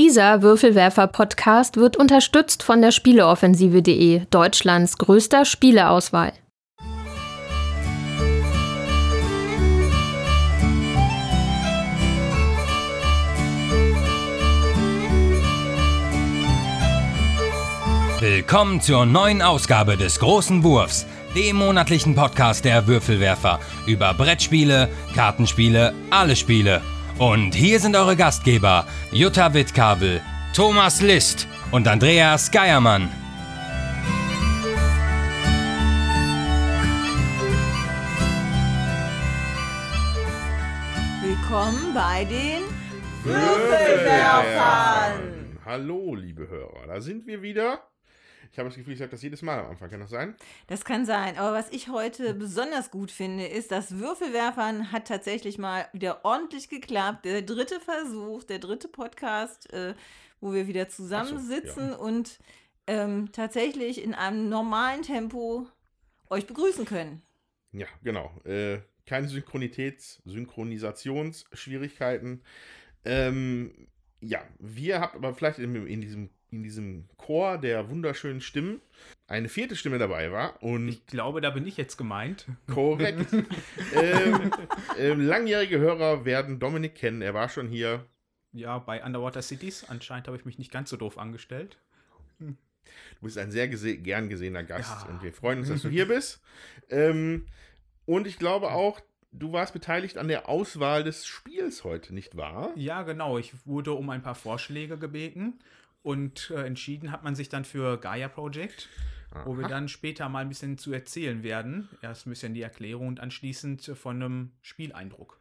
Dieser Würfelwerfer-Podcast wird unterstützt von der Spieleoffensive.de, Deutschlands größter Spieleauswahl. Willkommen zur neuen Ausgabe des Großen Wurfs, dem monatlichen Podcast der Würfelwerfer über Brettspiele, Kartenspiele, alle Spiele. Und hier sind eure Gastgeber Jutta Wittkabel, Thomas List und Andreas Geiermann. Willkommen bei den Würfelwerfern. Hallo, liebe Hörer, da sind wir wieder. Ich habe das Gefühl, ich sage das jedes Mal am Anfang. Kann das sein? Das kann sein. Aber was ich heute besonders gut finde, ist, dass Würfelwerfern hat tatsächlich mal wieder ordentlich geklappt. Der dritte Versuch, der dritte Podcast, äh, wo wir wieder zusammensitzen so, ja. und ähm, tatsächlich in einem normalen Tempo euch begrüßen können. Ja, genau. Äh, keine Synchronitäts-, Synchronisationsschwierigkeiten. Ähm, ja, wir habt aber vielleicht in, in, diesem, in diesem Chor der wunderschönen Stimmen eine vierte Stimme dabei war. Und ich glaube, da bin ich jetzt gemeint. Korrekt. ähm, ähm, langjährige Hörer werden Dominik kennen. Er war schon hier. Ja, bei Underwater Cities. Anscheinend habe ich mich nicht ganz so doof angestellt. Du bist ein sehr gese gern gesehener Gast ja. und wir freuen uns, dass du hier bist. Ähm, und ich glaube auch, du warst beteiligt an der Auswahl des Spiels heute, nicht wahr? Ja, genau. Ich wurde um ein paar Vorschläge gebeten und äh, entschieden hat man sich dann für Gaia Project, Aha. wo wir dann später mal ein bisschen zu erzählen werden. Erst ein bisschen die Erklärung und anschließend von einem Spieleindruck.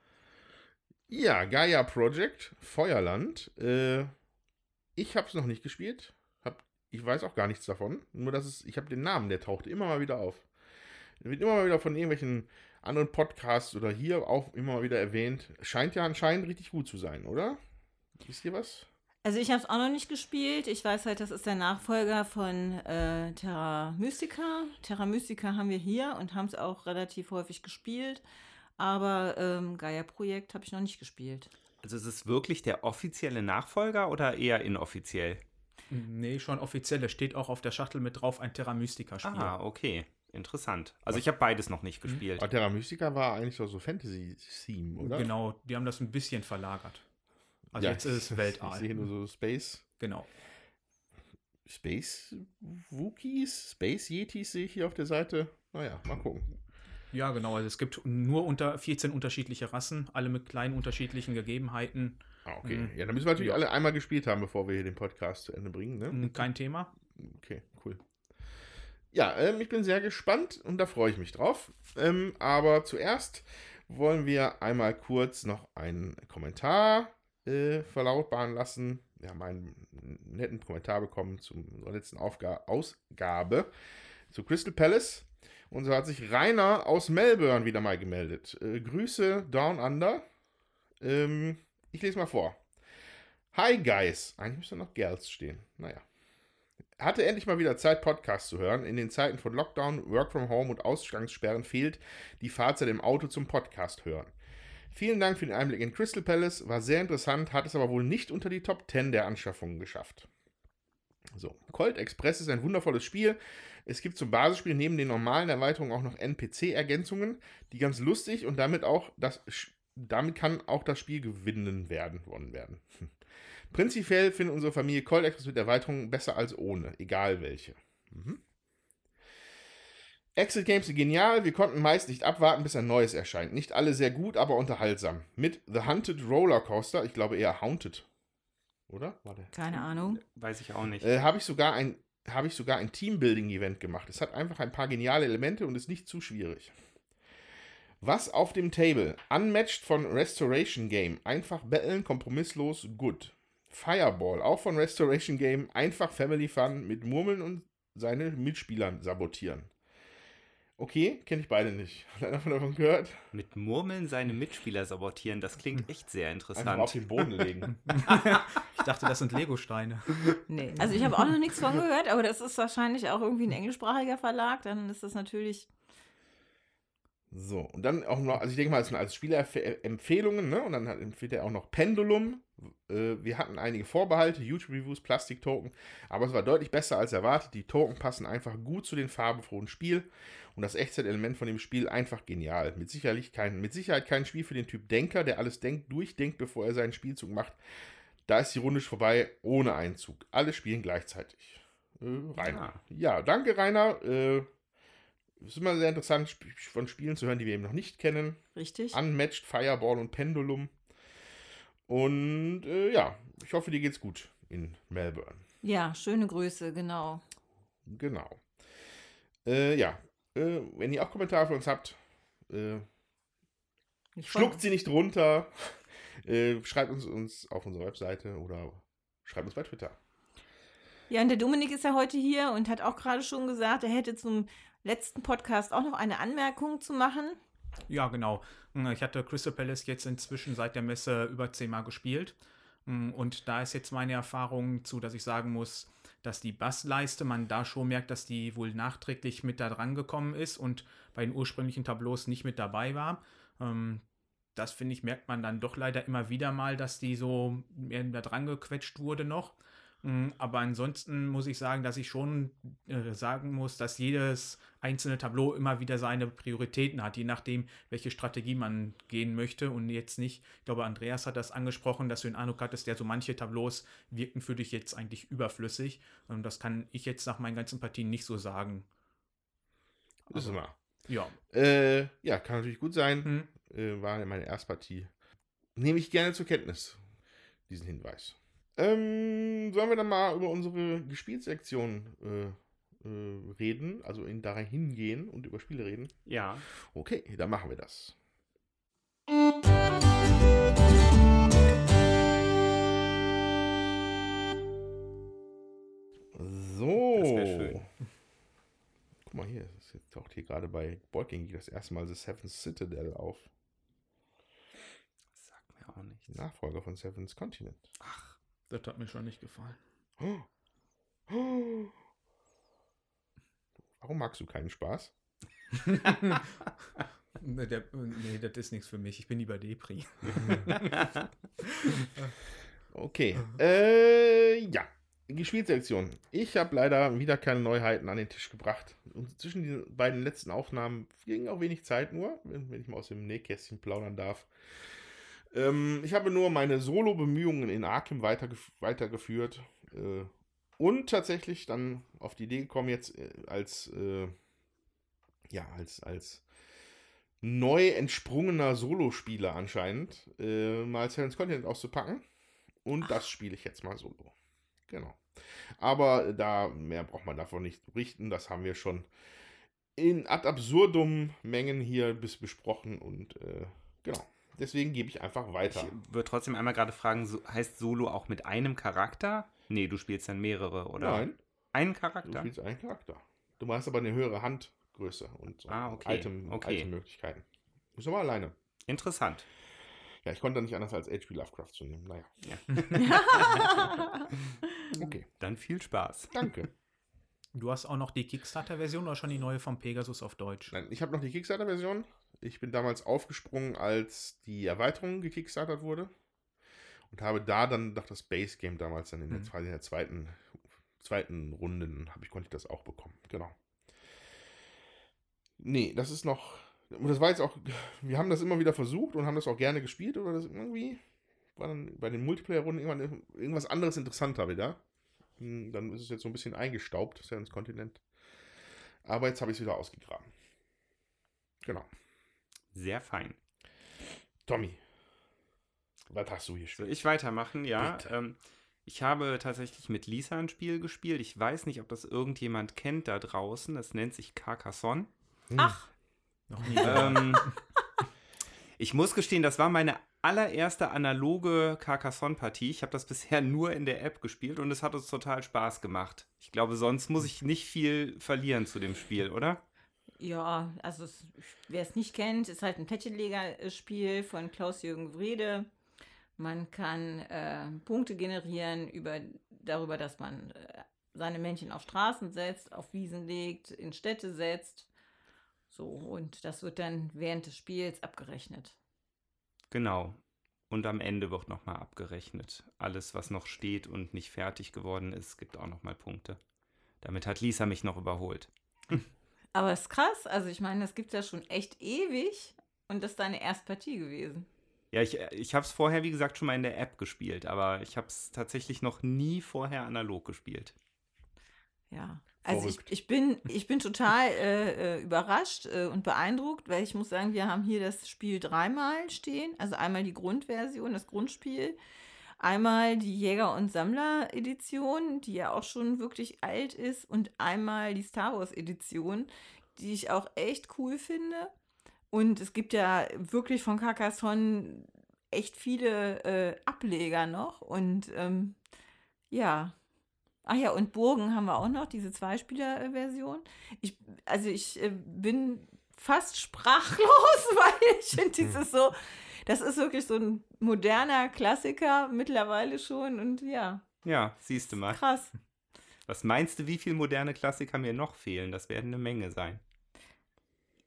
Ja, Gaia Project, Feuerland. Äh, ich habe es noch nicht gespielt. Hab, ich weiß auch gar nichts davon. Nur, dass es, ich habe den Namen, der taucht immer mal wieder auf. Wird immer mal wieder von irgendwelchen anderen Podcasts oder hier auch immer mal wieder erwähnt. Scheint ja anscheinend richtig gut zu sein, oder? Wisst ihr was? Also ich habe es auch noch nicht gespielt. Ich weiß halt, das ist der Nachfolger von äh, Terra Mystica. Terra Mystica haben wir hier und haben es auch relativ häufig gespielt. Aber ähm, Gaia Projekt habe ich noch nicht gespielt. Also ist es wirklich der offizielle Nachfolger oder eher inoffiziell? Nee, schon offiziell. Es steht auch auf der Schachtel mit drauf ein Terra Mystica-Spiel. Ah, okay. Interessant. Also ich habe beides noch nicht mhm. gespielt. Aber Terra Mystica war eigentlich so Fantasy-Theme, oder? Genau, die haben das ein bisschen verlagert. Also ja, jetzt ist es Weltall. Ich sehe nur so Space. Genau. Space Wookies, Space Yetis sehe ich hier auf der Seite. Naja, mal gucken. Ja, genau. Also es gibt nur unter 14 unterschiedliche Rassen, alle mit kleinen unterschiedlichen Gegebenheiten. Ah, okay. Mhm. Ja, dann müssen wir natürlich ja. alle einmal gespielt haben, bevor wir hier den Podcast zu Ende bringen, ne? Kein Thema. Okay, cool. Ja, ähm, ich bin sehr gespannt und da freue ich mich drauf. Ähm, aber zuerst wollen wir einmal kurz noch einen Kommentar äh, verlautbaren lassen. Wir haben einen netten Kommentar bekommen zur letzten Aufga Ausgabe zu Crystal Palace. Und so hat sich Rainer aus Melbourne wieder mal gemeldet. Äh, Grüße Down Under. Ähm, ich lese mal vor. Hi Guys. Eigentlich müsste noch Girls stehen. Naja. Hatte endlich mal wieder Zeit, Podcasts zu hören. In den Zeiten von Lockdown, Work from Home und Ausgangssperren fehlt die Fahrzeit im Auto zum Podcast hören. Vielen Dank für den Einblick in Crystal Palace. War sehr interessant, hat es aber wohl nicht unter die Top 10 der Anschaffungen geschafft. So, Colt Express ist ein wundervolles Spiel. Es gibt zum Basisspiel neben den normalen Erweiterungen auch noch NPC-Ergänzungen, die ganz lustig und damit auch das damit kann auch das Spiel gewinnen werden, gewonnen werden. Prinzipiell findet unsere Familie Cold Express mit Erweiterungen besser als ohne, egal welche. Mhm. Exit Games sind genial, wir konnten meist nicht abwarten, bis ein neues erscheint. Nicht alle sehr gut, aber unterhaltsam. Mit The Hunted Roller Coaster, ich glaube eher Haunted. Oder? Keine Ahnung. Weiß ich auch nicht. Äh, Habe ich sogar ein, habe ich sogar ein Teambuilding-Event gemacht. Es hat einfach ein paar geniale Elemente und ist nicht zu schwierig. Was auf dem Table? Unmatched von Restoration Game. Einfach betteln, kompromisslos, gut. Fireball, auch von Restoration Game, einfach Family Fun mit Murmeln und seine Mitspielern sabotieren. Okay, kenne ich beide nicht. Hat einer davon gehört? Mit Murmeln seine Mitspieler sabotieren, das klingt echt sehr interessant. Einfach auf den Boden legen. ich dachte, das sind Lego-Steine. Nee, also ich habe auch noch nichts von gehört, aber das ist wahrscheinlich auch irgendwie ein englischsprachiger Verlag, dann ist das natürlich so, und dann auch noch, also ich denke mal, es sind als Spielerempfehlungen, ne? Und dann empfiehlt er auch noch Pendulum, Äh, wir hatten einige Vorbehalte, YouTube-Reviews, Plastik-Token, aber es war deutlich besser als erwartet. Die Token passen einfach gut zu den farbenfrohen Spiel und das Echtzeit-Element von dem Spiel einfach genial. Mit, sicherlich kein, mit Sicherheit kein Spiel für den Typ Denker, der alles denkt, durchdenkt, bevor er seinen Spielzug macht. Da ist die Runde vorbei, ohne Einzug. Alle spielen gleichzeitig. Äh, Rainer. Ja. ja. danke, Rainer. Äh, es ist immer sehr interessant, von Spielen zu hören, die wir eben noch nicht kennen. Richtig. Unmatched, Fireball und Pendulum. Und äh, ja, ich hoffe, dir geht's gut in Melbourne. Ja, schöne Grüße, genau. Genau. Äh, ja, äh, wenn ihr auch Kommentare für uns habt, äh, schluckt sie nicht runter. Äh, schreibt uns, uns auf unserer Webseite oder schreibt uns bei Twitter. Ja, und der Dominik ist ja heute hier und hat auch gerade schon gesagt, er hätte zum letzten Podcast auch noch eine Anmerkung zu machen. Ja, genau. Ich hatte Crystal Palace jetzt inzwischen seit der Messe über zehnmal gespielt. Und da ist jetzt meine Erfahrung zu, dass ich sagen muss, dass die Bassleiste, man da schon merkt, dass die wohl nachträglich mit da dran gekommen ist und bei den ursprünglichen Tableaus nicht mit dabei war. Ähm, das finde ich, merkt man dann doch leider immer wieder mal, dass die so da dran gequetscht wurde noch. Mm, aber ansonsten muss ich sagen, dass ich schon äh, sagen muss, dass jedes einzelne Tableau immer wieder seine Prioritäten hat, je nachdem, welche Strategie man gehen möchte und jetzt nicht. Ich glaube, Andreas hat das angesprochen, dass du den Eindruck hattest, ja, so manche Tableaus wirken für dich jetzt eigentlich überflüssig. Und das kann ich jetzt nach meinen ganzen Partien nicht so sagen. Wissen wir. Ja. Äh, ja, kann natürlich gut sein. Hm. Äh, war meine Erstpartie. Nehme ich gerne zur Kenntnis, diesen Hinweis. Ähm, sollen wir dann mal über unsere Gespielsektion äh, äh, reden, also in da hingehen und über Spiele reden? Ja. Okay, dann machen wir das. So. Das wäre schön. Guck mal hier, das taucht hier gerade bei Board das erste Mal The Seventh Citadel auf. Das sagt mir auch nichts. Nachfolger von Seven's Continent. Ach. Das hat mir schon nicht gefallen. Warum magst du keinen Spaß? nee, der, nee, das ist nichts für mich. Ich bin lieber Depri. okay. Äh, ja. Gespielsektion. Ich habe leider wieder keine Neuheiten an den Tisch gebracht. Und zwischen den beiden letzten Aufnahmen ging auch wenig Zeit nur, wenn ich mal aus dem Nähkästchen plaudern darf. Ähm, ich habe nur meine Solo-Bemühungen in Arkham weitergef weitergeführt. Äh, und tatsächlich dann auf die Idee gekommen, jetzt äh, als, äh, ja, als, als neu entsprungener Solospieler anscheinend äh, mal Seven's Continent auszupacken. Und Ach. das spiele ich jetzt mal solo. Genau. Aber da mehr braucht man davon nicht berichten. Das haben wir schon in ad absurdum Mengen hier bis besprochen und äh, genau. Deswegen gebe ich einfach weiter. Ich würde trotzdem einmal gerade fragen, so, heißt Solo auch mit einem Charakter? Nee, du spielst dann mehrere, oder? Nein. Einen Charakter? Du spielst einen Charakter. Du machst aber eine höhere Handgröße und so ah, okay. Item, okay. Item-Möglichkeiten. Du bist aber alleine. Interessant. Ja, ich konnte nicht anders als H.P. Lovecraft zu nehmen. Naja. Ja. okay. Dann viel Spaß. Danke. Du hast auch noch die Kickstarter-Version oder schon die neue vom Pegasus auf Deutsch? Nein, ich habe noch die Kickstarter-Version. Ich bin damals aufgesprungen, als die Erweiterung gekickstartet wurde. Und habe da dann noch das Base Game damals dann in der, mhm. in der zweiten, zweiten Runde, habe ich, konnte ich das auch bekommen. Genau. Nee, das ist noch. Und das war jetzt auch. Wir haben das immer wieder versucht und haben das auch gerne gespielt, oder das irgendwie war dann bei den Multiplayer-Runden irgendwann irgendwas anderes interessanter wieder. Hm, dann ist es jetzt so ein bisschen eingestaubt, das ist ja ins Kontinent. Aber jetzt habe ich es wieder ausgegraben. Genau. Sehr fein. Tommy, was hast du hier Soll ich weitermachen? Ja. Ähm, ich habe tatsächlich mit Lisa ein Spiel gespielt. Ich weiß nicht, ob das irgendjemand kennt da draußen. Das nennt sich Carcassonne. Hm. Ach. Noch nie. Ähm, ich muss gestehen, das war meine allererste analoge Carcassonne-Partie. Ich habe das bisher nur in der App gespielt und es hat uns total Spaß gemacht. Ich glaube, sonst muss ich nicht viel verlieren zu dem Spiel, oder? Ja, also wer es nicht kennt, ist halt ein Plättchenleger-Spiel von Klaus-Jürgen Wrede. Man kann äh, Punkte generieren über, darüber, dass man äh, seine Männchen auf Straßen setzt, auf Wiesen legt, in Städte setzt. So, und das wird dann während des Spiels abgerechnet. Genau. und am Ende wird nochmal abgerechnet. Alles, was noch steht und nicht fertig geworden ist, gibt auch nochmal Punkte. Damit hat Lisa mich noch überholt. Aber es ist krass. Also ich meine, das gibt es ja schon echt ewig. Und das ist deine Erstpartie gewesen. Ja, ich, ich habe es vorher, wie gesagt, schon mal in der App gespielt, aber ich habe es tatsächlich noch nie vorher analog gespielt. Ja, also ich, ich, bin, ich bin total äh, äh, überrascht äh, und beeindruckt, weil ich muss sagen, wir haben hier das Spiel dreimal stehen. Also einmal die Grundversion, das Grundspiel, einmal die Jäger- und Sammler-Edition, die ja auch schon wirklich alt ist, und einmal die Star Wars-Edition, die ich auch echt cool finde. Und es gibt ja wirklich von Carcassonne echt viele äh, Ableger noch. Und ähm, ja, Ach ja, und Burgen haben wir auch noch, diese Zweispieler-Version. Ich, also ich äh, bin fast sprachlos, weil ich finde dieses so, das ist wirklich so ein moderner Klassiker mittlerweile schon und ja. Ja, siehst du mal. Krass. Was meinst du, wie viele moderne Klassiker mir noch fehlen? Das werden eine Menge sein.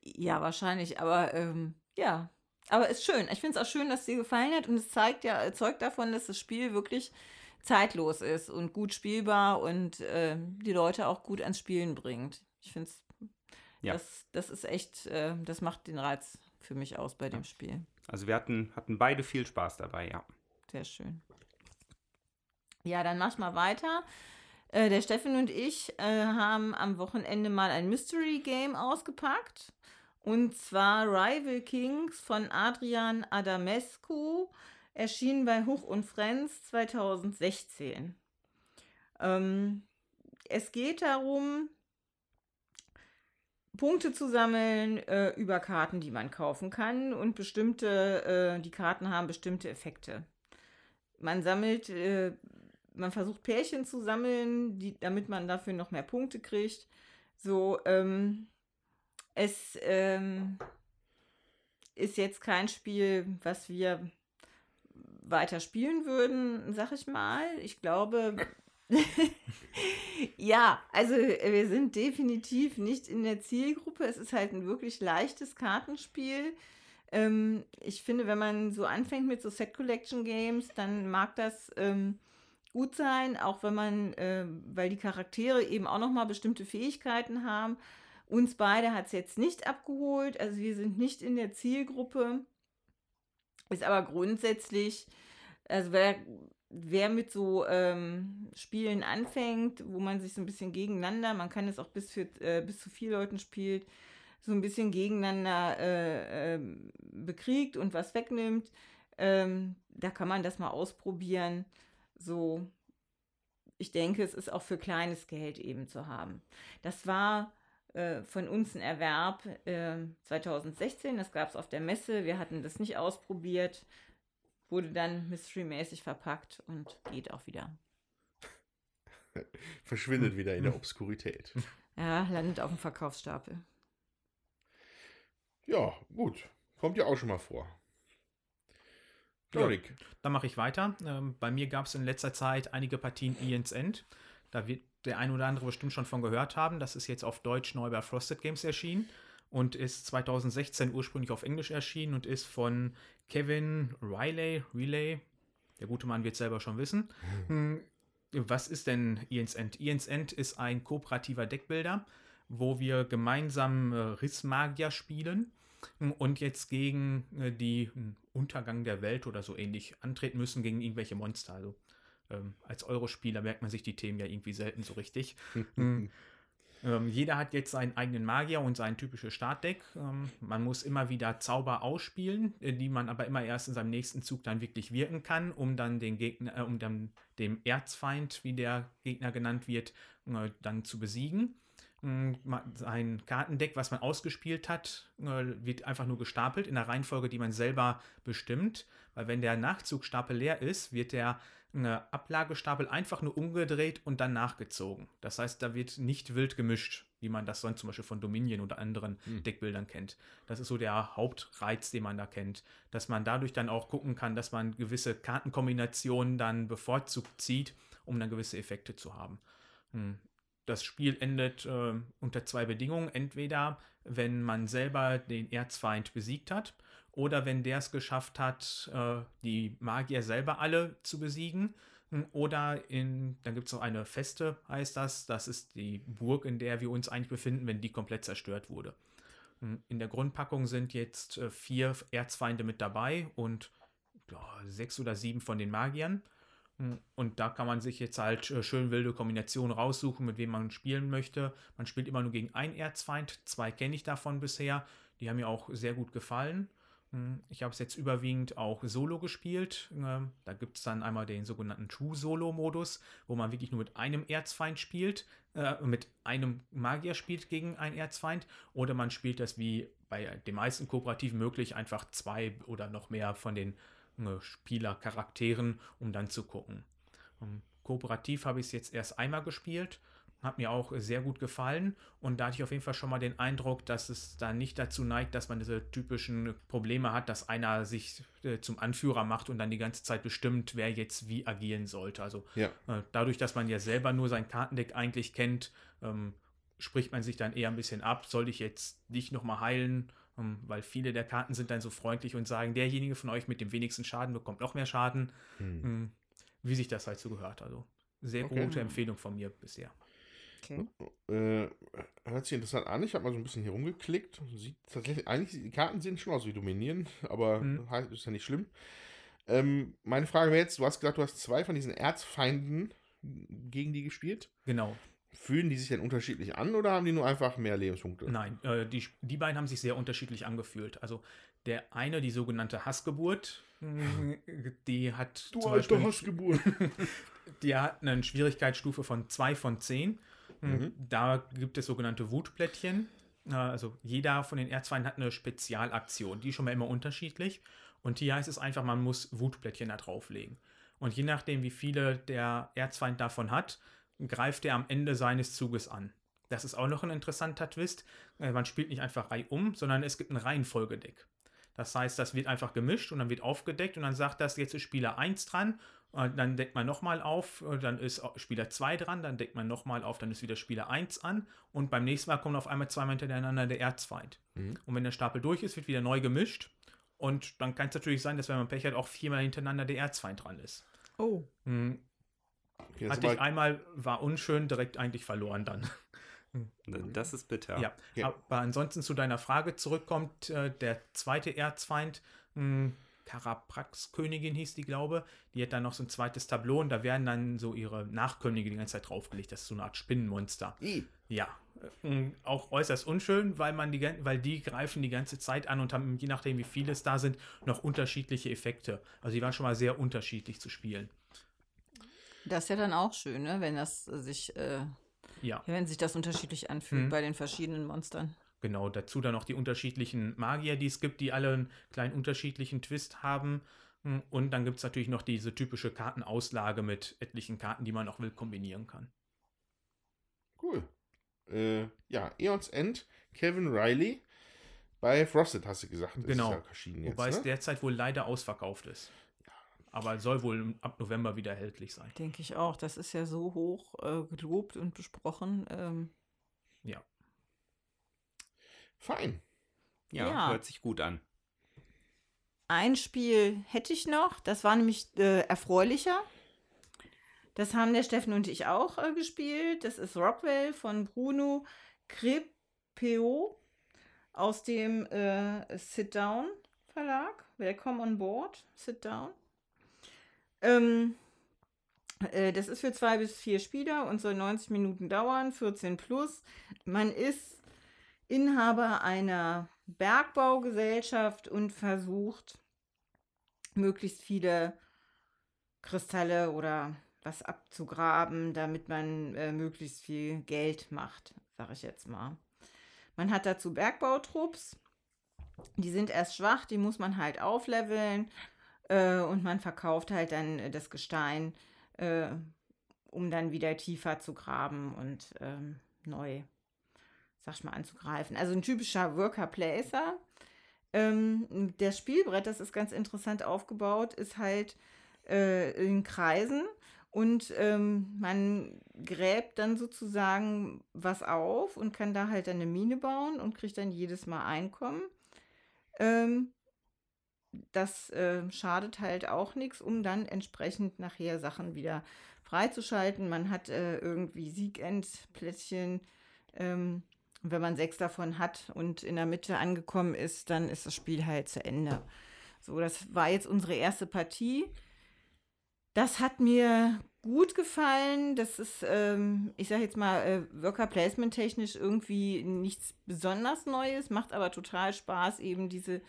Ja, wahrscheinlich, aber ähm, ja. Aber ist schön. Ich finde es auch schön, dass es dir gefallen hat und es zeigt ja, zeugt davon, dass das Spiel wirklich zeitlos ist und gut spielbar und äh, die Leute auch gut ans Spielen bringt. Ich finde es, ja. das, das ist echt, äh, das macht den Reiz für mich aus bei dem Spiel. Also wir hatten, hatten beide viel Spaß dabei, ja. Sehr schön. Ja, dann mach mal weiter. Äh, der Steffen und ich äh, haben am Wochenende mal ein Mystery Game ausgepackt. Und zwar Rival Kings von Adrian Adamescu erschienen bei Huch und Friends 2016. Ähm, es geht darum, Punkte zu sammeln äh, über Karten, die man kaufen kann und bestimmte, äh, die Karten haben bestimmte Effekte. Man sammelt, äh, man versucht Pärchen zu sammeln, die, damit man dafür noch mehr Punkte kriegt. So, ähm, es ähm, ist jetzt kein Spiel, was wir weiter spielen würden, sag ich mal. Ich glaube, ja, also wir sind definitiv nicht in der Zielgruppe. Es ist halt ein wirklich leichtes Kartenspiel. Ähm, ich finde, wenn man so anfängt mit so Set Collection Games, dann mag das ähm, gut sein, auch wenn man, äh, weil die Charaktere eben auch nochmal bestimmte Fähigkeiten haben. Uns beide hat es jetzt nicht abgeholt, also wir sind nicht in der Zielgruppe. Ist aber grundsätzlich, also wer, wer mit so ähm, Spielen anfängt, wo man sich so ein bisschen gegeneinander, man kann es auch bis, für, äh, bis zu vier Leuten spielt, so ein bisschen gegeneinander äh, äh, bekriegt und was wegnimmt, ähm, da kann man das mal ausprobieren. So, ich denke, es ist auch für kleines Geld eben zu haben. Das war äh, von uns ein Erwerb äh, 2016. Das gab es auf der Messe. Wir hatten das nicht ausprobiert. Wurde dann mystery-mäßig verpackt und geht auch wieder. Verschwindet wieder in der Obskurität. Ja, landet auf dem Verkaufsstapel. Ja, gut. Kommt ja auch schon mal vor. Dorik. Ja, dann mache ich weiter. Ähm, bei mir gab es in letzter Zeit einige Partien Ian's End. Da wird der ein oder andere bestimmt schon von gehört haben. Das ist jetzt auf Deutsch neu bei Frosted Games erschienen und ist 2016 ursprünglich auf Englisch erschienen und ist von Kevin Riley. Relay. Der gute Mann wird selber schon wissen. Hm, was ist denn Ian's End? Ian's End ist ein kooperativer Deckbilder, wo wir gemeinsam äh, Rissmagier spielen hm, und jetzt gegen äh, die hm, Untergang der Welt oder so ähnlich antreten müssen, gegen irgendwelche Monster. Also ähm, als Eurospieler merkt man sich die Themen ja irgendwie selten so richtig. Hm. ähm, jeder hat jetzt seinen eigenen Magier und sein typisches Startdeck. Ähm, man muss immer wieder Zauber ausspielen, äh, die man aber immer erst in seinem nächsten Zug dann wirklich wirken kann, um dann den Gegner, äh, um dann dem Erzfeind, wie der Gegner genannt wird, äh, dann zu besiegen. Sein Kartendeck, was man ausgespielt hat, äh, wird einfach nur gestapelt in der Reihenfolge, die man selber bestimmt. Weil wenn der Nachzugstapel leer ist, wird der eine Ablagestapel einfach nur umgedreht und dann nachgezogen. Das heißt, da wird nicht wild gemischt, wie man das sonst zum Beispiel von Dominion oder anderen hm. Deckbildern kennt. Das ist so der Hauptreiz, den man da kennt. Dass man dadurch dann auch gucken kann, dass man gewisse Kartenkombinationen dann bevorzugt zieht, um dann gewisse Effekte zu haben. Hm. Das Spiel endet äh, unter zwei Bedingungen. Entweder, wenn man selber den Erzfeind besiegt hat oder wenn der es geschafft hat, äh, die Magier selber alle zu besiegen. Hm, oder in, dann gibt es noch eine Feste, heißt das. Das ist die Burg, in der wir uns eigentlich befinden, wenn die komplett zerstört wurde. Hm, in der Grundpackung sind jetzt äh, vier Erzfeinde mit dabei und ja, sechs oder sieben von den Magiern. Hm, und da kann man sich jetzt halt äh, schön wilde Kombinationen raussuchen, mit wem man spielen möchte. Man spielt immer nur gegen einen Erzfeind. Zwei kenne ich davon bisher. Die haben mir auch sehr gut gefallen. Hm, ich habe es jetzt überwiegend auch solo gespielt. Ähm, da gibt es dann einmal den sogenannten True-Solo-Modus, wo man wirklich nur mit einem Erzfeind spielt, äh, mit einem Magier spielt gegen einen Erzfeind. Oder man spielt das wie bei den meisten Kooperativen möglich, einfach zwei oder noch mehr von den Spielercharakteren, um dann zu gucken. Ähm, kooperativ habe ich es jetzt erst einmal gespielt, hat mir auch sehr gut gefallen und da hatte ich auf jeden Fall schon mal den Eindruck, dass es da nicht dazu neigt, dass man diese typischen Probleme hat, dass einer sich äh, zum Anführer macht und dann die ganze Zeit bestimmt, wer jetzt wie agieren sollte. Also ja. äh, dadurch, dass man ja selber nur sein Kartendeck eigentlich kennt, ähm, spricht man sich dann eher ein bisschen ab, soll ich jetzt dich nochmal heilen weil viele der Karten sind dann so freundlich und sagen, derjenige von euch mit dem wenigsten Schaden bekommt noch mehr Schaden. Hm. Ähm, wie sich das halt so gehört. Also sehr okay. gute Empfehlung von mir bisher. Okay. Äh, hört sich interessant an. Ich habe mal so ein bisschen hier rumgeklickt. Sieht tatsächlich, eigentlich, die Karten sehen schon aus wie Dominieren, aber hm. ist ja nicht schlimm. Ähm, meine Frage wäre jetzt: Du hast gesagt, du hast zwei von diesen Erzfeinden gegen die gespielt. Genau. Fühlen die sich denn unterschiedlich an oder haben die nur einfach mehr Lebenspunkte? Nein, äh, die, die beiden haben sich sehr unterschiedlich angefühlt. Also der eine, die sogenannte Hassgeburt, die hat. Du alte Beispiel, Hassgeburt! die hat eine Schwierigkeitsstufe von 2 von 10. Mhm. Da gibt es sogenannte Wutplättchen. Äh, also jeder von den Erzfeinden hat eine Spezialaktion, die ist schon mal immer unterschiedlich. Und hier heißt es einfach, man muss Wutplättchen da drauflegen. Und je nachdem, wie viele der Erzfeind davon hat, greift er am Ende seines Zuges an. Das ist auch noch ein interessanter Twist. Äh, man spielt nicht einfach Reihe um, sondern es gibt ein Reihenfolgedeck. Das heißt, das wird einfach gemischt und dann wird aufgedeckt und dann sagt das, jetzt ist Spieler 1 dran, dann deckt man nochmal auf, dann ist Spieler 2 dran, dann deckt man nochmal auf, dann ist wieder Spieler 1 an und beim nächsten Mal kommt auf einmal zweimal hintereinander der Erzfeind. Mhm. Und wenn der Stapel durch ist, wird wieder neu gemischt und dann kann es natürlich sein, dass wenn man Pech hat, auch viermal hintereinander der Erzfeind dran ist. Oh. Okay, Hatte ich einmal, war unschön, direkt eigentlich verloren dann. Das ist bitter. Ja, okay. aber ansonsten zu deiner Frage zurückkommt, äh, der zweite Erzfeind, hm, Karaprax-Königin hieß die, glaube die hat dann noch so ein zweites Tableau und da werden dann so ihre Nachkönige die ganze Zeit draufgelegt. Das ist so eine Art Spinnenmonster. I. Ja, äh, auch äußerst unschön, weil man die, weil die greifen die ganze Zeit an und haben, je nachdem wie viele es da sind, noch unterschiedliche Effekte. Also die waren schon mal sehr unterschiedlich zu spielen. Das ist ja dann auch schön, ne? wenn das sich, äh, ja. wenn sich das unterschiedlich anfühlt mhm. bei den verschiedenen Monstern. Genau, dazu dann noch die unterschiedlichen Magier, die es gibt, die alle einen kleinen unterschiedlichen Twist haben. Hm, und dann gibt es natürlich noch diese typische Kartenauslage mit etlichen Karten, die man auch will kombinieren kann. Cool. Äh, ja, Eons End, Kevin Riley. Bei Frosted hast du gesagt. Genau. Ja Wobei jetzt, ne? es derzeit wohl leider ausverkauft ist aber soll wohl ab November wieder erhältlich sein. Denke ich auch. Das ist ja so hoch äh, gelobt und besprochen. Ähm. Ja. Fein. Ja, ja, hört sich gut an. Ein Spiel hätte ich noch, das war nämlich äh, erfreulicher. Das haben der Steffen und ich auch äh, gespielt. Das ist Rockwell von Bruno Crepeo aus dem äh, Sit Down Verlag. Welcome on board. Sit Down. Ähm, äh, das ist für zwei bis vier Spieler und soll 90 Minuten dauern, 14 plus. Man ist Inhaber einer Bergbaugesellschaft und versucht, möglichst viele Kristalle oder was abzugraben, damit man äh, möglichst viel Geld macht, sage ich jetzt mal. Man hat dazu Bergbautrupps, die sind erst schwach, die muss man halt aufleveln. Äh, und man verkauft halt dann äh, das Gestein, äh, um dann wieder tiefer zu graben und ähm, neu, sag ich mal, anzugreifen. Also ein typischer Worker-Placer. Ähm, das Spielbrett, das ist ganz interessant aufgebaut, ist halt äh, in Kreisen Und ähm, man gräbt dann sozusagen was auf und kann da halt eine Mine bauen und kriegt dann jedes Mal Einkommen. Ähm, das äh, schadet halt auch nichts, um dann entsprechend nachher Sachen wieder freizuschalten. Man hat äh, irgendwie Siegendplättchen. Ähm, wenn man sechs davon hat und in der Mitte angekommen ist, dann ist das Spiel halt zu Ende. So, das war jetzt unsere erste Partie. Das hat mir gut gefallen. Das ist, ähm, ich sage jetzt mal, äh, Worker Placement technisch irgendwie nichts besonders Neues, macht aber total Spaß, eben diese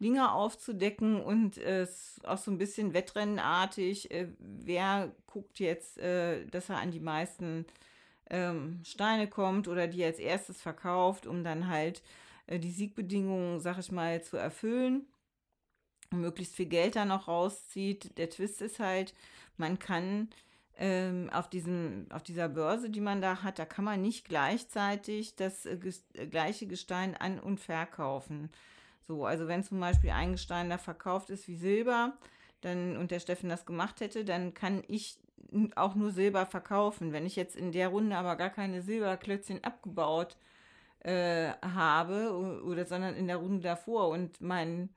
Dinge aufzudecken und es äh, auch so ein bisschen wettrennenartig. Äh, wer guckt jetzt, äh, dass er an die meisten ähm, Steine kommt oder die als erstes verkauft, um dann halt äh, die Siegbedingungen, sag ich mal, zu erfüllen möglichst viel Geld da noch rauszieht. Der Twist ist halt, man kann ähm, auf, diesem, auf dieser Börse, die man da hat, da kann man nicht gleichzeitig das äh, äh gleiche Gestein an- und verkaufen. So, also wenn zum Beispiel ein Gestein da verkauft ist wie Silber, dann und der Steffen das gemacht hätte, dann kann ich auch nur Silber verkaufen. Wenn ich jetzt in der Runde aber gar keine Silberklötzchen abgebaut äh, habe, oder sondern in der Runde davor und mein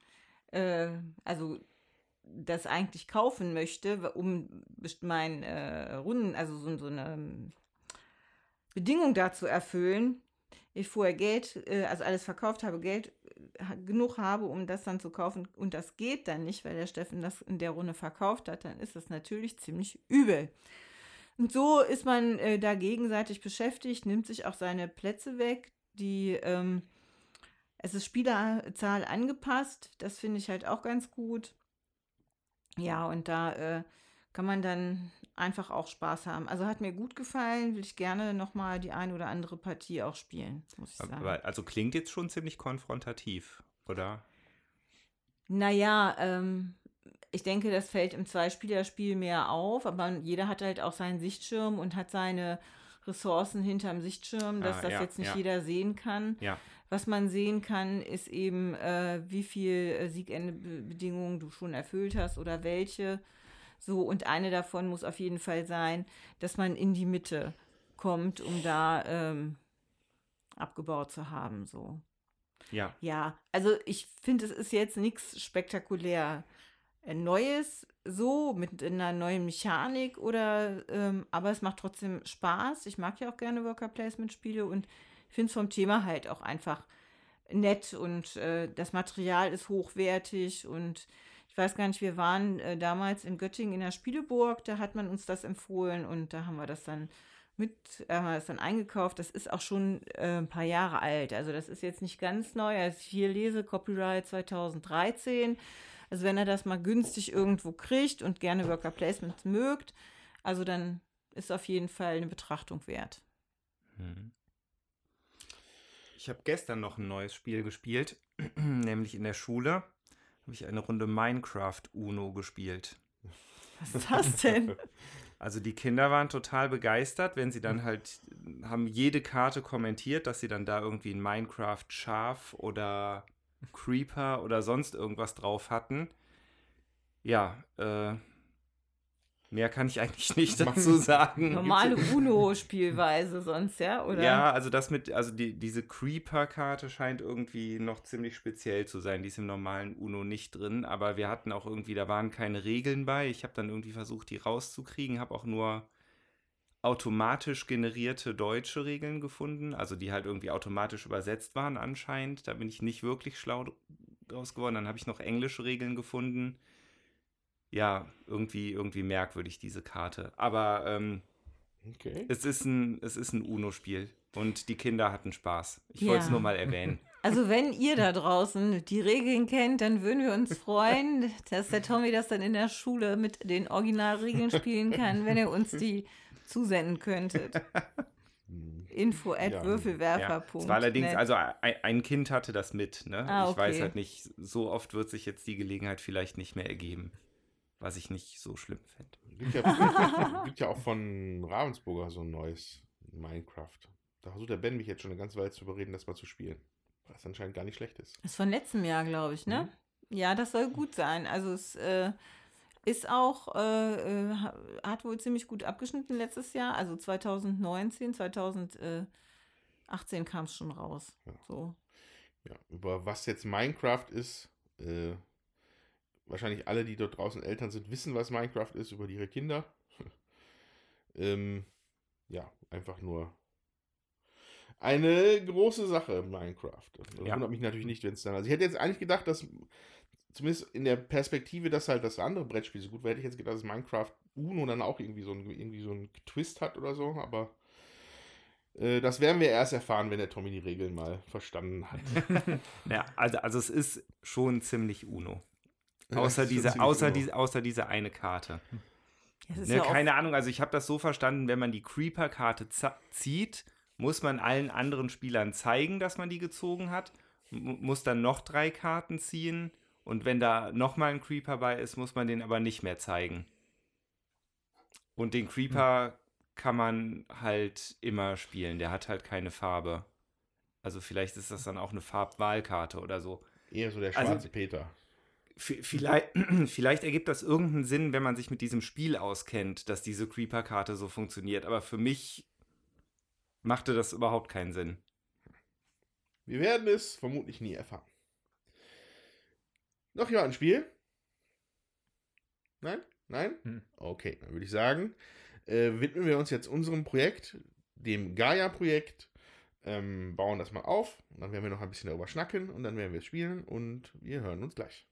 äh, also das eigentlich kaufen möchte, um mein äh, Runden, also so, so eine ähm, Bedingung dazu erfüllen, ich vorher Geld, äh, also alles verkauft habe, Geld äh, genug habe, um das dann zu kaufen und das geht dann nicht, weil der Steffen das in der Runde verkauft hat, dann ist das natürlich ziemlich übel. Und so ist man äh, da gegenseitig beschäftigt, nimmt sich auch seine Plätze weg, die ähm, es ist Spielerzahl angepasst. Das finde ich halt auch ganz gut. Ja, und da äh, kann man dann einfach auch Spaß haben. Also hat mir gut gefallen, will ich gerne nochmal die ein oder andere Partie auch spielen, muss ich sagen. Aber, also klingt jetzt schon ziemlich konfrontativ, oder? Naja, ähm, ich denke, das fällt im Zweispielerspiel mehr auf, aber jeder hat halt auch seinen Sichtschirm und hat seine Ressourcen hinterm Sichtschirm, dass ah, das ja, jetzt nicht ja. jeder sehen kann. Ja. Was man sehen kann, ist eben, äh, wie viel äh, Siegende-Bedingungen du schon erfüllt hast oder welche. So, und eine davon muss auf jeden Fall sein, dass man in die Mitte kommt, um da ähm, abgebaut zu haben. So. Ja. Ja, also ich finde, es ist jetzt nichts spektakulär äh, Neues, so mit einer neuen Mechanik oder, ähm, aber es macht trotzdem Spaß. Ich mag ja auch gerne Worker Placement Spiele und finde es vom Thema halt auch einfach nett und äh, das Material ist hochwertig und ich weiß gar nicht, wir waren äh, damals in Göttingen in der Spieleburg, da hat man uns das empfohlen und da haben wir das dann mit, äh, haben wir das dann eingekauft. Das ist auch schon äh, ein paar Jahre alt. Also das ist jetzt nicht ganz neu. Als ich hier lese, Copyright 2013. Also wenn er das mal günstig irgendwo kriegt und gerne Worker Placement mögt, also dann ist auf jeden Fall eine Betrachtung wert. Hm. Ich habe gestern noch ein neues Spiel gespielt, nämlich in der Schule habe ich eine Runde Minecraft Uno gespielt. Was ist das denn? Also die Kinder waren total begeistert, wenn sie dann halt haben jede Karte kommentiert, dass sie dann da irgendwie ein Minecraft Schaf oder Creeper oder sonst irgendwas drauf hatten. Ja, äh, Mehr kann ich eigentlich nicht dazu sagen. Normale UNO-Spielweise sonst, ja? Oder? Ja, also das mit, also die, diese Creeper-Karte scheint irgendwie noch ziemlich speziell zu sein. Die ist im normalen UNO nicht drin, aber wir hatten auch irgendwie, da waren keine Regeln bei. Ich habe dann irgendwie versucht, die rauszukriegen, habe auch nur automatisch generierte deutsche Regeln gefunden, also die halt irgendwie automatisch übersetzt waren anscheinend. Da bin ich nicht wirklich schlau draus geworden. Dann habe ich noch englische Regeln gefunden ja, irgendwie, irgendwie merkwürdig, diese Karte. Aber ähm, okay. es ist ein, es ist ein UNO-Spiel und die Kinder hatten Spaß. Ich ja. wollte es nur mal erwähnen. Also wenn ihr da draußen die Regeln kennt, dann würden wir uns freuen, dass der Tommy das dann in der Schule mit den Originalregeln spielen kann, wenn ihr uns die zusenden könntet. Info at ja. Würfelwerfer. Ja. Es war allerdings, also ein, Kind hatte das mit. Ne? Ah, okay. Ich weiß halt nicht, so oft wird sich jetzt die Gelegenheit vielleicht nicht mehr ergeben was ich nicht so schlimm fände. Gibt ja, gibt ja auch von Ravensburger so ein neues Minecraft. Da versucht der Ben mich jetzt schon eine ganze Weile zu überreden, das mal zu spielen. Was anscheinend gar nicht schlecht ist. Das ist von letztem Jahr, glaube ich, ne? Mhm. Ja, das soll gut sein. Also es, äh, Ist auch, äh, äh, hat wohl ziemlich gut abgeschnitten letztes Jahr. Also 2019, 2018 kam es schon raus. Ja. So. Ja, über was jetzt Minecraft ist, äh, wahrscheinlich alle, die dort draußen Eltern sind, wissen, was Minecraft ist, über ihre Kinder. ähm, ja, einfach nur eine große Sache, Minecraft. Das Ja. wundert mich natürlich nicht, wenn es dann. Also ich hätte jetzt eigentlich gedacht, dass zumindest in der Perspektive, dass halt das andere Brettspiel so gut wäre, hätte ich jetzt gedacht, dass Minecraft Uno dann auch irgendwie so ein, irgendwie so einen Twist hat oder so, aber äh, das werden wir erst erfahren, wenn der Tommy die Regeln mal verstanden hat. Ja, also, also es ist schon ziemlich Uno. Außer diese, außer, diese, außer diese eine Karte. Ne, ja keine Ahnung, also ich habe das so verstanden, wenn man die Creeper-Karte zieht, muss man allen anderen Spielern zeigen, dass man die gezogen hat, muss dann noch drei Karten ziehen und wenn da nochmal ein Creeper bei ist, muss man den aber nicht mehr zeigen. Und den Creeper kann man halt immer spielen, der hat halt keine Farbe. Also vielleicht ist das dann auch eine Farbwahlkarte oder so. Eher so der Also- schwarze Peter. Vielleicht, vielleicht ergibt das irgendeinen Sinn, wenn man sich mit diesem Spiel auskennt, dass diese Creeper-Karte so funktioniert. Aber für mich machte das überhaupt keinen Sinn. Wir werden es vermutlich nie erfahren. Noch jemand ein Spiel? Nein? Nein? Hm. Okay, dann würde ich sagen, äh, widmen wir uns jetzt unserem Projekt, dem Gaia-Projekt, ähm, bauen das mal auf und dann werden wir noch ein bisschen darüber schnacken und dann werden wir es spielen und wir hören uns gleich.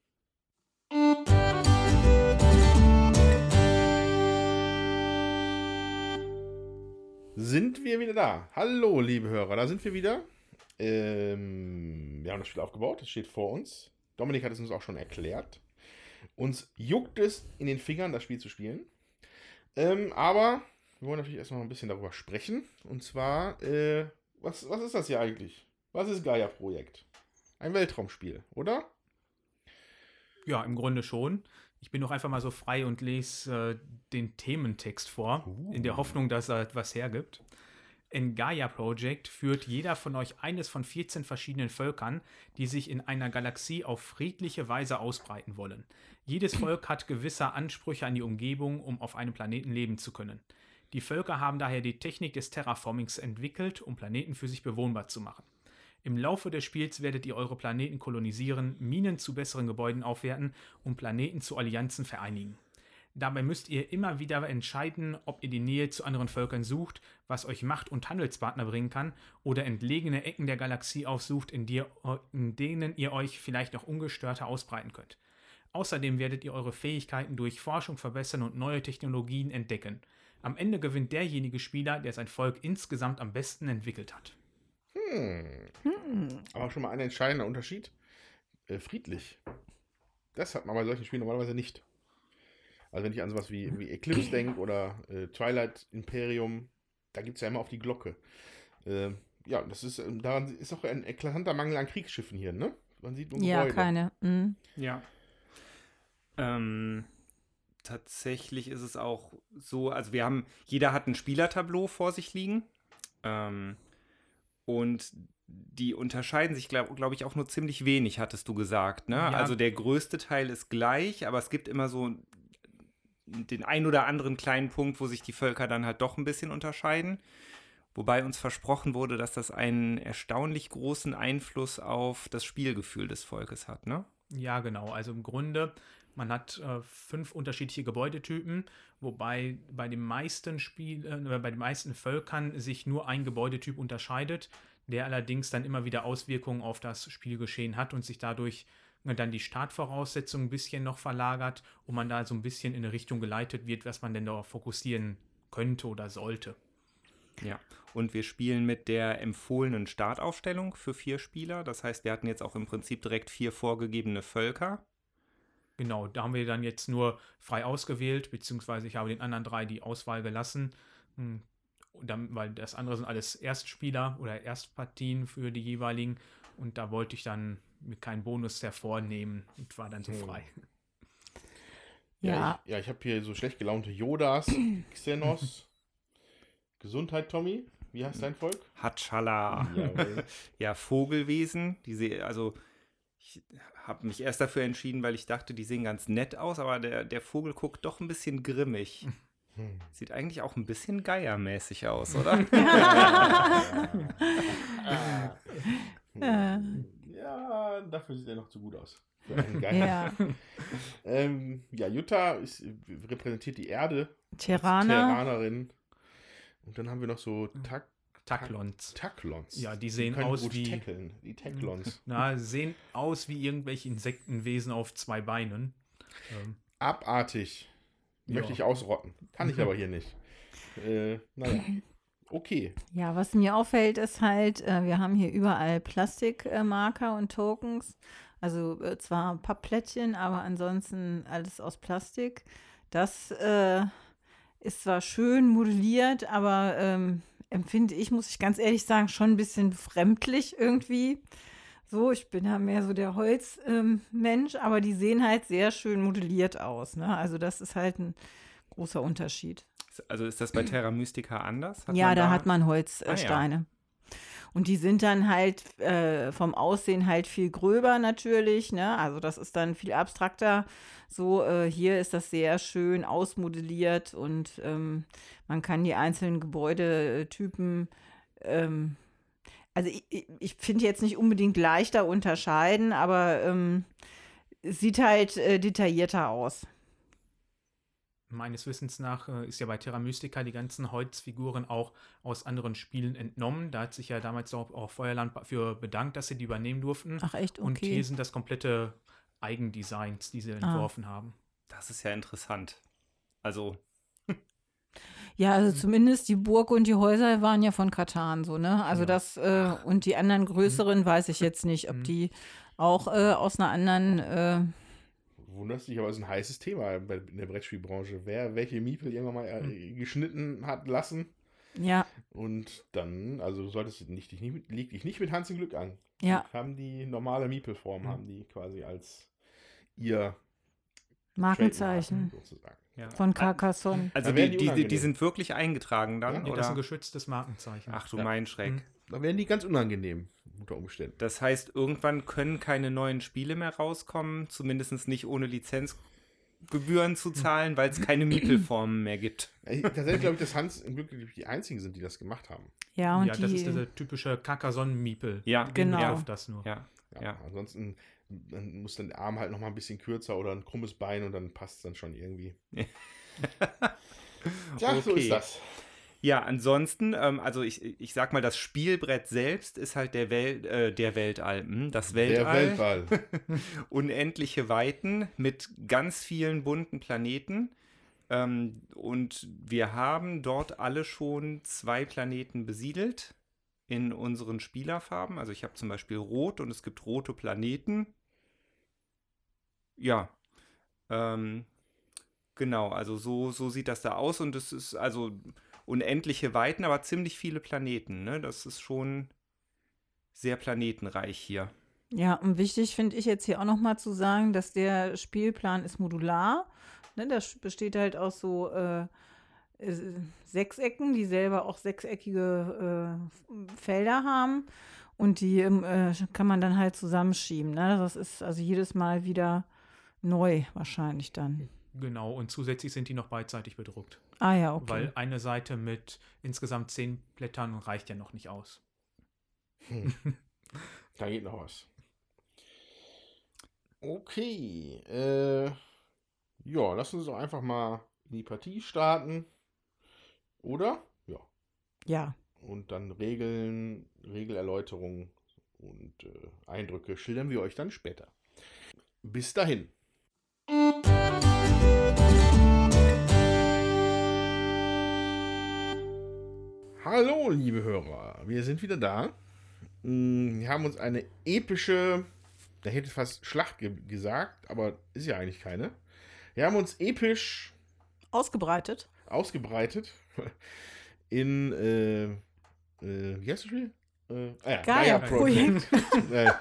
Sind wir wieder da? Hallo, liebe Hörer, da sind wir wieder. Ähm, wir haben das Spiel aufgebaut, es steht vor uns. Dominik hat es uns auch schon erklärt. Uns juckt es in den Fingern, das Spiel zu spielen. Ähm, aber wir wollen natürlich erstmal ein bisschen darüber sprechen. Und zwar, äh, was, was ist das hier eigentlich? Was ist Gaia-Projekt? Ein Weltraumspiel, oder? Ja, im Grunde schon. Ich bin doch einfach mal so frei und lese äh, den Thementext vor, in der Hoffnung, dass er etwas hergibt. In Gaia Project führt jeder von euch eines von 14 verschiedenen Völkern, die sich in einer Galaxie auf friedliche Weise ausbreiten wollen. Jedes Volk hat gewisse Ansprüche an die Umgebung, um auf einem Planeten leben zu können. Die Völker haben daher die Technik des Terraformings entwickelt, um Planeten für sich bewohnbar zu machen. Im Laufe des Spiels werdet ihr eure Planeten kolonisieren, Minen zu besseren Gebäuden aufwerten und Planeten zu Allianzen vereinigen. Dabei müsst ihr immer wieder entscheiden, ob ihr die Nähe zu anderen Völkern sucht, was euch Macht und Handelspartner bringen kann, oder entlegene Ecken der Galaxie aufsucht, in, die, in denen ihr euch vielleicht noch ungestörter ausbreiten könnt. Außerdem werdet ihr eure Fähigkeiten durch Forschung verbessern und neue Technologien entdecken. Am Ende gewinnt derjenige Spieler, der sein Volk insgesamt am besten entwickelt hat. Hm. Aber schon mal ein entscheidender Unterschied. Äh, friedlich. Das hat man bei solchen Spielen normalerweise nicht. Also wenn ich an sowas wie, wie Eclipse denke oder äh, Twilight Imperium, da gibt es ja immer auf die Glocke. Äh, ja, das ist, ähm, daran ist auch ein eklatanter Mangel an Kriegsschiffen hier, ne? Man sieht nur ja, Gebäude. keine. Mhm. Ja. Ähm, tatsächlich ist es auch so, also wir haben, jeder hat ein Spielertableau vor sich liegen. Ähm, und die unterscheiden sich, glaube glaub ich, auch nur ziemlich wenig, hattest du gesagt. Ne? Ja. Also der größte Teil ist gleich, aber es gibt immer so den ein oder anderen kleinen Punkt, wo sich die Völker dann halt doch ein bisschen unterscheiden. Wobei uns versprochen wurde, dass das einen erstaunlich großen Einfluss auf das Spielgefühl des Volkes hat, ne? Ja, genau. Also im Grunde, man hat äh, fünf unterschiedliche Gebäudetypen, wobei bei den meisten Spiel, äh, bei den meisten Völkern sich nur ein Gebäudetyp unterscheidet, der allerdings dann immer wieder Auswirkungen auf das Spielgeschehen hat und sich dadurch äh, dann die Startvoraussetzungen ein bisschen noch verlagert und man da so ein bisschen in eine Richtung geleitet wird, was man denn da fokussieren könnte oder sollte. Ja, und wir spielen mit der empfohlenen Startaufstellung für vier Spieler. Das heißt, wir hatten jetzt auch im Prinzip direkt vier vorgegebene Völker. Genau, da haben wir dann jetzt nur frei ausgewählt, beziehungsweise ich habe den anderen drei die Auswahl gelassen, hm, und dann, weil das andere sind alles Erstspieler oder Erstpartien für die jeweiligen und da wollte ich dann mit keinen Bonus hervornehmen und war dann so Hm. frei. Ja, Ja. ich, ja, ich habe hier so schlecht gelaunte Yodas, Xenos. Gesundheit, Tommy. Wie heißt dein Volk? Hatschala. Ja, Vogelwesen. Diese, also, ich habe mich erst dafür entschieden, weil ich dachte, die sehen ganz nett aus, aber der, der Vogel guckt doch ein bisschen grimmig. Hm. Sieht eigentlich auch ein bisschen geiermäßig aus, oder? Ja. Ja, dafür sieht er noch zu gut aus. Ja. ähm, ja, Jutta ist, repräsentiert die Erde. Terraner. Terranerin. Und dann haben wir noch so Tak Taklons. Taklons. Ja, die sehen können aus gut wie- Tackeln. Die Taklons. Na, sehen aus wie irgendwelche Insektenwesen auf zwei Beinen. Ähm, Abartig. Möchte Ja. ich ausrotten. Kann ich aber hier nicht. Äh, naja. Okay. Ja, was mir auffällt, ist halt, äh, wir haben hier überall Plastikmarker und Tokens. Also äh, zwar Pappplättchen, aber ansonsten alles aus Plastik. Das äh, ist zwar schön modelliert, aber ähm, empfinde ich, muss ich ganz ehrlich sagen, schon ein bisschen fremdlich irgendwie. So, ich bin ja mehr so der Holzmensch, ähm, aber die sehen halt sehr schön modelliert aus. Ne? Also das ist halt ein großer Unterschied. Also ist das bei Terra Mystica anders? Hat ja, man da, hat man Holzsteine. Ah, ja. Und die sind dann halt äh, vom Aussehen halt viel gröber natürlich, ne? Also das ist dann viel abstrakter. So, äh, hier ist das sehr schön ausmodelliert und ähm, man kann die einzelnen Gebäudetypen, ähm, also ich, ich- finde jetzt nicht unbedingt leichter unterscheiden, aber ähm, sieht halt äh, detaillierter aus. Meines Wissens nach äh, ist ja bei Terra Mystica die ganzen Holzfiguren auch aus anderen Spielen entnommen. Da hat sich ja damals auch, auch Feuerland für bedankt, dass sie die übernehmen durften. Ach echt, Und okay. hier sind das komplette Eigendesigns, die sie entworfen haben. Das ist ja interessant. Also, Ja, also zumindest die Burg und die Häuser waren ja von Katan so, ne? Also Ja. das äh, und die anderen größeren weiß ich jetzt nicht, ob Mhm. die auch äh, aus einer anderen äh, Wunderst dich, aber es ist ein heißes Thema bei- in der Brettspielbranche. Wer welche Miepel irgendwann mal Hm. äh, geschnitten hat lassen. ja, Und dann, also du solltest nicht, dich nicht, mit- leg dich nicht mit Hans im Glück an. ja, Die haben die normale Miepelform, Mhm. haben die quasi als ihr Markenzeichen sozusagen. Ja. von Carcassonne. also die, die die, die, sind wirklich eingetragen dann, Ja, Nee, das ist ein geschütztes Markenzeichen. Ach du Ja. mein Schreck. Mhm. Da werden die ganz unangenehm unter Umständen. Das heißt, irgendwann können keine neuen Spiele mehr rauskommen, zumindest nicht ohne Lizenzgebühren zu zahlen, weil es keine Miepelformen mehr gibt. Äh, Tatsächlich glaube ich, dass Hans im Glück die einzigen sind, die das gemacht haben. Ja, und ja, die das ist dieser typische Carcassonne-Miepel. Ja, Genau. Ja, auf das nur. Ja, Ja, ja. Ansonsten dann muss dann der Arm halt noch mal ein bisschen kürzer oder ein krummes Bein und dann passt es dann schon irgendwie. Ja, so Okay. ist das. Ja, ansonsten, ähm, also ich, ich sag mal, das Spielbrett selbst ist halt der, Wel äh, der Weltall, hm, das Der Weltall. Unendliche Weiten mit ganz vielen bunten Planeten. Ähm, und wir haben dort alle schon zwei Planeten besiedelt in unseren Spielerfarben. Also ich habe zum Beispiel Rot und es gibt rote Planeten. Ja. Ähm, genau, also so, so sieht das da aus und es ist also unendliche Weiten, aber ziemlich viele Planeten. Ne? Das ist schon sehr planetenreich hier. Ja, und wichtig finde ich jetzt hier auch noch mal zu sagen, dass der Spielplan ist modular. Ne, das besteht halt aus so äh, Sechsecken, die selber auch sechseckige äh, Felder haben. Und die ähm, äh, kann man dann halt zusammenschieben. Ne? Das ist also jedes Mal wieder neu wahrscheinlich dann. Genau, und zusätzlich sind die noch beidseitig bedruckt. Ah ja, okay. Weil eine Seite mit insgesamt zehn Blättern reicht ja noch nicht aus. Hm. Da geht noch was. Okay. Äh, ja, lass uns doch einfach mal in die Partie starten. Oder? Ja. ja, Und dann Regeln, Regelerläuterungen und äh, Eindrücke schildern wir euch dann später. Bis dahin. Hallo, liebe Hörer. Wir sind wieder da. Mm, Wir haben uns eine epische, da hätte ich fast Schlacht ge gesagt, aber ist ja eigentlich keine. Wir haben uns episch ausgebreitet. ausgebreitet in, äh, äh, wie heißt das Spiel? Äh, ah ja, Gaia-Projekt. äh,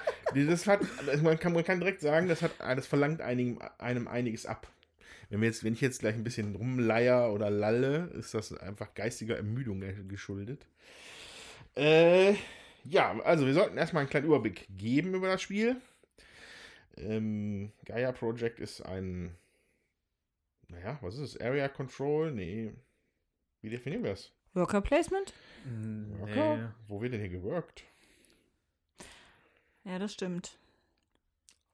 das hat, also man, kann, man kann direkt sagen, das hat, das verlangt einigen, einem einiges ab. Wenn, wir jetzt, wenn ich jetzt gleich ein bisschen rumleier oder lalle, ist das einfach geistiger Ermüdung geschuldet. Äh, ja, also wir sollten erstmal einen kleinen Überblick geben über das Spiel. Ähm, Gaia Project ist ein, naja, was ist es? Area Control? Nee. Wie definieren wir es? Worker Placement? Worker? Wo wird denn hier geworkt? Ja, das stimmt.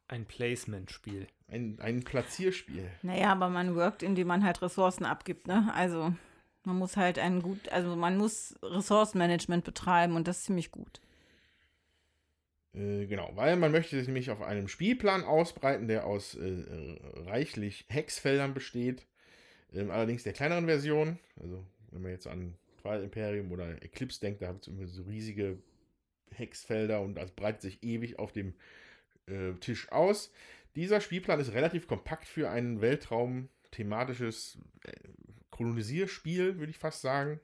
Ein Placement-Spiel. Ein, ein Platzierspiel. Naja, aber man workt, indem man halt Ressourcen abgibt, ne? Also man muss halt ein gut, also man muss Ressourcenmanagement betreiben und das ist ziemlich gut. Äh, genau, weil man möchte sich nämlich auf einem Spielplan ausbreiten, der aus äh, reichlich Hexfeldern besteht. Ähm, allerdings der kleineren Version. Also wenn man jetzt an Twilight Imperium oder Eclipse denkt, da hat es so riesige Hexfelder und das breitet sich ewig auf dem äh, Tisch aus. Dieser Spielplan ist relativ kompakt für ein Weltraum-thematisches äh, Kolonisierspiel, würde ich fast sagen.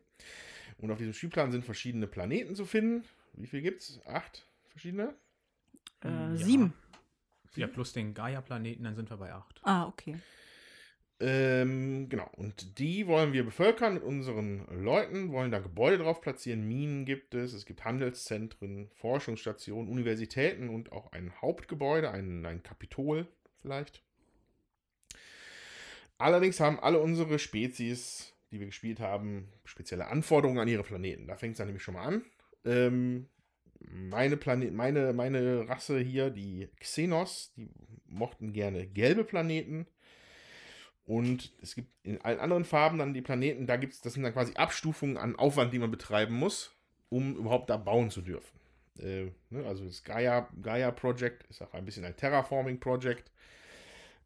Und auf diesem Spielplan sind verschiedene Planeten zu finden. Wie viel gibt es? Acht verschiedene? Äh, Ja. Sieben. Ja, plus den Gaia-Planeten, dann sind wir bei 8. Ah, okay. Ähm, genau. Und die wollen wir bevölkern mit unseren Leuten, wollen da Gebäude drauf platzieren. Minen gibt es, es gibt Handelszentren, Forschungsstationen, Universitäten und auch ein Hauptgebäude, ein, ein Kapitol vielleicht. Allerdings haben alle unsere Spezies, die wir gespielt haben, spezielle Anforderungen an ihre Planeten. Da fängt es dann nämlich schon mal an. Ähm, meine, Planet, meine, meine Rasse hier, die Xenos, die mochten gerne gelbe Planeten. Und es gibt in allen anderen Farben dann die Planeten, da gibt es, das sind dann quasi Abstufungen an Aufwand, die man betreiben muss, um überhaupt da bauen zu dürfen. Äh, ne, also das Gaia, Gaia Project ist auch ein bisschen ein Terraforming Project.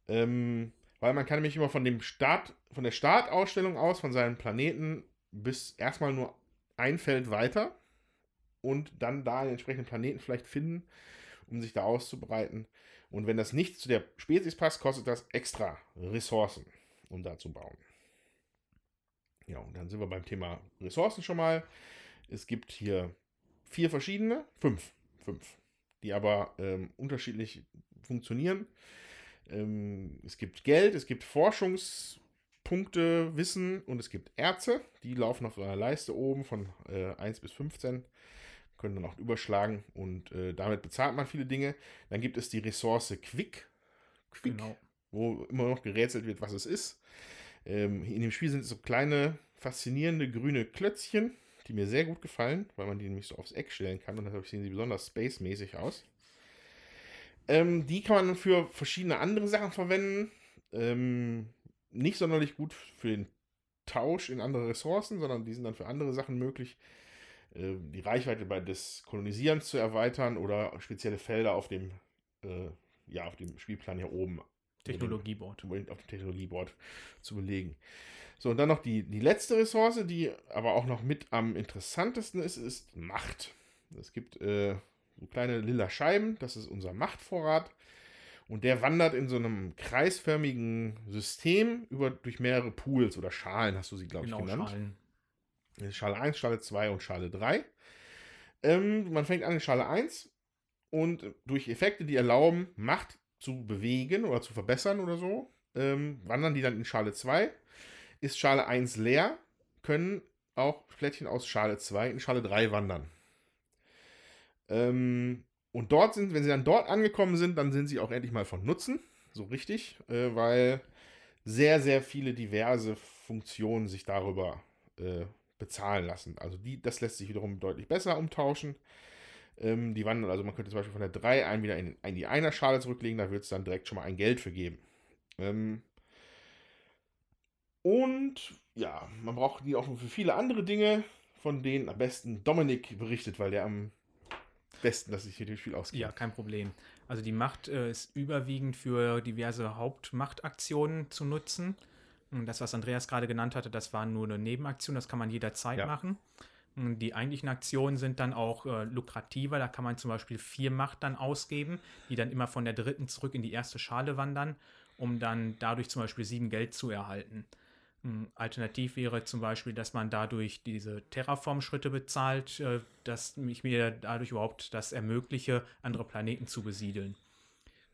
Ähm, weil man kann nämlich immer von dem Start, von der Startausstellung aus, von seinem Planeten, bis erstmal nur ein Feld weiter und dann da einen entsprechenden Planeten vielleicht finden, um sich da auszubreiten. Und wenn das nicht zu der Spezies passt, kostet das extra Ressourcen, um da zu bauen. Ja, und dann sind wir beim Thema Ressourcen schon mal. Es gibt hier vier verschiedene, fünf, fünf, die aber ähm, unterschiedlich funktionieren. Ähm, es gibt Geld, es gibt Forschungspunkte, Wissen und es gibt Erze. Die laufen auf einer Leiste oben von äh, 1 bis 15 können dann auch überschlagen und äh, damit bezahlt man viele Dinge. Dann gibt es die Ressource Quick, Quick Genau. wo immer noch gerätselt wird, was es ist. Ähm, in dem Spiel sind es so kleine, faszinierende grüne Klötzchen, die mir sehr gut gefallen, weil man die nämlich so aufs Eck stellen kann und dadurch sehen sie besonders space-mäßig aus. Ähm, die kann man für verschiedene andere Sachen verwenden. Ähm, nicht sonderlich gut für den Tausch in andere Ressourcen, sondern die sind dann für andere Sachen möglich äh, die Reichweite bei des Kolonisierens zu erweitern oder spezielle Felder auf dem, äh, ja, auf dem Spielplan hier oben Technologieboard. unbedingt auf dem Technologieboard zu belegen. So, und dann noch die, die letzte Ressource, die aber auch noch mit am interessantesten ist, ist Macht. Es gibt äh, so kleine lila Scheiben, das ist unser Machtvorrat. Und der wandert in so einem kreisförmigen System über, durch mehrere Pools oder Schalen, hast du sie, glaube Genau, ich, genannt. Schalen. Ist Schale 1, Schale 2 und Schale 3. Ähm, man fängt an in Schale 1 und durch Effekte, die erlauben, Macht zu bewegen oder zu verbessern oder so, ähm, wandern die dann in Schale 2. Ist Schale 1 leer, können auch Plättchen aus Schale 2 in Schale 3 wandern. Ähm, und dort sind, wenn sie dann dort angekommen sind, dann sind sie auch endlich mal von Nutzen, so richtig, äh, weil sehr, sehr viele diverse Funktionen sich darüber äh, bezahlen lassen. Also die, das lässt sich wiederum deutlich besser umtauschen. Ähm, die wandern, also man könnte zum Beispiel von der 3 ein wieder in, in die Einer-Schale zurücklegen, da wird es dann direkt schon mal ein Geld für geben. Ähm, und ja, man braucht die auch für viele andere Dinge, von denen am besten Dominik berichtet, weil der am besten, dass sich hier das Spiel ausgeht. Ja, kein Problem. Also die Macht äh, ist überwiegend für diverse Hauptmachtaktionen zu nutzen. Und das, was Andreas gerade genannt hatte, das war nur eine Nebenaktion, das kann man jederzeit Ja. machen. Die eigentlichen Aktionen sind dann auch äh, lukrativer. Da kann man zum Beispiel vier Macht dann ausgeben, die dann immer von der dritten zurück in die erste Schale wandern, um dann dadurch zum Beispiel sieben Geld zu erhalten. Mm, Alternativ wäre zum Beispiel, dass man dadurch diese Terraform-Schritte bezahlt, äh, dass ich mir dadurch überhaupt das ermögliche, andere Planeten zu besiedeln.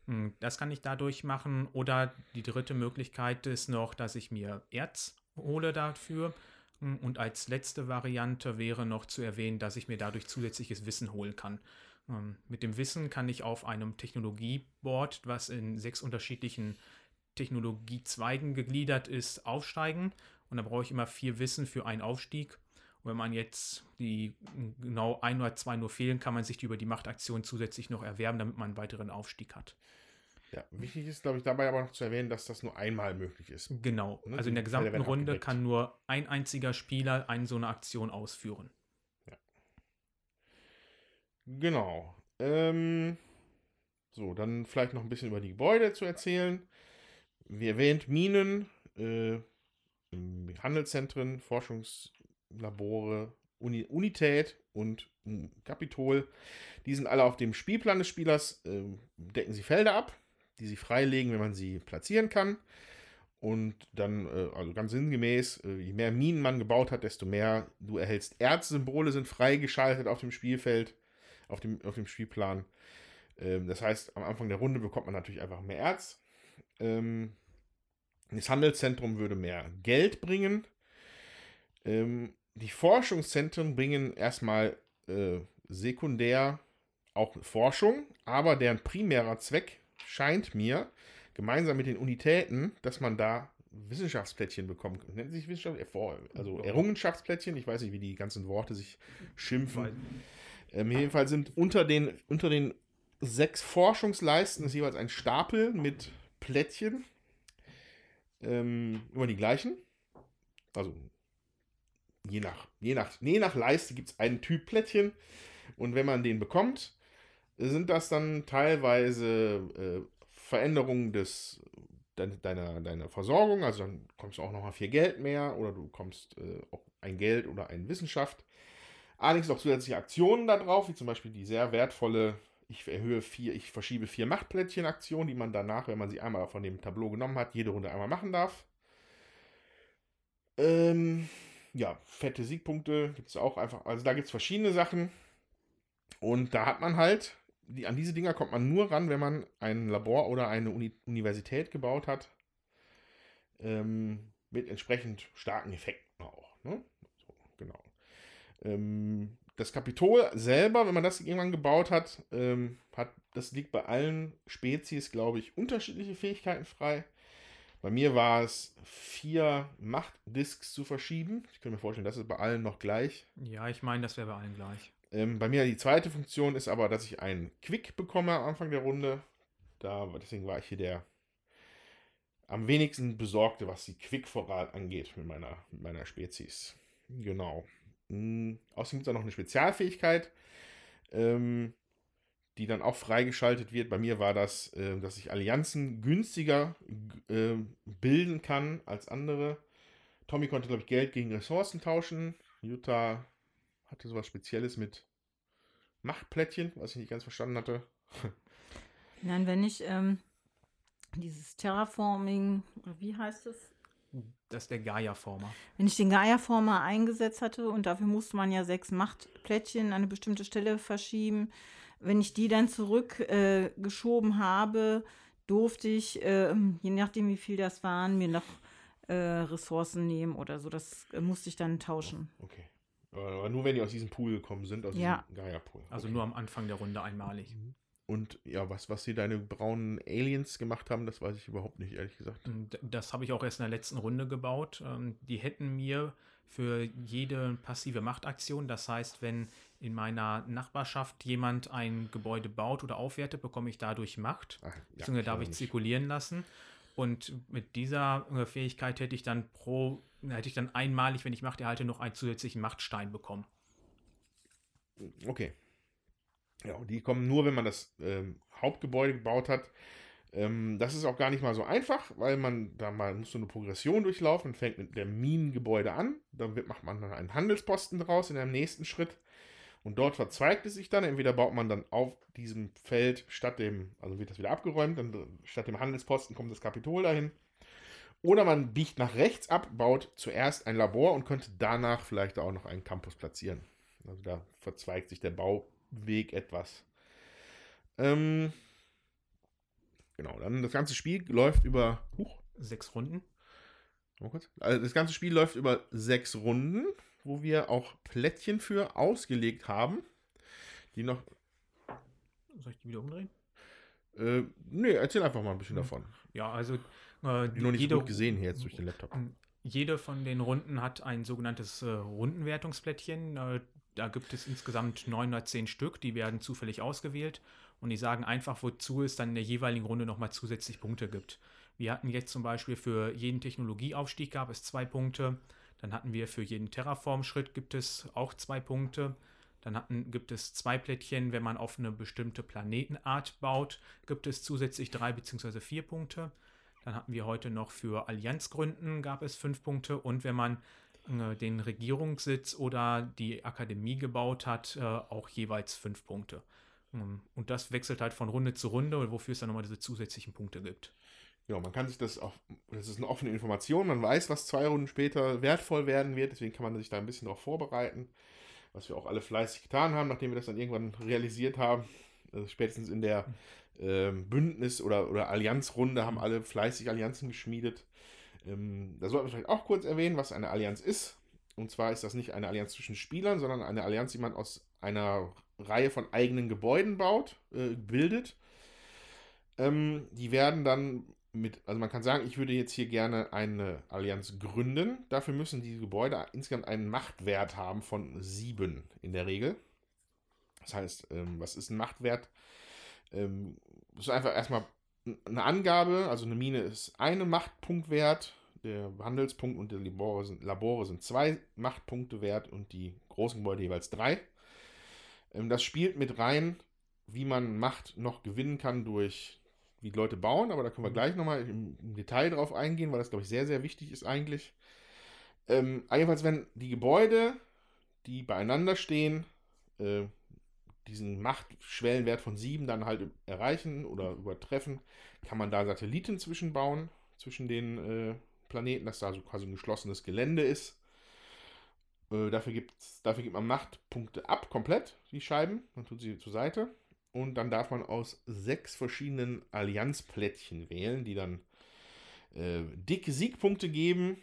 Mm, Das kann ich dadurch machen. Oder die dritte Möglichkeit ist noch, dass ich mir Erz hole dafür. Mm, Und als letzte Variante wäre noch zu erwähnen, dass ich mir dadurch zusätzliches Wissen holen kann. Ähm, mit dem Wissen kann ich auf einem Technologieboard, was in sechs unterschiedlichen Technologiezweigen gegliedert ist, aufsteigen. Und da brauche ich immer vier Wissen für einen Aufstieg. Wenn man jetzt die genau ein oder zwei nur fehlen, kann man sich die über die Machtaktion zusätzlich noch erwerben, damit man einen weiteren Aufstieg hat. Ja, wichtig ist, glaube ich, dabei aber noch zu erwähnen, dass das nur einmal möglich ist. Genau. Ne, Also in der gesamten Runde abgedeckt. kann nur ein einziger Spieler eine so eine Aktion ausführen. Genau. Ähm, so, dann vielleicht noch ein bisschen über die Gebäude zu erzählen. Wie erwähnt, Minen, äh, Handelszentren, Forschungslabore, Uni Unität und mm, Kapitol. Die sind alle auf dem Spielplan des Spielers, ähm, decken sie Felder ab, die sie freilegen, wenn man sie platzieren kann. Und dann, äh, also ganz sinngemäß, äh, je mehr Minen man gebaut hat, desto mehr du erhältst. Erzsymbole sind freigeschaltet auf dem Spielfeld, auf dem, auf dem Spielplan. Ähm, das heißt, am Anfang der Runde bekommt man natürlich einfach mehr Erz. Ähm, das Handelszentrum würde mehr Geld bringen. Ähm, die Forschungszentren bringen erstmal äh, sekundär auch Forschung, aber deren primärer Zweck scheint mir, gemeinsam mit den Unitäten, dass man da Wissenschaftsplättchen bekommt. Nennt sich Wissenschaft, äh, also Errungenschaftsplättchen, ich weiß nicht, wie die ganzen Worte sich schimpfen. Ähm, jedenfalls sind unter den, unter den sechs Forschungsleisten ist jeweils ein Stapel mit Plättchen. Ähm, immer die gleichen. Also je nach, je nach, je nach Leiste gibt es einen Typ Plättchen. Und wenn man den bekommt, sind das dann teilweise äh, Veränderungen des, dein- deiner, deiner Versorgung. Also dann kommst du auch nochmal vier Geld mehr oder du kommst äh, auch ein Geld oder eine Wissenschaft. Allerdings noch zusätzliche Aktionen da drauf, wie zum Beispiel die sehr wertvolle, ich erhöhe vier, ich verschiebe vier Machtplättchen-Aktion, die man danach, wenn man sie einmal von dem Tableau genommen hat, jede Runde einmal machen darf. Ähm, ja, fette Siegpunkte gibt es auch einfach. Also da gibt es verschiedene Sachen. Und da hat man halt, die, an diese Dinger kommt man nur ran, wenn man ein Labor oder eine Uni Universität gebaut hat. Ähm, mit entsprechend starken Effekten auch. Ne? So, genau. Ähm, das Kapitol selber, wenn man das irgendwann gebaut hat, ähm, hat, das liegt bei allen Spezies, glaube ich, unterschiedliche Fähigkeiten frei. Bei mir war es vier Machtdisks zu verschieben. Ich kann mir vorstellen, das ist bei allen noch gleich. Ja, ich meine, das wäre bei allen gleich. Ähm, bei mir die zweite Funktion ist aber, dass ich einen Quick bekomme am Anfang der Runde. Da, deswegen war ich hier der am wenigsten besorgte, was die Quick-Vorrat angeht mit meiner, mit meiner Spezies. Genau. Mm, außerdem gibt es auch noch eine Spezialfähigkeit, ähm, die dann auch freigeschaltet wird. Bei mir war das, äh, dass ich Allianzen günstiger äh, bilden kann als andere. Tommy konnte, glaube ich, Geld gegen Ressourcen tauschen. Jutta hatte sowas Spezielles mit Machtplättchen, was ich nicht ganz verstanden hatte. Nein, wenn ich ähm, dieses Terraforming, wie heißt es? Das ist der Gaia-Former. Wenn ich den Gaia-Former eingesetzt hatte und dafür musste man ja sechs Machtplättchen an eine bestimmte Stelle verschieben, wenn ich die dann zurückgeschoben äh, habe, durfte ich, ähm, je nachdem wie viel das waren, mir noch äh, Ressourcen nehmen oder so. Das äh, musste ich dann tauschen. Okay. Aber nur wenn die aus diesem Pool gekommen sind, aus Ja. diesem Gaia-Pool. Also okay. nur am Anfang der Runde einmalig. Und ja, was, was sie deine braunen Aliens gemacht haben, das weiß ich überhaupt nicht, ehrlich gesagt. Und Das habe ich auch erst in der letzten Runde gebaut. Ähm, Die hätten mir für jede passive Machtaktion, das heißt, wenn in meiner Nachbarschaft jemand ein Gebäude baut oder aufwertet, bekomme ich dadurch Macht. Ah, ja, Beziehungsweise darf ich nicht. zirkulieren lassen. Und mit dieser äh, Fähigkeit hätte ich dann pro, hätte ich dann einmalig, wenn ich Macht erhalte, noch einen zusätzlichen Machtstein bekommen. Okay. Ja, und die kommen nur, wenn man das ähm, Hauptgebäude gebaut hat. Ähm, das ist auch gar nicht mal so einfach, weil man da mal muss so eine Progression durchlaufen. Man fängt mit dem Minengebäude an, dann wird, macht man dann einen Handelsposten draus in einem nächsten Schritt. Und dort verzweigt es sich dann. Entweder baut man dann auf diesem Feld statt dem, also wird das wieder abgeräumt, dann statt dem Handelsposten kommt das Kapitol dahin. Oder man biegt nach rechts ab, baut zuerst ein Labor und könnte danach vielleicht auch noch einen Campus platzieren. Also da verzweigt sich der Bauweg etwas. Ähm, genau, dann das ganze Spiel läuft über. Huch, Sechs Runden. mal kurz. Also das ganze Spiel läuft über sechs Runden, wo wir auch Plättchen für ausgelegt haben, die noch Soll ich die wieder umdrehen? Äh, nee, erzähl einfach mal ein bisschen Hm. davon. Ja, also äh, Die noch nicht jede- so gut gesehen hier jetzt durch den Laptop. Jede von den Runden hat ein sogenanntes äh, Rundenwertungsplättchen. Äh, da gibt es insgesamt 910 Stück, die werden zufällig ausgewählt und die sagen einfach, wozu es dann in der jeweiligen Runde nochmal zusätzlich Punkte gibt. Wir hatten jetzt zum Beispiel für jeden Technologieaufstieg gab es zwei Punkte. Dann hatten wir für jeden Terraform-Schritt gibt es auch zwei Punkte. Dann hatten, gibt es zwei Plättchen, wenn man auf eine bestimmte Planetenart baut, gibt es zusätzlich drei bzw. vier Punkte. Dann hatten wir heute noch für Allianzgründen gab es fünf Punkte und wenn man äh, den Regierungssitz oder die Akademie gebaut hat, äh, auch jeweils fünf Punkte. Ähm, Und das wechselt halt von Runde zu Runde, wofür es dann nochmal diese zusätzlichen Punkte gibt. Ja, man kann sich das auch, das ist eine offene Information, man weiß, was zwei Runden später wertvoll werden wird, deswegen kann man sich da ein bisschen darauf vorbereiten, was wir auch alle fleißig getan haben, nachdem wir das dann irgendwann realisiert haben. Also spätestens in der ähm, Bündnis- oder, oder Allianzrunde haben alle fleißig Allianzen geschmiedet. Ähm, da sollten wir vielleicht auch kurz erwähnen, was eine Allianz ist. Und zwar ist das nicht eine Allianz zwischen Spielern, sondern eine Allianz, die man aus einer Reihe von eigenen Gebäuden baut, äh, bildet. Ähm, die werden dann mit, also man kann sagen, ich würde jetzt hier gerne eine Allianz gründen. Dafür müssen die Gebäude insgesamt einen Machtwert haben von sieben in der Regel. Das heißt, ähm, was ist ein Machtwert? Ähm, das ist einfach erstmal eine Angabe, also eine Mine ist eine Machtpunktwert, der Handelspunkt und der Labore sind, Labore sind zwei Machtpunkte wert und die großen Gebäude jeweils drei. Ähm, das spielt mit rein, wie man Macht noch gewinnen kann durch wie die Leute bauen, aber da können wir gleich nochmal im, im Detail drauf eingehen, weil das, glaube ich, sehr, sehr wichtig ist eigentlich. Ähm, jedenfalls, wenn die Gebäude, die beieinander stehen, äh, diesen Machtschwellenwert von 7 dann halt erreichen oder übertreffen, kann man da Satelliten zwischenbauen, zwischen den äh, Planeten, dass da so quasi ein geschlossenes Gelände ist. Äh, dafür, gibt's, dafür gibt man Machtpunkte ab, komplett, die Scheiben, man tut sie zur Seite. Und dann darf man aus sechs verschiedenen Allianzplättchen wählen, die dann äh, dicke Siegpunkte geben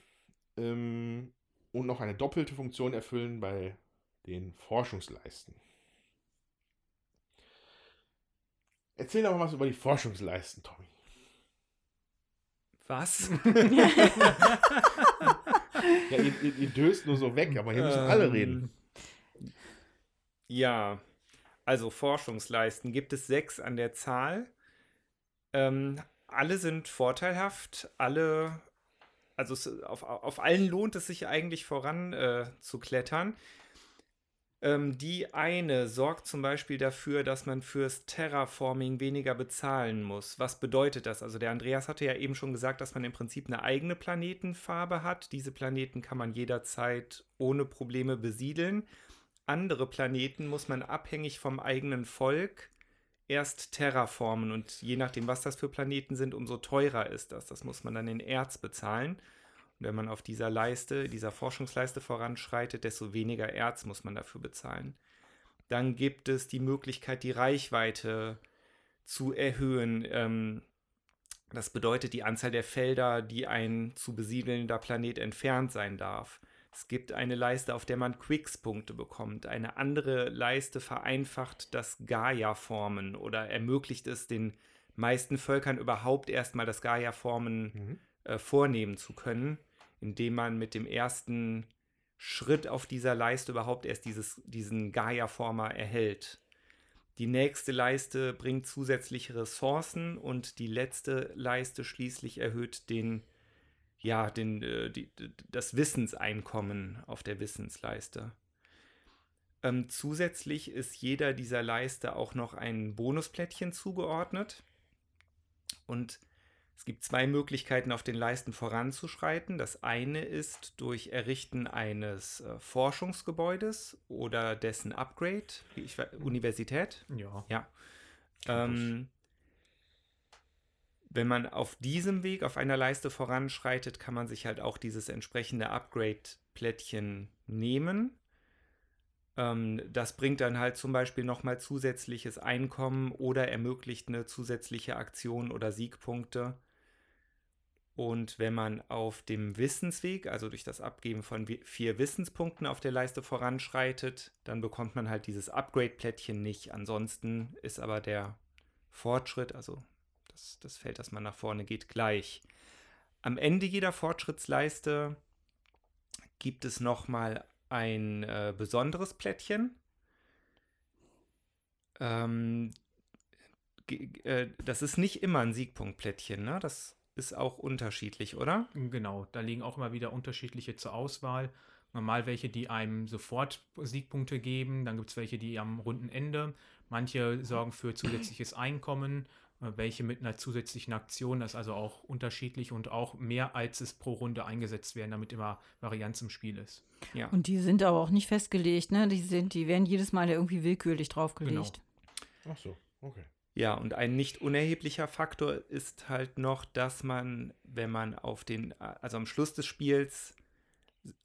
ähm, und noch eine doppelte Funktion erfüllen bei den Forschungsleisten. Erzähl doch mal was über die Forschungsleisten, Tommy. Was? Ja, ihr, ihr, ihr döst nur so weg, aber hier müssen alle Ähm, reden. Ja, also Forschungsleisten gibt es sechs an der Zahl. Ähm, alle sind vorteilhaft, alle, also es, auf, auf allen lohnt es sich eigentlich voran äh, zu klettern. Ähm, die eine sorgt zum Beispiel dafür, dass man fürs Terraforming weniger bezahlen muss. Was bedeutet das? Also der Andreas hatte ja eben schon gesagt, dass man im Prinzip eine eigene Planetenfarbe hat. Diese Planeten kann man jederzeit ohne Probleme besiedeln. Andere Planeten muss man abhängig vom eigenen Volk erst terraformen und je nachdem, was das für Planeten sind, umso teurer ist das. Das muss man dann in Erz bezahlen. Und wenn man auf dieser Leiste, dieser Forschungsleiste voranschreitet, desto weniger Erz muss man dafür bezahlen. Dann gibt es die Möglichkeit, die Reichweite zu erhöhen. Ähm, das bedeutet die Anzahl der Felder, die ein zu besiedelnder Planet entfernt sein darf. Es gibt eine Leiste, auf der man Quicks-Punkte bekommt. Eine andere Leiste vereinfacht das Gaia-Formen oder ermöglicht es den meisten Völkern überhaupt erstmal das Gaia-Formen Mhm. äh, vornehmen zu können, indem man mit dem ersten Schritt auf dieser Leiste überhaupt erst dieses, diesen Gaia-Former erhält. Die nächste Leiste bringt zusätzliche Ressourcen und die letzte Leiste schließlich erhöht den, ja, den, äh, die, das Wissenseinkommen auf der Wissensleiste. Ähm, zusätzlich ist jeder dieser Leiste auch noch ein Bonusplättchen zugeordnet. Und es gibt zwei Möglichkeiten, auf den Leisten voranzuschreiten. Das eine ist durch Errichten eines äh, Forschungsgebäudes oder dessen Upgrade, wie ich, Universität. Ja. Ja. Ähm, wenn man auf diesem Weg auf einer Leiste voranschreitet, kann man sich halt auch dieses entsprechende Upgrade-Plättchen nehmen. Ähm, das bringt dann halt zum Beispiel nochmal zusätzliches Einkommen oder ermöglicht eine zusätzliche Aktion oder Siegpunkte. Und wenn man auf dem Wissensweg, also durch das Abgeben von vier Wissenspunkten auf der Leiste voranschreitet, dann bekommt man halt dieses Upgrade-Plättchen nicht. Ansonsten ist aber der Fortschritt, also das, das Feld, das man nach vorne geht, gleich. Am Ende jeder Fortschrittsleiste gibt es nochmal ein äh, besonderes Plättchen. Ähm, äh, das ist nicht immer ein Siegpunktplättchen, ne? Das ist auch unterschiedlich, oder? Genau, da liegen auch immer wieder unterschiedliche zur Auswahl. Normal welche, die einem sofort Siegpunkte geben, dann gibt es welche, die am Rundenende. Manche sorgen für zusätzliches Einkommen, welche mit einer zusätzlichen Aktion, das ist also auch unterschiedlich und auch mehr als es pro Runde eingesetzt werden, damit immer Varianz im Spiel ist. Ja. Und die sind aber auch nicht festgelegt, ne? Die sind, die werden jedes Mal irgendwie willkürlich draufgelegt. Genau. Ach so, okay. Ja, und ein nicht unerheblicher Faktor ist halt noch, dass man, wenn man auf den, also am Schluss des Spiels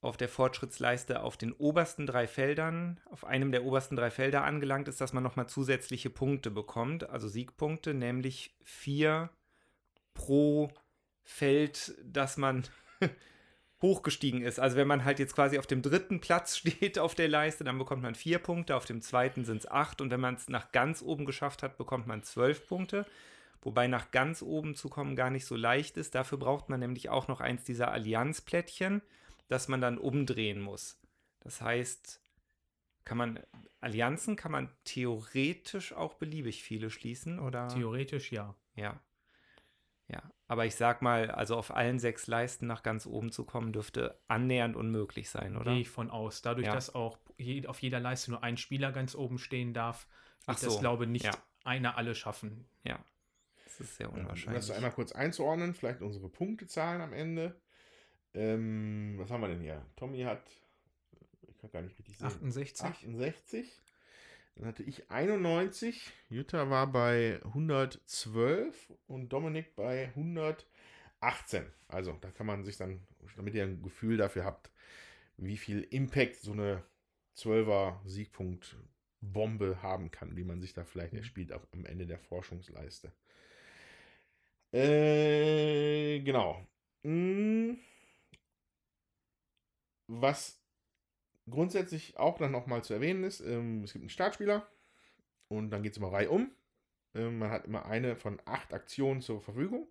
auf der Fortschrittsleiste auf den obersten drei Feldern, auf einem der obersten drei Felder angelangt ist, dass man nochmal zusätzliche Punkte bekommt, also Siegpunkte, nämlich vier pro Feld, das man hochgestiegen ist. Also wenn man halt jetzt quasi auf dem dritten Platz steht auf der Leiste, dann bekommt man vier Punkte, auf dem zweiten sind es acht und wenn man es nach ganz oben geschafft hat, bekommt man zwölf Punkte. Wobei nach ganz oben zu kommen gar nicht so leicht ist. Dafür braucht man nämlich auch noch eins dieser Allianzplättchen, das man dann umdrehen muss. Das heißt, kann man Allianzen kann man theoretisch auch beliebig viele schließen, oder? Theoretisch ja. Ja. Ja, aber ich sag mal, also auf allen sechs Leisten nach ganz oben zu kommen, dürfte annähernd unmöglich sein, oder? Gehe ich von aus. Dadurch, ja. dass auch je, auf jeder Leiste nur ein Spieler ganz oben stehen darf, wird so. das, glaube ich, nicht ja. einer alle schaffen. Ja. Das ist sehr unwahrscheinlich. Um das einmal kurz einzuordnen, vielleicht unsere Punktezahlen am Ende. Ähm, was haben wir denn hier? Tommy hat, ich kann gar nicht richtig sehen. 68. 68. Dann hatte ich 91, Jutta war bei 112 und Dominik bei 118. Also da kann man sich dann, damit ihr ein Gefühl dafür habt, wie viel Impact so eine 12er Siegpunkt Bombe haben kann, wie man sich da vielleicht mhm. erspielt auf, am Ende der Forschungsleiste. Äh, genau. Hm. Was grundsätzlich auch dann nochmal zu erwähnen ist, ähm, es gibt einen Startspieler und dann geht es immer Reihe um. Ähm, man hat immer eine von acht Aktionen zur Verfügung.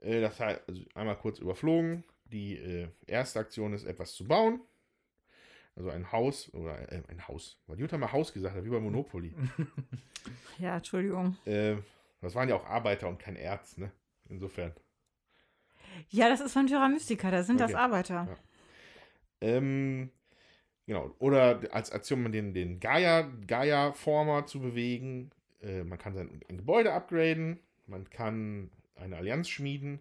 Äh, das heißt, also einmal kurz überflogen. Die äh, erste Aktion ist etwas zu bauen. Also ein Haus oder äh, ein Haus. Weil Jutta mal Haus gesagt hat, wie bei Monopoly. ja, Entschuldigung. Äh, das waren ja auch Arbeiter und kein Erz, ne? Insofern. Ja, das ist von Tyra Mystica, da sind okay. das Arbeiter. Ja. Ähm, Genau. Oder als Aktion den, den Gaia, Gaia-Former zu bewegen. Äh, man kann sein ein Gebäude upgraden. Man kann eine Allianz schmieden.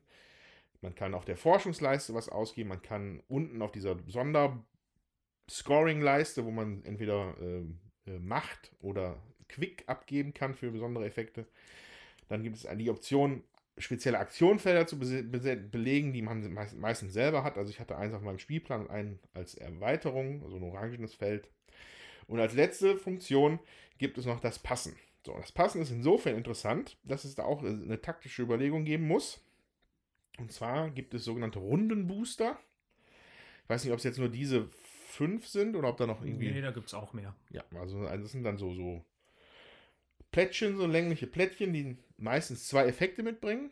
Man kann auf der Forschungsleiste was ausgeben. Man kann unten auf dieser Sonder-Scoring-Leiste, wo man entweder äh, äh, Macht oder Quick abgeben kann für besondere Effekte. Dann gibt es die Option, spezielle Aktionfelder zu be be belegen, die man meistens selber hat. Also ich hatte eins auf meinem Spielplan und einen als Erweiterung, also ein orangenes Feld. Und als letzte Funktion gibt es noch das Passen. So, das Passen ist insofern interessant, dass es da auch eine taktische Überlegung geben muss. Und zwar gibt es sogenannte Rundenbooster. Ich weiß nicht, ob es jetzt nur diese fünf sind oder ob da noch irgendwie. Nee, da gibt es auch mehr. Ja, also, also das sind dann so, so Plättchen, so längliche Plättchen, die meistens zwei Effekte mitbringen.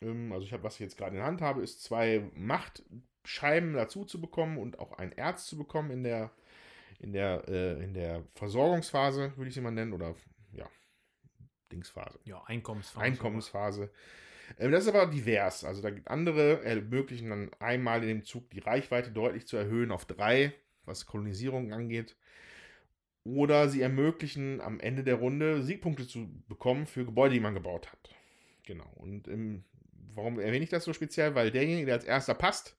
Ähm, also ich habe, was ich jetzt gerade in der Hand habe, ist zwei Machtscheiben dazu zu bekommen und auch ein Erz zu bekommen in der, in der, äh, in der Versorgungsphase, würde ich sie mal nennen, oder ja, Dingsphase. Ja, Einkommensphase. Einkommensphase. Ähm, das ist aber divers. Also da gibt andere ermöglichen dann einmal in dem Zug die Reichweite deutlich zu erhöhen auf drei, was Kolonisierung angeht. Oder sie ermöglichen am Ende der Runde Siegpunkte zu bekommen für Gebäude, die man gebaut hat. Genau. Und ähm, warum erwähne ich das so speziell? Weil derjenige, der als erster passt,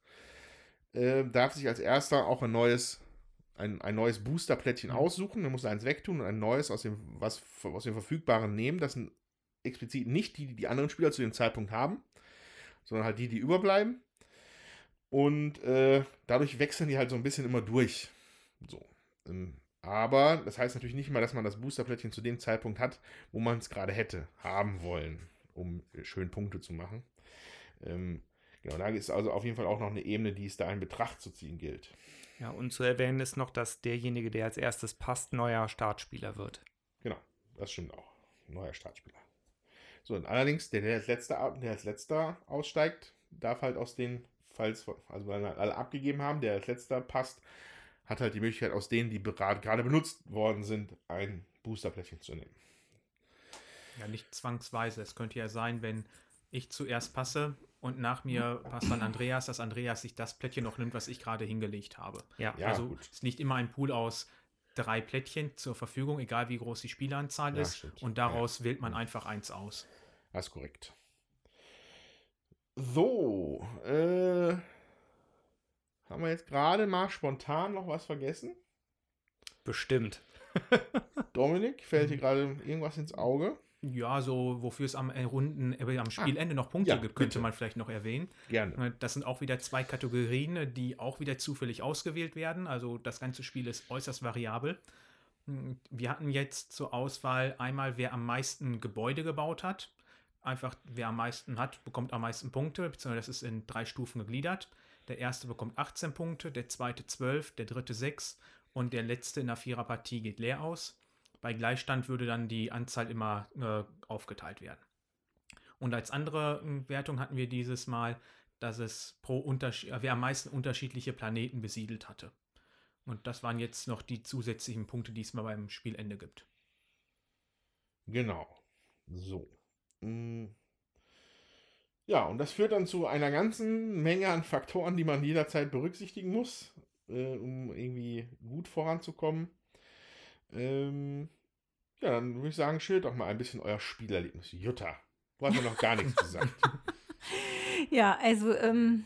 äh, darf sich als erster auch ein neues, ein, ein neues Booster-Plättchen mhm. aussuchen. Er muss eins wegtun und ein neues aus dem, was, aus dem Verfügbaren nehmen. Das sind explizit nicht die, die die anderen Spieler zu dem Zeitpunkt haben, sondern halt die, die überbleiben. Und äh, dadurch wechseln die halt so ein bisschen immer durch. So. Ähm, aber das heißt natürlich nicht mal, dass man das Boosterplättchen zu dem Zeitpunkt hat, wo man es gerade hätte haben wollen, um schön Punkte zu machen. Ähm, Genau, da ist also auf jeden Fall auch noch eine Ebene, die es da in Betracht zu ziehen gilt. Ja, und zu erwähnen ist noch, dass derjenige, der als erstes passt, neuer Startspieler wird. Genau, das stimmt auch. Neuer Startspieler. So, und allerdings, der, der als letzter, der als letzter aussteigt, darf halt aus den, falls, also wenn alle abgegeben haben, der als letzter passt, hat halt die Möglichkeit, aus denen, die gerade benutzt worden sind, ein Boosterplättchen zu nehmen. Ja, nicht zwangsweise. Es könnte ja sein, wenn ich zuerst passe und nach mir passt dann Andreas, dass Andreas sich das Plättchen noch nimmt, was ich gerade hingelegt habe. Ja, Ja, also gut. es liegt immer ein Pool aus drei Plättchen zur Verfügung, egal wie groß die Spieleranzahl Ja, ist. stimmt. Und daraus wählt man einfach eins aus. Das ist korrekt. So, äh, haben wir jetzt gerade mal spontan noch was vergessen? bestimmt. Dominik, fällt dir gerade irgendwas ins Auge? Ja, so wofür es am äh, Runden, äh, am Spielende noch Punkte Ah, ja, gibt, könnte bitte. man vielleicht noch erwähnen. Gerne. Äh, Das sind auch wieder zwei Kategorien, die auch wieder zufällig ausgewählt werden. Also das ganze Spiel ist äußerst variabel. Hm, Wir hatten jetzt zur Auswahl einmal, wer am meisten Gebäude gebaut hat. Einfach, wer am meisten hat, bekommt am meisten Punkte, beziehungsweise das ist in drei Stufen gegliedert. Der erste bekommt 18 Punkte, der zweite 12, der dritte 6 und der letzte in der Viererpartie geht leer aus. Bei Gleichstand würde dann die Anzahl immer äh, aufgeteilt werden. Und als andere äh, Wertung hatten wir dieses Mal, dass es pro Unterschied, wer am meisten unterschiedliche Planeten besiedelt hatte. Und das waren jetzt noch die zusätzlichen Punkte, die es mal beim Spielende gibt. Genau. So. Mm. Ja, und das führt dann zu einer ganzen Menge an Faktoren, die man jederzeit berücksichtigen muss, äh, um irgendwie gut voranzukommen. Ähm, ja, dann würde ich sagen, schildert doch mal ein bisschen euer Spielerlebnis. Jutta, du hast ja noch gar nichts gesagt. Ja, also ähm,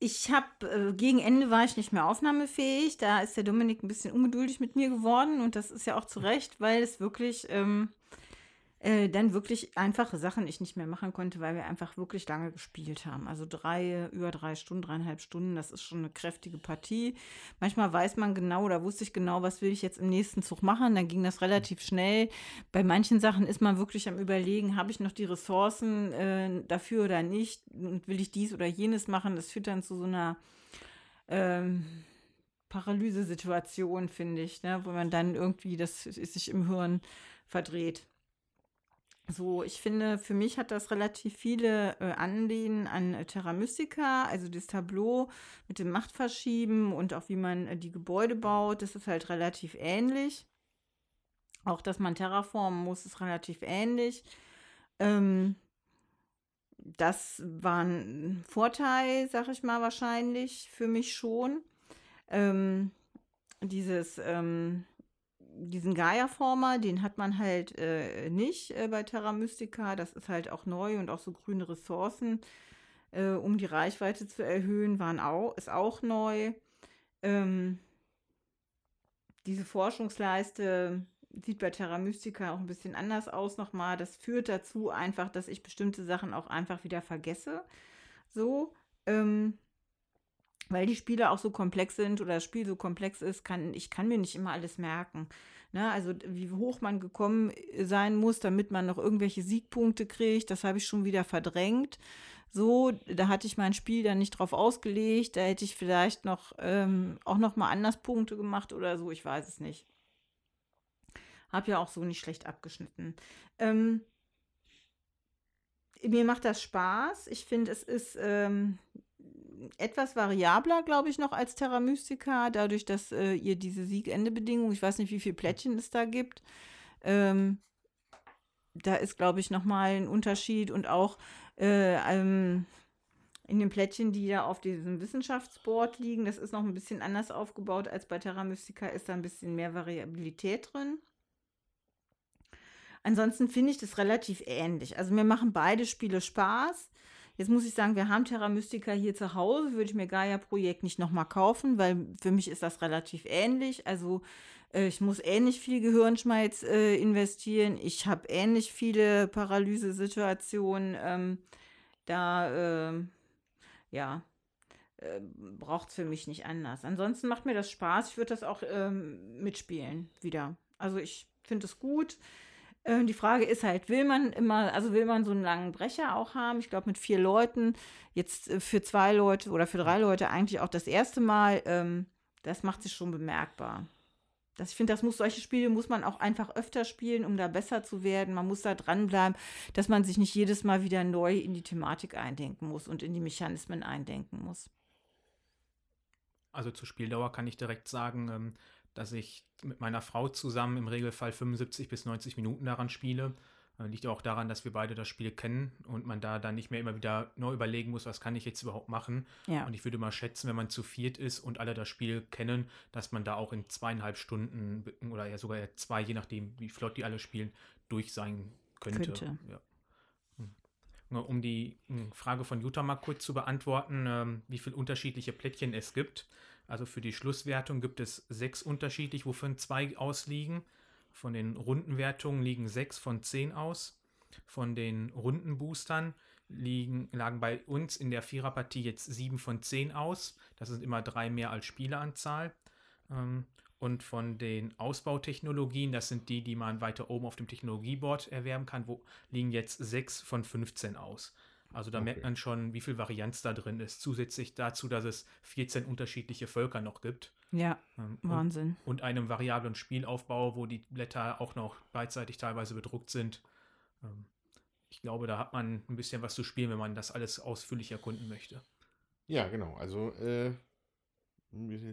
ich habe äh, gegen Ende war ich nicht mehr aufnahmefähig. Da ist der Dominik ein bisschen ungeduldig mit mir geworden und das ist ja auch zu Recht, weil es wirklich ähm, äh, dann wirklich einfache Sachen ich nicht mehr machen konnte, weil wir einfach wirklich lange gespielt haben. Also drei, über drei Stunden, dreieinhalb Stunden, das ist schon eine kräftige Partie. Manchmal weiß man genau oder wusste ich genau, was will ich jetzt im nächsten Zug machen. Dann ging das relativ schnell. Bei manchen Sachen ist man wirklich am Überlegen, habe ich noch die Ressourcen äh, dafür oder nicht und will ich dies oder jenes machen. Das führt dann zu so einer ähm, Paralysesituation, finde ich, ne? wo man dann irgendwie das sich im Hirn verdreht. So, ich finde, für mich hat das relativ viele äh, Anlehnen an äh, Terra Mystica, also das Tableau mit dem Machtverschieben und auch wie man äh, die Gebäude baut, das ist halt relativ ähnlich. Auch, dass man terraformen muss, ist relativ ähnlich. Ähm, das war ein Vorteil, sag ich mal, wahrscheinlich für mich schon. Ähm, dieses, ähm, diesen Gaia-Former, den hat man halt äh, nicht äh, bei Terra Mystica. Das ist halt auch neu und auch so grüne Ressourcen, äh, um die Reichweite zu erhöhen, waren auch, ist auch neu. Ähm, diese Forschungsleiste sieht bei Terra Mystica auch ein bisschen anders aus nochmal. Das führt dazu einfach, dass ich bestimmte Sachen auch einfach wieder vergesse. So, ähm, weil die Spiele auch so komplex sind oder das Spiel so komplex ist, kann ich kann mir nicht immer alles merken. Ne? Also wie hoch man gekommen sein muss, damit man noch irgendwelche Siegpunkte kriegt, das habe ich schon wieder verdrängt. So, da hatte ich mein Spiel dann nicht drauf ausgelegt, da hätte ich vielleicht noch ähm, auch noch mal anders Punkte gemacht oder so, ich weiß es nicht. Hab ja auch so nicht schlecht abgeschnitten. Ähm, mir macht das Spaß. Ich finde, es ist ähm, etwas variabler, glaube ich, noch als Terra Mystica, dadurch, dass äh, ihr diese Siegende-Bedingung, ich weiß nicht, wie viele Plättchen es da gibt. Ähm, da ist, glaube ich, nochmal ein Unterschied und auch äh, ähm, in den Plättchen, die da auf diesem Wissenschaftsboard liegen, das ist noch ein bisschen anders aufgebaut als bei Terra Mystica, ist da ein bisschen mehr Variabilität drin. Ansonsten finde ich das relativ ähnlich. Also mir machen beide Spiele Spaß. Jetzt muss ich sagen, wir haben Terra Mystica hier zu Hause, würde ich mir Gaia-Projekt nicht nochmal kaufen, weil für mich ist das relativ ähnlich. Also äh, ich muss ähnlich viel Gehirnschmalz äh, investieren. Ich habe ähnlich viele Paralysesituationen. Ähm, da, äh, ja, äh, braucht es für mich nicht anders. Ansonsten macht mir das Spaß. Ich würde das auch ähm, mitspielen wieder. Also ich finde es gut. Äh, die Frage ist halt, will man immer, also will man so einen langen Brecher auch haben? Ich glaube, mit vier Leuten, jetzt äh, für zwei Leute oder für drei Leute eigentlich auch das erste Mal, ähm, das macht sich schon bemerkbar. Das, ich finde, das muss, solche Spiele muss man auch einfach öfter spielen, um da besser zu werden. Man muss da dranbleiben, dass man sich nicht jedes Mal wieder neu in die Thematik eindenken muss und in die Mechanismen eindenken muss. Also zur Spieldauer kann ich direkt sagen, ähm, dass ich mit meiner Frau zusammen im Regelfall 75 bis 90 Minuten daran spiele. Äh, liegt auch daran, dass wir beide das Spiel kennen und man da dann nicht mehr immer wieder neu überlegen muss, was kann ich jetzt überhaupt machen. Ja. Und ich würde mal schätzen, wenn man zu viert ist und alle das Spiel kennen, dass man da auch in zweieinhalb Stunden oder ja sogar zwei, je nachdem, wie flott die alle spielen, durch sein könnte. könnte. Ja. Hm. Um die hm, Frage von Jutta mal kurz zu beantworten, ähm, wie viele unterschiedliche Plättchen es gibt. Also für die Schlusswertung gibt es sechs unterschiedlich, wovon zwei ausliegen. Von den Rundenwertungen liegen sechs von zehn aus. Von den Rundenboostern liegen, lagen bei uns in der Viererpartie jetzt sieben von zehn aus. Das sind immer drei mehr als Spieleranzahl. Ähm, und von den Ausbautechnologien, das sind die, die man weiter oben auf dem Technologieboard erwerben kann, wo liegen jetzt sechs von 15 aus. Also da okay. merkt man schon, wie viel Varianz da drin ist. Zusätzlich dazu, dass es 14 unterschiedliche Völker noch gibt. Ja, ähm, Wahnsinn. Und, und, einem variablen Spielaufbau, wo die Blätter auch noch beidseitig teilweise bedruckt sind. Ähm, ich glaube, da hat man ein bisschen was zu spielen, wenn man das alles ausführlich erkunden möchte. Ja, genau. Also äh,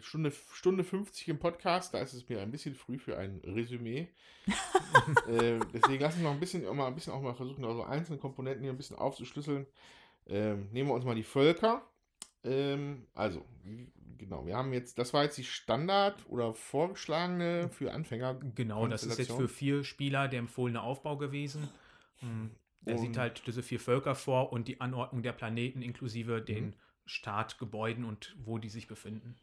Stunde, Stunde 50 im Podcast, da ist es mir ein bisschen früh für ein Resümee. äh, deswegen lassen wir noch ein bisschen, auch mal ein bisschen auch mal versuchen, also einzelne Komponenten hier ein bisschen aufzuschlüsseln. Ähm, nehmen wir uns mal die Völker. Ähm, also, genau, wir haben jetzt, das war jetzt die Standard oder vorgeschlagene für Anfänger. Genau, das ist jetzt für vier Spieler der empfohlene Aufbau gewesen. Hm, er sieht halt diese vier Völker vor und die Anordnung der Planeten inklusive den mhm. Startgebäuden und wo die sich befinden.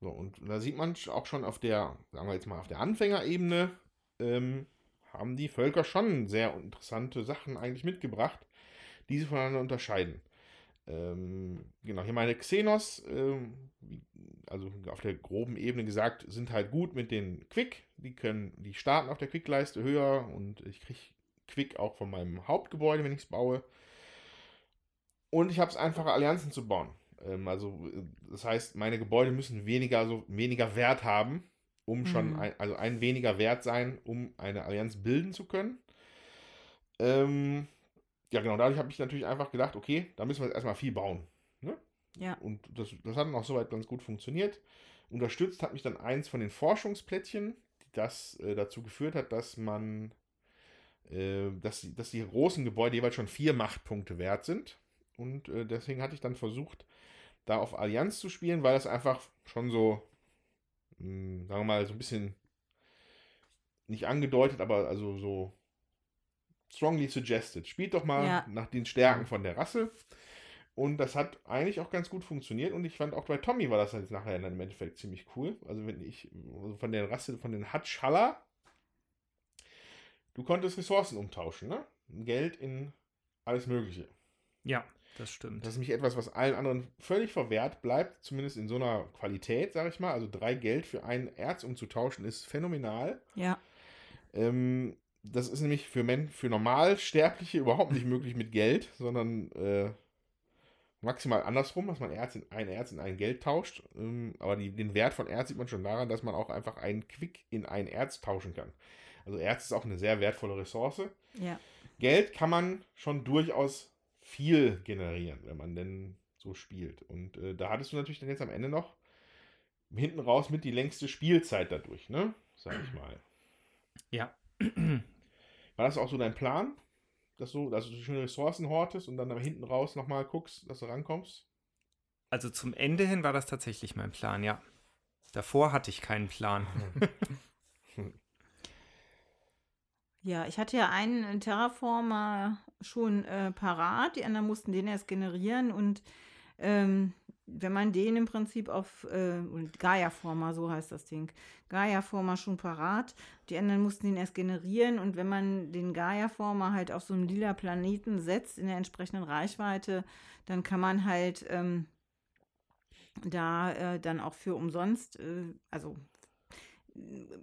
So, und da sieht man auch schon auf der, sagen wir jetzt mal, auf der Anfängerebene, ähm, haben die Völker schon sehr interessante Sachen eigentlich mitgebracht, die sie voneinander unterscheiden. Ähm, genau, hier meine Xenos, ähm, also auf der groben Ebene gesagt, sind halt gut mit den Quick. Die können, die starten auf der Quick-Leiste höher und ich kriege Quick auch von meinem Hauptgebäude, wenn ich es baue. Und ich habe es einfacher, Allianzen zu bauen. Ähm, also, äh, das heißt, meine Gebäude müssen weniger, so weniger Wert haben, um schon, mhm. ein, also ein weniger Wert sein, um eine Allianz bilden zu können. Ähm, ja, genau, dadurch habe ich natürlich einfach gedacht, okay, da müssen wir jetzt erstmal viel bauen. Ne? Ja. Und das, das hat dann auch soweit ganz gut funktioniert. Unterstützt hat mich dann eins von den Forschungsplättchen, das äh, dazu geführt hat, dass man, äh, dass, dass die großen Gebäude jeweils schon vier Machtpunkte wert sind. Und äh, deswegen hatte ich dann versucht, da auf Allianz zu spielen, weil das einfach schon so, mh, hm, sagen wir mal, so ein bisschen nicht angedeutet, aber also so strongly suggested. Spielt doch mal ja. nach den Stärken von der Rasse. Und das hat eigentlich auch ganz gut funktioniert. Und ich fand auch bei Tommy war das jetzt nachher im Endeffekt ziemlich cool. Also wenn ich also von der Rasse, von den Hatschhaller, du konntest Ressourcen umtauschen, ne? Geld in alles Mögliche. Ja. Das stimmt. Das ist nämlich etwas, was allen anderen völlig verwehrt bleibt, zumindest in so einer Qualität, sage ich mal. Also drei Geld für ein Erz umzutauschen ist phänomenal. Ja. Ähm, das ist nämlich für, Men für Normalsterbliche überhaupt nicht möglich mit Geld, sondern äh, maximal andersrum, dass man Erz in ein Erz in ein Geld tauscht. Ähm, aber die, den Wert von Erz sieht man schon daran, dass man auch einfach einen Quick in ein Erz tauschen kann. Also Erz ist auch eine sehr wertvolle Ressource. Ja. Geld kann man schon durchaus viel generieren, wenn man denn so spielt. Und äh, da hattest du natürlich dann jetzt am Ende noch hinten raus mit die längste Spielzeit dadurch, ne? Sag ich mal. Ja. War das auch so dein Plan? Dass du, dass du schöne Ressourcen hortest und dann hinten raus nochmal guckst, dass du rankommst? Also zum Ende hin war das tatsächlich mein Plan, ja. Davor hatte ich keinen Plan. Ja, ich hatte ja einen Terraformer schon äh, parat, die anderen mussten den erst generieren und ähm, wenn man den im Prinzip auf äh, Gaia-Former, so heißt das Ding, Gaia-Former schon parat, die anderen mussten den erst generieren und wenn man den Gaia-Former halt auf so einem lila Planeten setzt in der entsprechenden Reichweite, dann kann man halt ähm, da äh, dann auch für umsonst, äh, also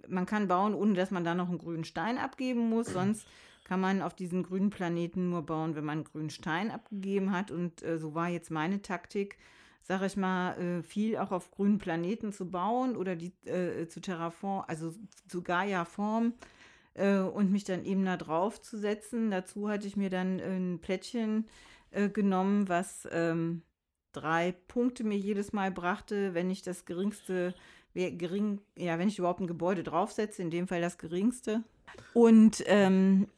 man kann bauen, ohne dass man da noch einen grünen Stein abgeben muss. Sonst kann man auf diesen grünen Planeten nur bauen, wenn man einen grünen Stein abgegeben hat. Und äh, so war jetzt meine Taktik, sage ich mal, äh, viel auch auf grünen Planeten zu bauen oder die äh, zu Terraform, also zu Gaia-Form äh, und mich dann eben da drauf zu setzen. Dazu hatte ich mir dann ein Plättchen äh, genommen, was ähm, drei Punkte mir jedes Mal brachte, wenn ich das geringste, gering, ja, wenn ich überhaupt ein Gebäude draufsetze, in dem Fall das geringste. Und ähm,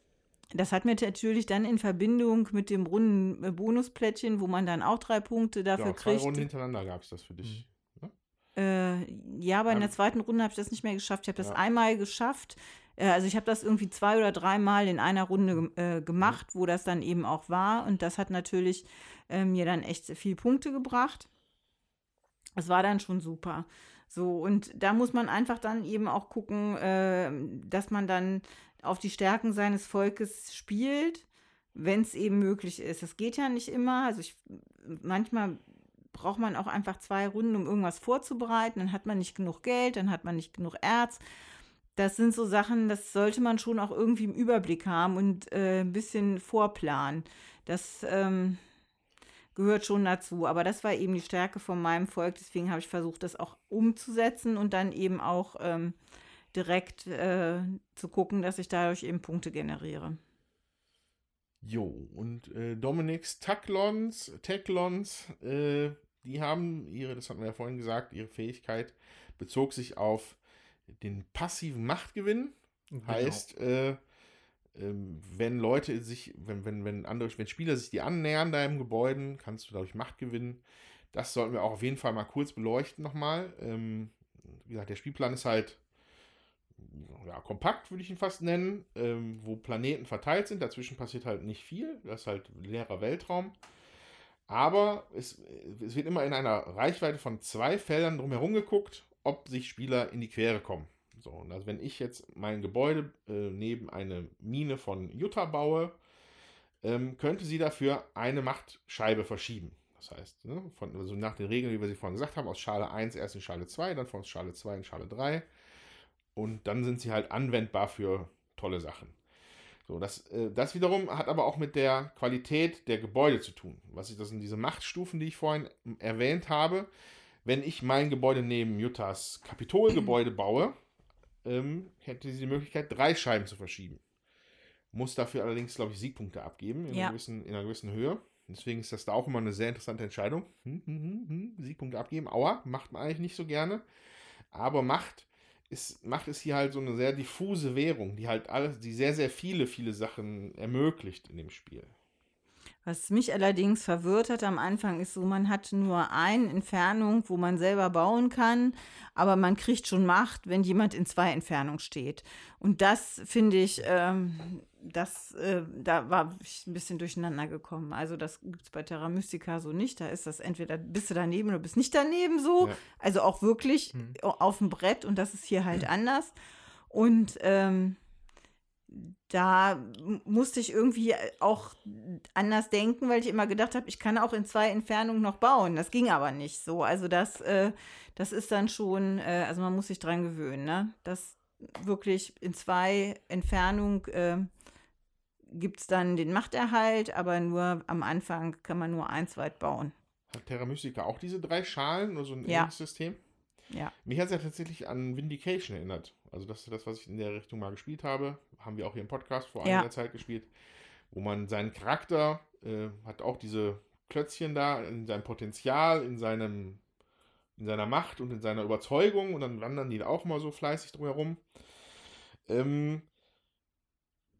das hat mir natürlich dann in Verbindung mit dem runden äh, Bonusplättchen, wo man dann auch drei Punkte dafür ja, zwei kriegt. Runden hintereinander gab es das für dich. Mhm. Ne? Äh, ja, aber in der zweiten Runde habe ich das nicht mehr geschafft. Ich habe das ja. einmal geschafft. Äh, also ich habe das irgendwie zwei oder dreimal in einer Runde äh, gemacht, mhm. wo das dann eben auch war. Und das hat natürlich äh, mir dann echt viel Punkte gebracht. Das war dann schon super. So, und da muss man einfach dann eben auch gucken, äh, dass man dann auf die Stärken seines Volkes spielt, wenn es eben möglich ist. Das geht ja nicht immer. Also ich, manchmal braucht man auch einfach zwei Runden, um irgendwas vorzubereiten. Dann hat man nicht genug Geld, dann hat man nicht genug Erz. Das sind so Sachen, das sollte man schon auch irgendwie im Überblick haben und äh, ein bisschen vorplanen. Das ähm, gehört schon dazu. Aber das war eben die Stärke von meinem Volk. Deswegen habe ich versucht, das auch umzusetzen und dann eben auch ähm, direkt äh, zu gucken, dass ich dadurch eben Punkte generiere. Jo, und äh, Dominiks Taklons, Taklons, äh, die haben ihre, das hatten wir ja vorhin gesagt, ihre Fähigkeit bezog sich auf den passiven Machtgewinn. Genau. Heißt, äh, ähm, wenn Leute sich, wenn, wenn, wenn andere, wenn Spieler sich die annähern deinem Gebäuden, kannst du dadurch Macht gewinnen. Das sollten wir auch auf jeden Fall mal kurz beleuchten nochmal. Ähm, wie gesagt, der Spielplan ist halt ja, kompakt, würde ich ihn fast nennen, ähm, wo Planeten verteilt sind. Dazwischen passiert halt nicht viel. Das ist halt leerer Weltraum. Aber es, es wird immer in einer Reichweite von zwei Feldern drumherum geguckt, ob sich Spieler in die Quere kommen. So, und also wenn ich jetzt mein Gebäude äh, neben eine Mine von Jutta baue, ähm, könnte sie dafür eine Machtscheibe verschieben. Das heißt, ne, von, also nach den Regeln, wie wir sie vorhin gesagt haben, aus Schale 1 erst in Schale 2, dann von Schale 2 in Schale 3. Und dann sind sie halt anwendbar für tolle Sachen. So, das, äh, das wiederum hat aber auch mit der Qualität der Gebäude zu tun. Was ich, das sind diese Machtstufen, die ich vorhin erwähnt habe. Wenn ich mein Gebäude neben Juttas Kapitolgebäude baue, ähm, hätte sie die Möglichkeit, drei Scheiben zu verschieben. Muss dafür allerdings, glaube ich, Siegpunkte abgeben in, ja. einer gewissen, in einer gewissen Höhe. Deswegen ist das da auch immer eine sehr interessante Entscheidung. Hm, hm, hm, hm, Siegpunkte abgeben. Aua, macht man eigentlich nicht so gerne. Aber Macht ist, Macht ist hier halt so eine sehr diffuse Währung, die halt alles, die sehr, sehr viele, viele Sachen ermöglicht in dem Spiel. Was mich allerdings verwirrt hat am Anfang ist so, man hat nur eine Entfernung, wo man selber bauen kann, aber man kriegt schon Macht, wenn jemand in zwei Entfernungen steht. Und das finde ich, ähm, das, äh, da war ich ein bisschen durcheinander gekommen. Also das gibt es bei Terra Mystica so nicht. Da ist das entweder bist du daneben oder bist nicht daneben so. Ja. Also auch wirklich hm. auf dem Brett und das ist hier halt anders. Und ähm, da musste ich irgendwie auch anders denken, weil ich immer gedacht habe, ich kann auch in zwei Entfernungen noch bauen. Das ging aber nicht so. Also das, äh, das ist dann schon, äh, also man muss sich dran gewöhnen, ne? Das wirklich in zwei Entfernungen äh, gibt es dann den Machterhalt, aber nur am Anfang kann man nur eins weit bauen. Hat Terra Mystica auch diese drei Schalen oder so ein ja. System? Ja. Mich hat es ja tatsächlich an Vindication erinnert. Also das ist das, was ich in der Richtung mal gespielt habe. Haben wir auch hier im Podcast vor ja. einiger Zeit gespielt. Wo man seinen Charakter äh, hat auch diese Klötzchen da in seinem Potenzial, in seinem in seiner Macht und in seiner Überzeugung und dann wandern die da auch mal so fleißig drumherum. Ähm,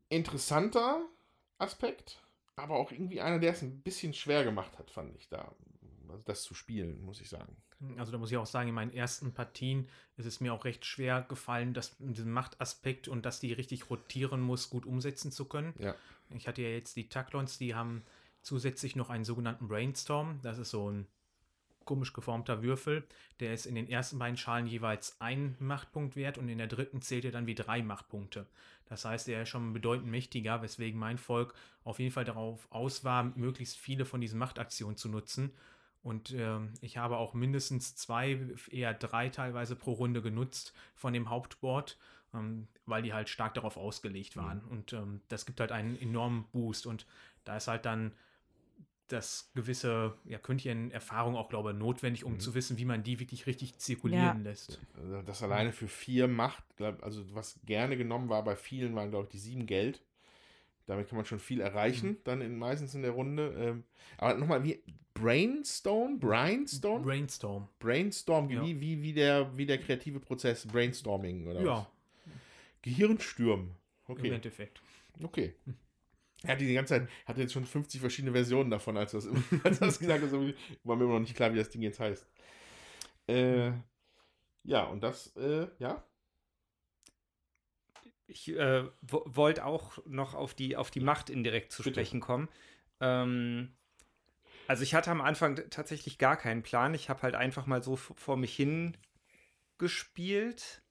interessanter Aspekt, aber auch irgendwie einer, der es ein bisschen schwer gemacht hat, fand ich da, also das zu spielen, muss ich sagen. Also da muss ich auch sagen, in meinen ersten Partien ist es mir auch recht schwer gefallen, das, diesen Machtaspekt und dass die richtig rotieren muss, gut umsetzen zu können. Ja. Ich hatte ja jetzt die Taklons, die haben zusätzlich noch einen sogenannten Brainstorm. Das ist so ein komisch geformter Würfel. Der ist in den ersten beiden Schalen jeweils ein Machtpunkt wert und in der dritten zählt er dann wie drei Machtpunkte. Das heißt, er ist schon bedeutend mächtiger, weswegen mein Volk auf jeden Fall darauf aus war, möglichst viele von diesen Machtaktionen zu nutzen Und äh, ich habe auch mindestens zwei, eher drei teilweise pro Runde genutzt von dem Hauptboard, ähm, weil die halt stark darauf ausgelegt waren. Mhm. Und ähm, das gibt halt einen enormen Boost. Und da ist halt dann das gewisse ja, Erfahrung auch, glaube ich, notwendig, um mhm. zu wissen, wie man die wirklich richtig zirkulieren ja. lässt. Also das alleine für vier macht, also was gerne genommen war bei vielen, waren, glaube ich, die sieben Geld. Damit kann man schon viel erreichen, mhm. dann in, meistens in der Runde. Ähm, aber nochmal, wie Brainstorm? Brainstorm? Brainstorm. Brainstorm, ja. wie, wie, wie, der, wie der kreative Prozess Brainstorming oder ja. was? Gehirnstürm. Okay. Im Endeffekt. Okay. Er hat die ganze Zeit, hatte jetzt schon 50 verschiedene Versionen davon, als das, als das gesagt hat. War mir immer noch nicht klar, wie das Ding jetzt heißt. Äh, ja, und das, äh, ja. Ich äh, wollte auch noch auf die, auf die Macht indirekt zu Bitte. sprechen kommen. Ähm, also ich hatte am Anfang tatsächlich gar keinen Plan. Ich habe halt einfach mal so vor mich hin gespielt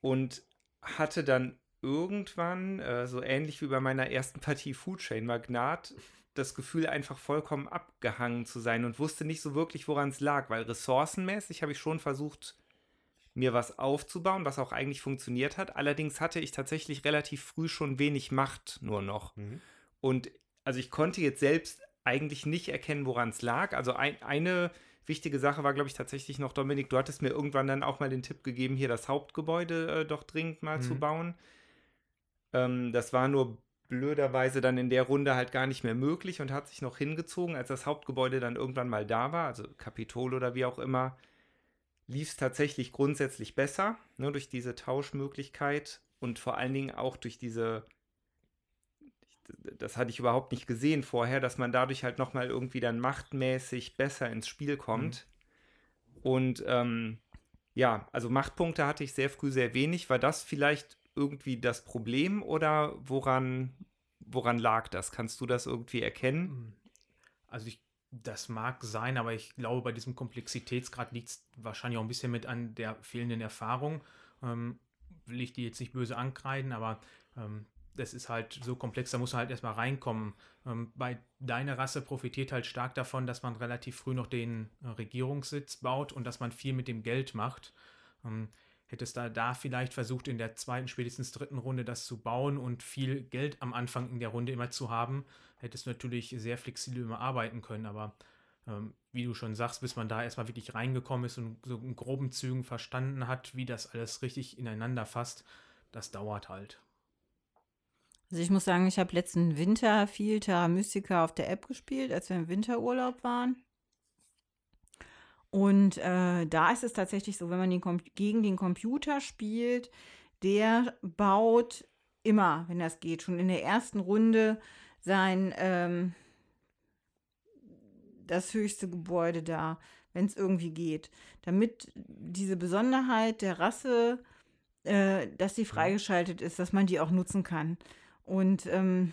und hatte dann irgendwann, äh, so ähnlich wie bei meiner ersten Partie Food Chain Magnat, das Gefühl, einfach vollkommen abgehangen zu sein und wusste nicht so wirklich, woran es lag, weil ressourcenmäßig habe ich schon versucht, mir was aufzubauen, was auch eigentlich funktioniert hat. Allerdings hatte ich tatsächlich relativ früh schon wenig Macht nur noch. Mhm. Und also ich konnte jetzt selbst eigentlich nicht erkennen, woran es lag. Also ein, eine wichtige Sache war, glaube ich, tatsächlich noch, Dominik, du hattest mir irgendwann dann auch mal den Tipp gegeben, hier das Hauptgebäude äh, doch dringend mal mhm. zu bauen. Ähm, das war nur blöderweise dann in der Runde halt gar nicht mehr möglich und hat sich noch hingezogen, als das Hauptgebäude dann irgendwann mal da war, also Kapitol oder wie auch immer, lief es tatsächlich grundsätzlich besser, ne, durch diese Tauschmöglichkeit und vor allen Dingen auch durch diese, das hatte ich überhaupt nicht gesehen vorher, dass man dadurch halt nochmal irgendwie dann machtmäßig besser ins Spiel kommt. Mhm. Und ähm, ja, also Machtpunkte hatte ich sehr früh sehr wenig. War das vielleicht irgendwie das Problem oder woran, woran lag das? Kannst du das irgendwie erkennen? Hm. Also ich, das mag sein, aber ich glaube, bei diesem Komplexitätsgrad liegt es wahrscheinlich auch ein bisschen mit an der fehlenden Erfahrung. Ähm, will ich die jetzt nicht böse ankreiden, aber ähm, das ist halt so komplex, da muss man halt erstmal reinkommen. Ähm, bei deiner Rasse profitiert halt stark davon, dass man relativ früh noch den äh, Regierungssitz baut und dass man viel mit dem Geld macht. Ähm, hättest da, da vielleicht versucht, in der zweiten, spätestens dritten Runde das zu bauen und viel Geld am Anfang in der Runde immer zu haben, hättest du natürlich sehr flexibel immer arbeiten können. Aber ähm, wie du schon sagst, bis man da erstmal wirklich reingekommen ist und so in groben Zügen verstanden hat, wie das alles richtig ineinander fasst, das dauert halt. Also ich muss sagen, ich habe letzten Winter viel Terra Mystica auf der App gespielt, als wir im Winterurlaub waren. Und äh, da ist es tatsächlich so, wenn man den gegen den Computer spielt, der baut immer, wenn das geht, schon in der ersten Runde sein ähm, das höchste Gebäude da, wenn es irgendwie geht. Damit diese Besonderheit der Rasse, äh, dass sie freigeschaltet ist, dass man die auch nutzen kann. Und ähm,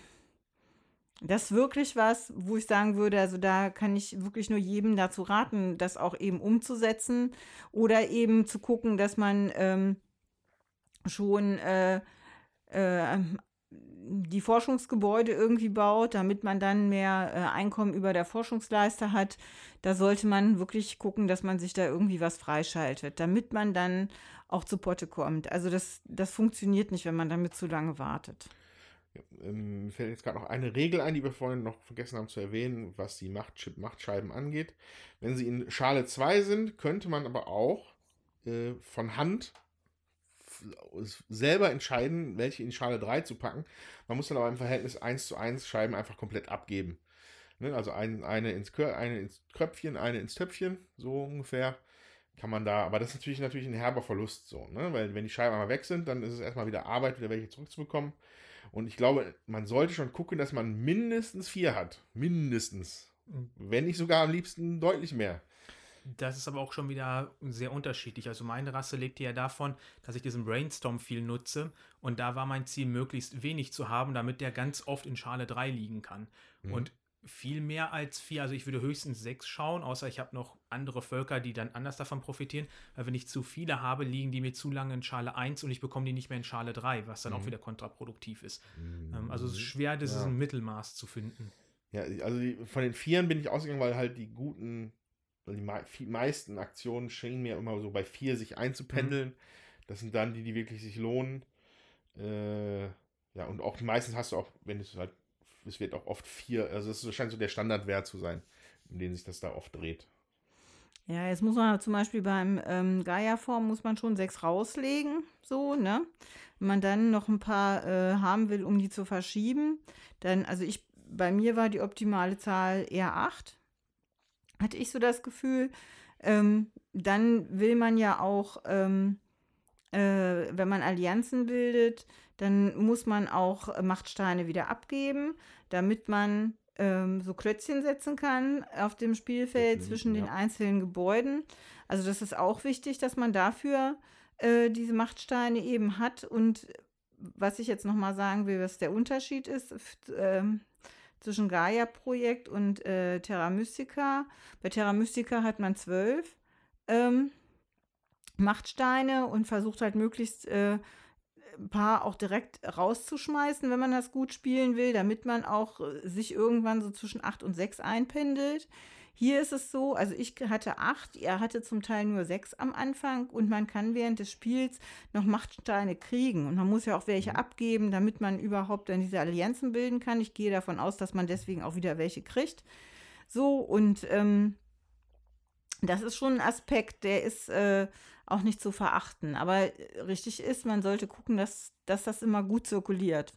das ist wirklich was, wo ich sagen würde, also da kann ich wirklich nur jedem dazu raten, das auch eben umzusetzen oder eben zu gucken, dass man ähm, schon äh, äh, die Forschungsgebäude irgendwie baut, damit man dann mehr äh, Einkommen über der Forschungsleiste hat. Da sollte man wirklich gucken, dass man sich da irgendwie was freischaltet, damit man dann auch zu Potte kommt. Also das, das funktioniert nicht, wenn man damit zu lange wartet. Ähm, mir fällt jetzt gerade noch eine Regel ein, die wir vorhin noch vergessen haben zu erwähnen, was die Machtchip Machtscheiben angeht. Wenn sie in Schale 2 sind, könnte man aber auch äh, von Hand selber entscheiden, welche in Schale 3 zu packen. Man muss dann aber im Verhältnis 1 zu 1 Scheiben einfach komplett abgeben. Ne? Also ein, eine, ins Kör, eine ins Köpfchen, eine ins Töpfchen, so ungefähr kann man da, aber das ist natürlich, natürlich ein herber Verlust so, ne? weil wenn die Scheiben einmal weg sind, dann ist es erstmal wieder Arbeit, wieder welche zurückzubekommen. Und ich glaube, man sollte schon gucken, dass man mindestens vier hat. Mindestens. Mhm. Wenn nicht sogar am liebsten deutlich mehr. Das ist aber auch schon wieder sehr unterschiedlich. Also meine Rasse lebte ja davon, dass ich diesen Brainstorm viel nutze. Und da war mein Ziel, möglichst wenig zu haben, damit der ganz oft in Schale 3 liegen kann. Mhm. Und viel mehr als vier. Also ich würde höchstens sechs schauen, außer ich habe noch andere Völker, die dann anders davon profitieren. Weil wenn ich zu viele habe, liegen die mir zu lange in Schale 1 und ich bekomme die nicht mehr in Schale 3, was dann mhm. auch wieder kontraproduktiv ist. Mhm. Ähm, also es ist schwer, dieses ja. Mittelmaß zu finden. Ja, also die, von den Vieren bin ich ausgegangen, weil halt die guten, weil die mei meisten Aktionen schienen mir immer so bei vier sich einzupendeln. Mhm. Das sind dann die, die wirklich sich lohnen. Äh, ja, und auch meistens hast du auch, wenn es halt, es wird auch oft vier, also es scheint so der Standardwert zu sein, in dem sich das da oft dreht. Ja, jetzt muss man zum Beispiel beim ähm, Gaia-Form muss man schon sechs rauslegen, so, ne? Wenn man dann noch ein paar äh, haben will, um die zu verschieben, dann, also ich, bei mir war die optimale Zahl eher acht, hatte ich so das Gefühl. Ähm, dann will man ja auch, ähm, äh, wenn man Allianzen bildet, dann muss man auch Machtsteine wieder abgeben, damit man ähm, so Klötzchen setzen kann auf dem Spielfeld zwischen ja. den einzelnen Gebäuden. Also das ist auch wichtig, dass man dafür äh, diese Machtsteine eben hat. Und was ich jetzt nochmal sagen will, was der Unterschied ist äh, zwischen Gaia-Projekt und äh, Terra Mystica. Bei Terra Mystica hat man zwölf ähm, Machtsteine und versucht halt möglichst äh, paar auch direkt rauszuschmeißen, wenn man das gut spielen will, damit man auch äh, sich irgendwann so zwischen 8 und 6 einpendelt. Hier ist es so, also ich hatte 8, er hatte zum Teil nur 6 am Anfang und man kann während des Spiels noch Machtsteine kriegen und man muss ja auch welche mhm. abgeben, damit man überhaupt dann diese Allianzen bilden kann. Ich gehe davon aus, dass man deswegen auch wieder welche kriegt. So und ähm, das ist schon ein Aspekt, der ist äh, auch nicht zu verachten. Aber äh, richtig ist, man sollte gucken, dass, dass das immer gut zirkuliert.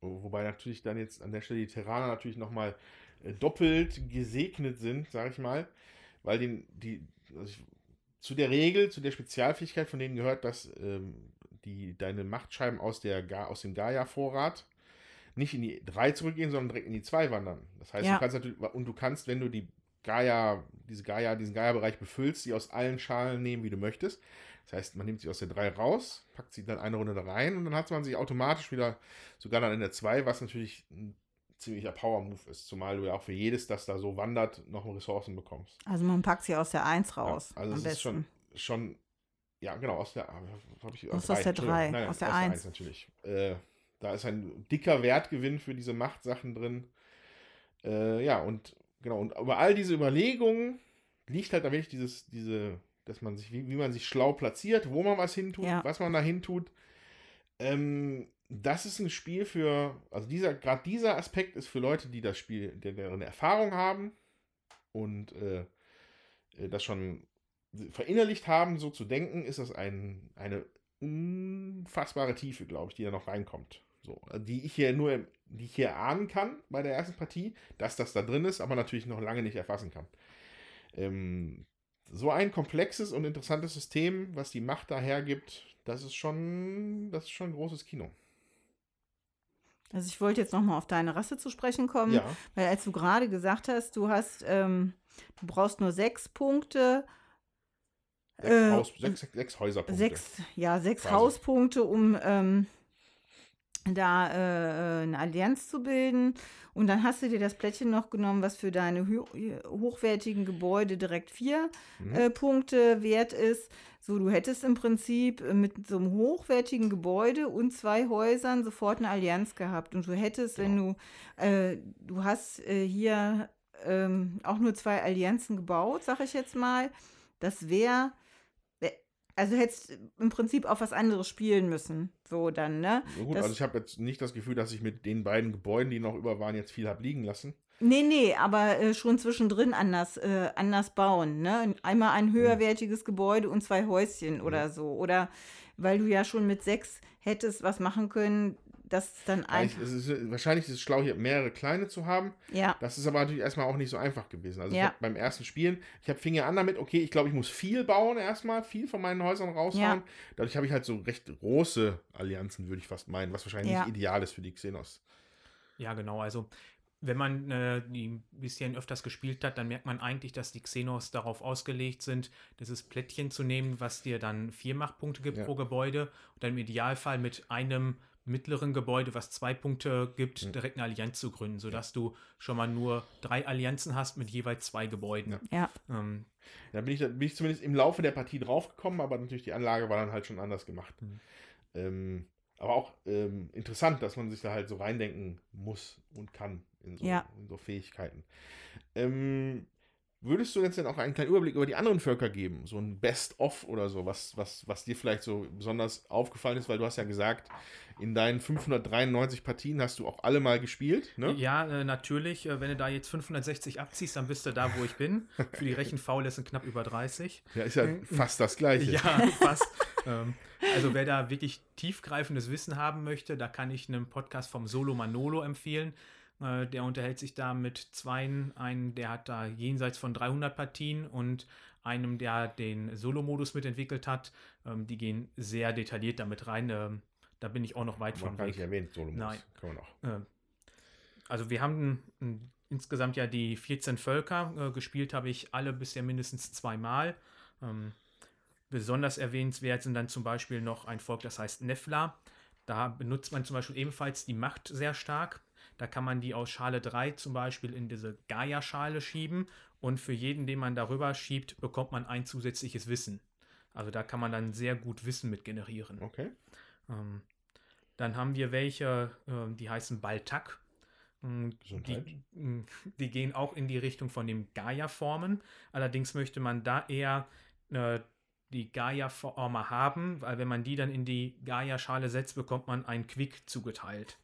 Wobei natürlich dann jetzt an der Stelle die Terraner natürlich nochmal äh, doppelt gesegnet sind, sage ich mal, weil den, die, also ich, zu der Regel, zu der Spezialfähigkeit von denen gehört, dass ähm, die, deine Machtscheiben aus, der, aus dem Gaia-Vorrat nicht in die 3 zurückgehen, sondern direkt in die 2 wandern. Das heißt, ja. du kannst natürlich, und du kannst, wenn du die Gaia, diese Gaia, diesen Gaia-Bereich befüllst, die aus allen Schalen nehmen, wie du möchtest. Das heißt, man nimmt sie aus der 3 raus, packt sie dann eine Runde da rein und dann hat man sie automatisch wieder sogar dann in der 2, was natürlich ein ziemlicher Power-Move ist, zumal du ja auch für jedes, das da so wandert, noch Ressourcen bekommst. Also man packt sie aus der 1 raus. Ja, also es ist schon, schon, ja genau, aus der, ich, aus, aus der 3, nein, aus der 1 natürlich. Äh, da ist ein dicker Wertgewinn für diese Machtsachen drin. Äh, ja, und Genau, und über all diese Überlegungen liegt halt da wirklich dieses, diese, dass man sich, wie, wie man sich schlau platziert, wo man was hintut, ja. was man da hintut. Ähm, das ist ein Spiel für, also dieser, gerade dieser Aspekt ist für Leute, die das Spiel, die deren Erfahrung haben und äh, äh, das schon verinnerlicht haben, so zu denken, ist das ein, eine unfassbare Tiefe, glaube ich, die da noch reinkommt. So, die ich hier nur, die ich hier ahnen kann bei der ersten Partie, dass das da drin ist, aber natürlich noch lange nicht erfassen kann. Ähm, so ein komplexes und interessantes System, was die Macht da hergibt, das ist schon, das ist schon ein großes Kino. Also ich wollte jetzt nochmal auf deine Rasse zu sprechen kommen, ja. weil als du gerade gesagt hast, du hast, ähm, du brauchst nur sechs Punkte. Sechs, äh, Haus, sechs, sechs Häuserpunkte. Sechs, ja, sechs quasi. Hauspunkte, um ähm, da äh, eine Allianz zu bilden. Und dann hast du dir das Plättchen noch genommen, was für deine hochwertigen Gebäude direkt vier mhm. äh, Punkte wert ist. So, du hättest im Prinzip äh, mit so einem hochwertigen Gebäude und zwei Häusern sofort eine Allianz gehabt. Und du hättest, genau. wenn du, äh, du hast äh, hier ähm, auch nur zwei Allianzen gebaut, sag ich jetzt mal. Das wäre also hättest im Prinzip auch was anderes spielen müssen. So dann, ne? So gut, das, also ich habe jetzt nicht das Gefühl, dass ich mit den beiden Gebäuden, die noch über waren, jetzt viel habe liegen lassen. Nee, nee, aber äh, schon zwischendrin anders, äh, anders bauen. Ne? Einmal ein höherwertiges Gebäude und zwei Häuschen oder so. Oder weil du ja schon mit sechs hättest was machen können, das dann einfach. Es ist, wahrscheinlich ist es schlau, hier mehrere kleine zu haben. Ja. Das ist aber natürlich erstmal auch nicht so einfach gewesen. Also ja. beim ersten Spielen, ich habe fing ja an damit, okay, ich glaube, ich muss viel bauen erstmal, viel von meinen Häusern raushauen. Ja. Dadurch habe ich halt so recht große Allianzen, würde ich fast meinen, was wahrscheinlich ja. nicht ideal ist für die Xenos. Ja, genau. Also wenn man äh, die ein bisschen öfters gespielt hat, dann merkt man eigentlich, dass die Xenos darauf ausgelegt sind, dieses Plättchen zu nehmen, was dir dann vier Machtpunkte gibt ja. pro Gebäude und dann im Idealfall mit einem mittleren Gebäude, was zwei Punkte gibt, mhm. direkt eine Allianz zu gründen, sodass ja. du schon mal nur drei Allianzen hast mit jeweils zwei Gebäuden. Ja. Ähm, da bin ich, bin ich zumindest im Laufe der Partie draufgekommen, aber natürlich die Anlage war dann halt schon anders gemacht. Mhm. Ähm, aber auch ähm, interessant, dass man sich da halt so reindenken muss und kann. in so, Ja. in so Fähigkeiten. Ähm, würdest du jetzt denn auch einen kleinen Überblick über die anderen Völker geben? So ein Best-of oder so, was, was, was dir vielleicht so besonders aufgefallen ist, weil du hast ja gesagt, in deinen 593 Partien hast du auch alle mal gespielt, ne? Ja, äh, natürlich. Äh, wenn du da jetzt 560 abziehst, dann bist du da, wo ich bin. Für die Rechenfaule sind knapp über 30. Ja, ist ja fast das Gleiche. Ja, fast. ähm, also wer da wirklich tiefgreifendes Wissen haben möchte, da kann ich einen Podcast vom Solo Manolo empfehlen. Äh, der unterhält sich da mit zweien, einen, der hat da jenseits von 300 Partien und einem, der den Solo-Modus mitentwickelt hat. Ähm, die gehen sehr detailliert damit rein. Ähm, da bin ich auch noch weit von gar weg. erwähnt, Solomos. Nein. Können wir noch. Äh, Also wir haben mm, insgesamt ja die 14 Völker. Äh, gespielt habe ich alle bisher mindestens zweimal. Ähm, besonders erwähnenswert sind dann zum Beispiel noch ein Volk, das heißt Nefla. Da benutzt man zum Beispiel ebenfalls die Macht sehr stark. Da kann man die aus Schale 3 zum Beispiel in diese Gaia-Schale schieben und für jeden, den man darüber schiebt, bekommt man ein zusätzliches Wissen. Also da kann man dann sehr gut Wissen mit generieren. Okay. Ähm, dann haben wir welche, ähm, die heißen Baltak. Gesundheit. Die, ähm, die gehen auch in die Richtung von den Gaia-Formen. Allerdings möchte man da eher äh, die Gaia-Former haben, weil wenn man die dann in die Gaia-Schale setzt, bekommt man ein Quick zugeteilt.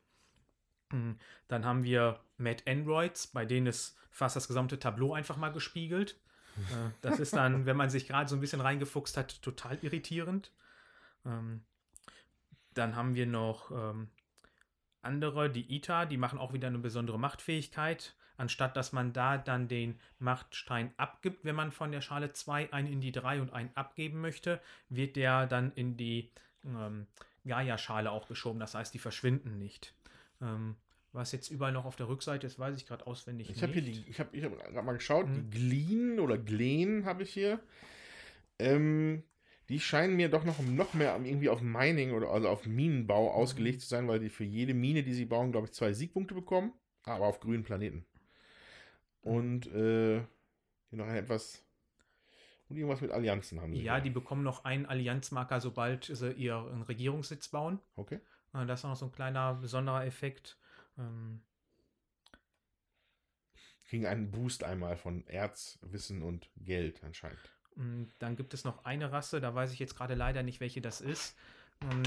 Dann haben wir Mad Androids, bei denen ist fast das gesamte Tableau einfach mal gespiegelt. Äh, Das ist dann, wenn man sich gerade so ein bisschen reingefuchst hat, total irritierend. Ähm, dann haben wir noch ähm, andere, die ITA, die machen auch wieder eine besondere Machtfähigkeit. Anstatt dass man da dann den Machtstein abgibt, wenn man von der Schale 2 einen in die 3 und einen abgeben möchte, wird der dann in die ähm, Gaia-Schale auch geschoben. Das heißt, die verschwinden nicht. Ähm, was jetzt überall noch auf der Rückseite ist, weiß ich gerade auswendig Ich habe hier nicht. die, ich habe ich hab gerade mal geschaut, Mhm. die Gleen oder Gleen habe ich hier. Ähm, die scheinen mir doch noch, noch mehr irgendwie auf Mining oder also auf Minenbau Mhm. ausgelegt zu sein, weil die für jede Mine, die sie bauen, glaube ich, zwei Siegpunkte bekommen. Aber auf grünen Planeten. Und äh, hier noch etwas. Und irgendwas mit Allianzen haben sie. Ja, die bekommen noch einen Allianzmarker, sobald sie ihren Regierungssitz bauen. Okay. Äh, Das ist noch so ein kleiner besonderer Effekt. Ähm, Kriegen einen Boost einmal von Erz, Wissen und Geld anscheinend. Mm, Dann gibt es noch eine Rasse, da weiß ich jetzt gerade leider nicht, welche das ist. Ähm,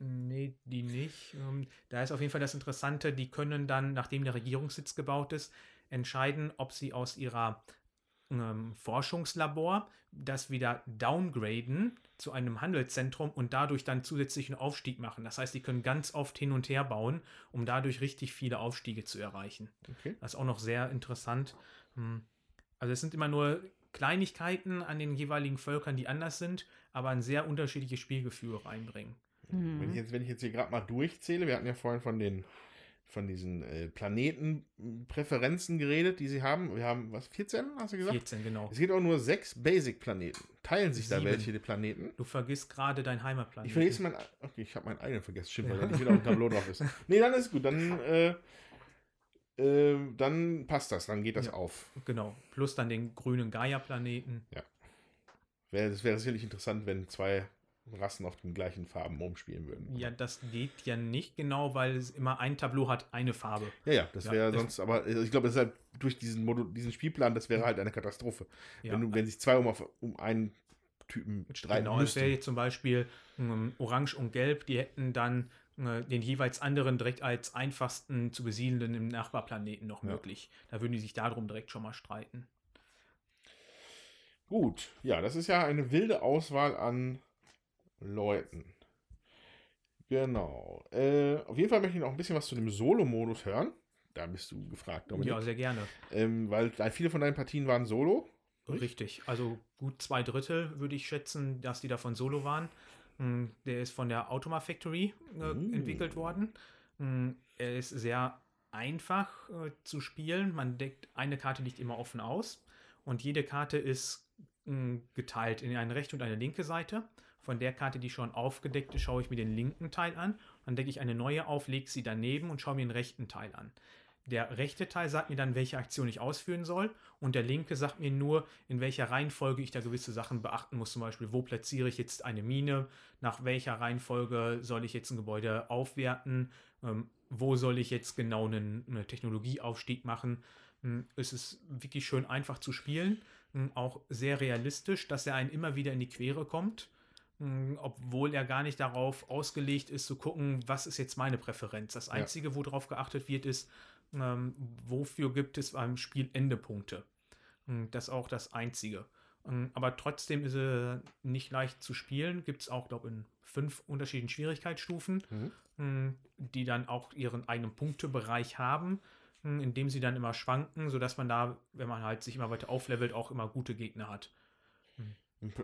Nee, die nicht. Ähm, Da ist auf jeden Fall das Interessante, die können dann, nachdem der Regierungssitz gebaut ist, entscheiden, ob sie aus ihrer ähm, Forschungslabor das wieder downgraden zu einem Handelszentrum und dadurch dann zusätzlichen Aufstieg machen. Das heißt, die können ganz oft hin und her bauen, um dadurch richtig viele Aufstiege zu erreichen. Okay. Das ist auch noch sehr interessant. Hm. Also es sind immer nur Kleinigkeiten an den jeweiligen Völkern, die anders sind, aber ein sehr unterschiedliches Spielgefühl reinbringen. Mhm. Wenn ich jetzt, wenn ich jetzt hier gerade mal durchzähle, wir hatten ja vorhin von den von diesen äh, Planetenpräferenzen geredet, die sie haben. Wir haben, was, 14, hast du gesagt? 14, genau. Es gibt auch nur sechs Basic-Planeten. Teilen sich da Sieben. welche die Planeten? Du vergisst gerade dein Heimatplan. Ich vergesse mein. Okay, ich habe meinen eigenen vergessen. Stimmt, weil er nicht wieder auf dem Tableau drauf ist. Nee, dann ist gut. Dann, äh, äh, dann passt das. Dann geht das Ja. auf. Genau. Plus dann den grünen Gaia-Planeten. Wär, das wäre sicherlich interessant, wenn zwei Rassen auf den gleichen Farben umspielen würden. Ja, das geht ja nicht genau, weil es immer ein Tableau hat, eine Farbe. Ja, ja, das Ja, wäre das- sonst, aber äh, ich glaube, deshalb durch diesen, Modu diesen Spielplan, das wäre halt eine Katastrophe. Ja. Wenn, du, wenn sich zwei um, auf, um einen Typen streiten Genau, es wäre müssten. zum Beispiel ähm, Orange und Gelb, die hätten dann äh, den jeweils anderen direkt als einfachsten zu besiedelnden im Nachbarplaneten noch Ja. möglich. Da würden die sich darum direkt schon mal streiten. Gut, ja, das ist ja eine wilde Auswahl an Leuten. Genau. Äh, auf jeden Fall möchte ich noch ein bisschen was zu dem Solo-Modus hören. Da bist du gefragt, Dominik. Ja, sehr gerne. ähm, weil viele von deinen Partien waren Solo. Richtig. Also gut zwei Drittel würde ich schätzen, dass die davon Solo waren. Mm, Der ist von der Automa Factory äh, Mm. entwickelt worden. Mm, Er ist sehr einfach äh, zu spielen. Man deckt eine Karte liegt immer offen aus und jede Karte ist mm, geteilt in eine rechte und eine linke Seite. Von der Karte, die schon aufgedeckt ist, schaue ich mir den linken Teil an. Dann decke ich eine neue auf, lege sie daneben und schaue mir den rechten Teil an. Der rechte Teil sagt mir dann, welche Aktion ich ausführen soll und der linke sagt mir nur, in welcher Reihenfolge ich da gewisse Sachen beachten muss. Zum Beispiel, wo platziere ich jetzt eine Mine, nach welcher Reihenfolge soll ich jetzt ein Gebäude aufwerten, ähm, wo soll ich jetzt genau einen, einen Technologieaufstieg machen. Hm, Es ist wirklich schön einfach zu spielen, hm, auch sehr realistisch, dass er einen immer wieder in die Quere kommt, obwohl er gar nicht darauf ausgelegt ist zu gucken, was ist jetzt meine Präferenz. Das Einzige, worauf geachtet wird, ist, ähm, wofür gibt es beim Spiel Endepunkte. Hm, Das ist auch das Einzige. Ähm, Aber trotzdem ist er nicht leicht zu spielen. Gibt es auch, glaube ich, in fünf unterschiedlichen Schwierigkeitsstufen, Mhm. mh, die dann auch ihren eigenen Punktebereich haben, in dem sie dann immer schwanken, sodass man da, wenn man halt sich immer weiter auflevelt, auch immer gute Gegner hat.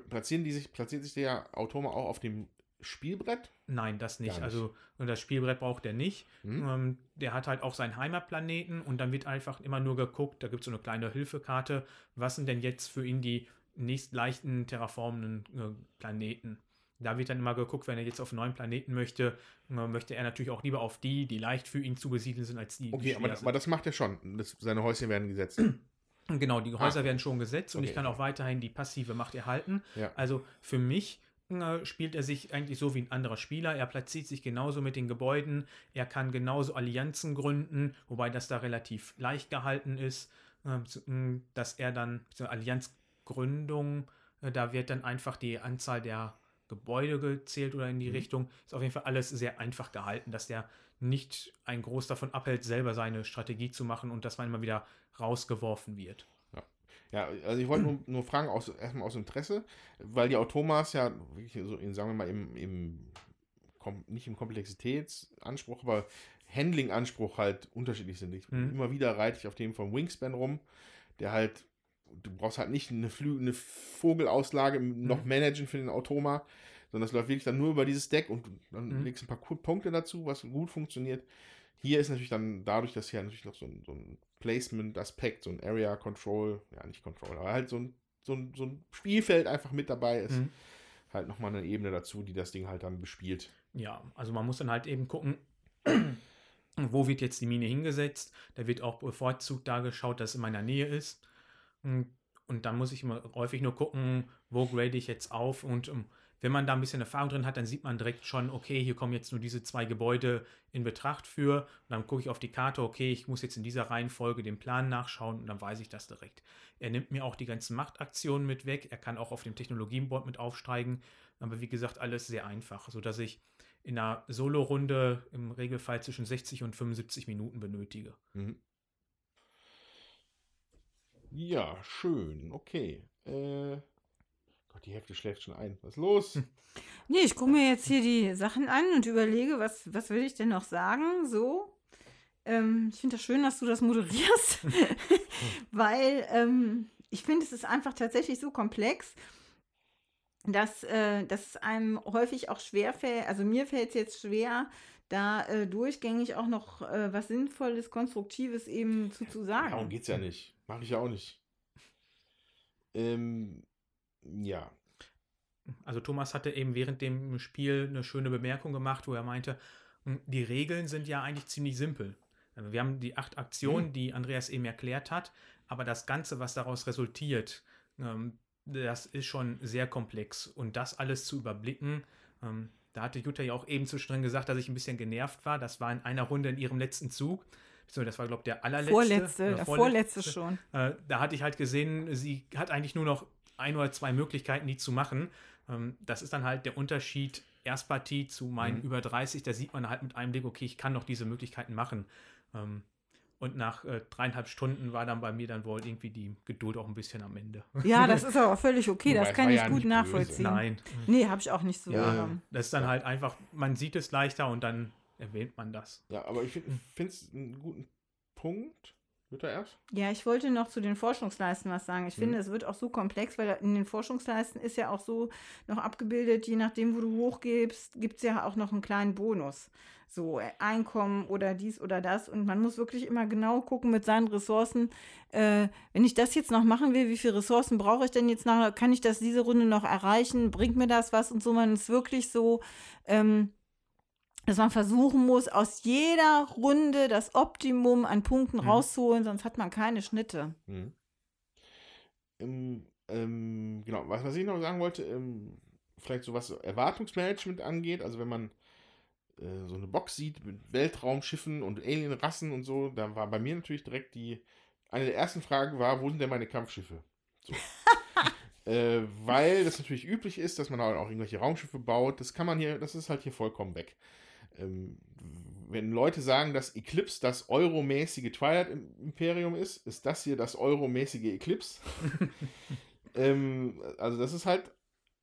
Platzieren die sich, platziert sich der Automa auch auf dem Spielbrett? Nein, das nicht. Nicht. Also und das Spielbrett braucht er nicht. Mhm. Ähm, der hat halt auch seinen Heimatplaneten und dann wird einfach immer nur geguckt, da gibt es so eine kleine Hilfekarte, was sind denn jetzt für ihn die nächst leichten terraformenden äh, Planeten. Da wird dann immer geguckt, wenn er jetzt auf einen neuen Planeten möchte, äh, möchte er natürlich auch lieber auf die, die leicht für ihn zu besiedeln sind, als die, die Okay, aber, aber das macht er schon. Das, seine Häuschen werden gesetzt. Genau, die Häuser Ah. werden schon gesetzt und ich Okay. kann auch weiterhin die passive Macht erhalten. Ja. Also für mich äh, spielt er sich eigentlich so wie ein anderer Spieler. Er platziert sich genauso mit den Gebäuden. Er kann genauso Allianzen gründen, wobei das da relativ leicht gehalten ist, äh, dass er dann so Allianzgründung, äh, da wird dann einfach die Anzahl der Gebäude gezählt oder in die Mhm. Richtung. Ist auf jeden Fall alles sehr einfach gehalten, dass der nicht ein Groß davon abhält, selber seine Strategie zu machen und dass man immer wieder rausgeworfen wird. Ja, also ich wollte nur, nur fragen, aus, erstmal aus Interesse, weil die Automas ja, wirklich so in, sagen wir mal, im, im kom- nicht im Komplexitätsanspruch, aber Handling-Anspruch halt unterschiedlich sind. Ich, Mhm. Immer wieder reite ich auf dem vom Wingspan rum, der halt, du brauchst halt nicht eine, Flü eine Vogelauslage noch Mhm. managen für den Automa, sondern das läuft wirklich dann nur über dieses Deck und dann Mhm. legst du ein paar Punkte dazu, was gut funktioniert. Hier ist natürlich dann dadurch, dass hier natürlich noch so ein, so ein Placement-Aspekt, so ein Area Control, ja nicht Control, aber halt so ein, so ein, so ein Spielfeld einfach mit dabei ist, Mhm. halt nochmal eine Ebene dazu, die das Ding halt dann bespielt. Ja, also man muss dann halt eben gucken, wo wird jetzt die Mine hingesetzt. Da wird auch bevorzugt da geschaut, dass es in meiner Nähe ist. Und und dann muss ich immer häufig nur gucken, wo grade ich jetzt auf. Und ähm, wenn man da ein bisschen Erfahrung drin hat, dann sieht man direkt schon, okay, hier kommen jetzt nur diese zwei Gebäude in Betracht für. Und dann gucke ich auf die Karte, okay, ich muss jetzt in dieser Reihenfolge den Plan nachschauen und dann weiß ich das direkt. Er nimmt mir auch die ganzen Machtaktionen mit weg. Er kann auch auf dem Technologieboard mit aufsteigen. Aber wie gesagt, alles sehr einfach, sodass ich in einer Solo-Runde im Regelfall zwischen 60 und 75 Minuten benötige. Mhm. Ja, schön, okay. Äh, Gott, die Hälfte schläft schon ein. Was ist los? Nee, ich gucke mir jetzt hier die Sachen an und überlege, was, was will ich denn noch sagen? So. Ähm, ich finde das schön, dass du das moderierst, weil ähm, ich finde, es ist einfach tatsächlich so komplex, dass, äh, dass es einem häufig auch schwer fällt. Also mir fällt es jetzt schwer, da äh, durchgängig auch noch äh, was Sinnvolles, Konstruktives eben zu, zu sagen. Darum geht's ja nicht. Mache ich ja auch nicht. Ähm, ja. Also Thomas hatte eben während dem Spiel eine schöne Bemerkung gemacht, wo er meinte, "Hm, die Regeln sind ja eigentlich ziemlich simpel. Also Wir haben die acht Aktionen, Hm. die Andreas eben erklärt hat, aber das Ganze, was daraus resultiert, ähm, das ist schon sehr komplex. Und das alles zu überblicken, ähm, da hatte Jutta ja auch eben zwischendrin gesagt, dass ich ein bisschen genervt war. Das war in einer Runde in ihrem letzten Zug. Das war, glaube ich, der allerletzte. Vorletzte, oder der vorletzte schon. äh, da hatte ich halt gesehen, sie hat eigentlich nur noch ein oder zwei Möglichkeiten, die zu machen. Ähm, das ist dann halt der Unterschied Erstpartie zu meinen Mhm. über 30. Da sieht man halt mit einem Blick, okay, ich kann noch diese Möglichkeiten machen. Ähm, und nach äh, dreieinhalb Stunden war dann bei mir dann wohl irgendwie die Geduld auch ein bisschen am Ende. Ja, das ist aber völlig okay, das kann ich ja gut nicht böse. nachvollziehen. Nein. Nee, habe ich auch nicht so. Ja, das ist dann halt einfach, man sieht es leichter und dann erwähnt man das. Ja, aber ich finde es einen guten Punkt. Wird er erst? Ja, ich wollte noch zu den Forschungsleisten was sagen. Ich Mhm. finde, es wird auch so komplex, weil in den Forschungsleisten ist ja auch so noch abgebildet, je nachdem, wo du hochgibst, gibt es ja auch noch einen kleinen Bonus. So äh, Einkommen oder dies oder das. Und man muss wirklich immer genau gucken mit seinen Ressourcen. Äh, wenn ich das jetzt noch machen will, wie viele Ressourcen brauche ich denn jetzt nachher? Kann ich das diese Runde noch erreichen? Bringt mir das was? Und so, man ist wirklich so. Ähm, dass man versuchen muss, aus jeder Runde das Optimum an Punkten Mhm. rauszuholen, sonst hat man keine Schnitte. Mhm. Ähm, ähm, genau, was, was ich noch sagen wollte, ähm, vielleicht so was Erwartungsmanagement angeht, also wenn man äh, so eine Box sieht mit Weltraumschiffen und Alienrassen und so, da war bei mir natürlich direkt die, eine der ersten Fragen war, wo sind denn meine Kampfschiffe? So. äh, weil das natürlich üblich ist, dass man halt auch irgendwelche Raumschiffe baut. Das kann man hier, das ist halt hier vollkommen weg. Ähm, wenn Leute sagen, dass Eclipse das euromäßige Twilight Imperium ist, ist das hier das euromäßige Eclipse. ähm, also das ist halt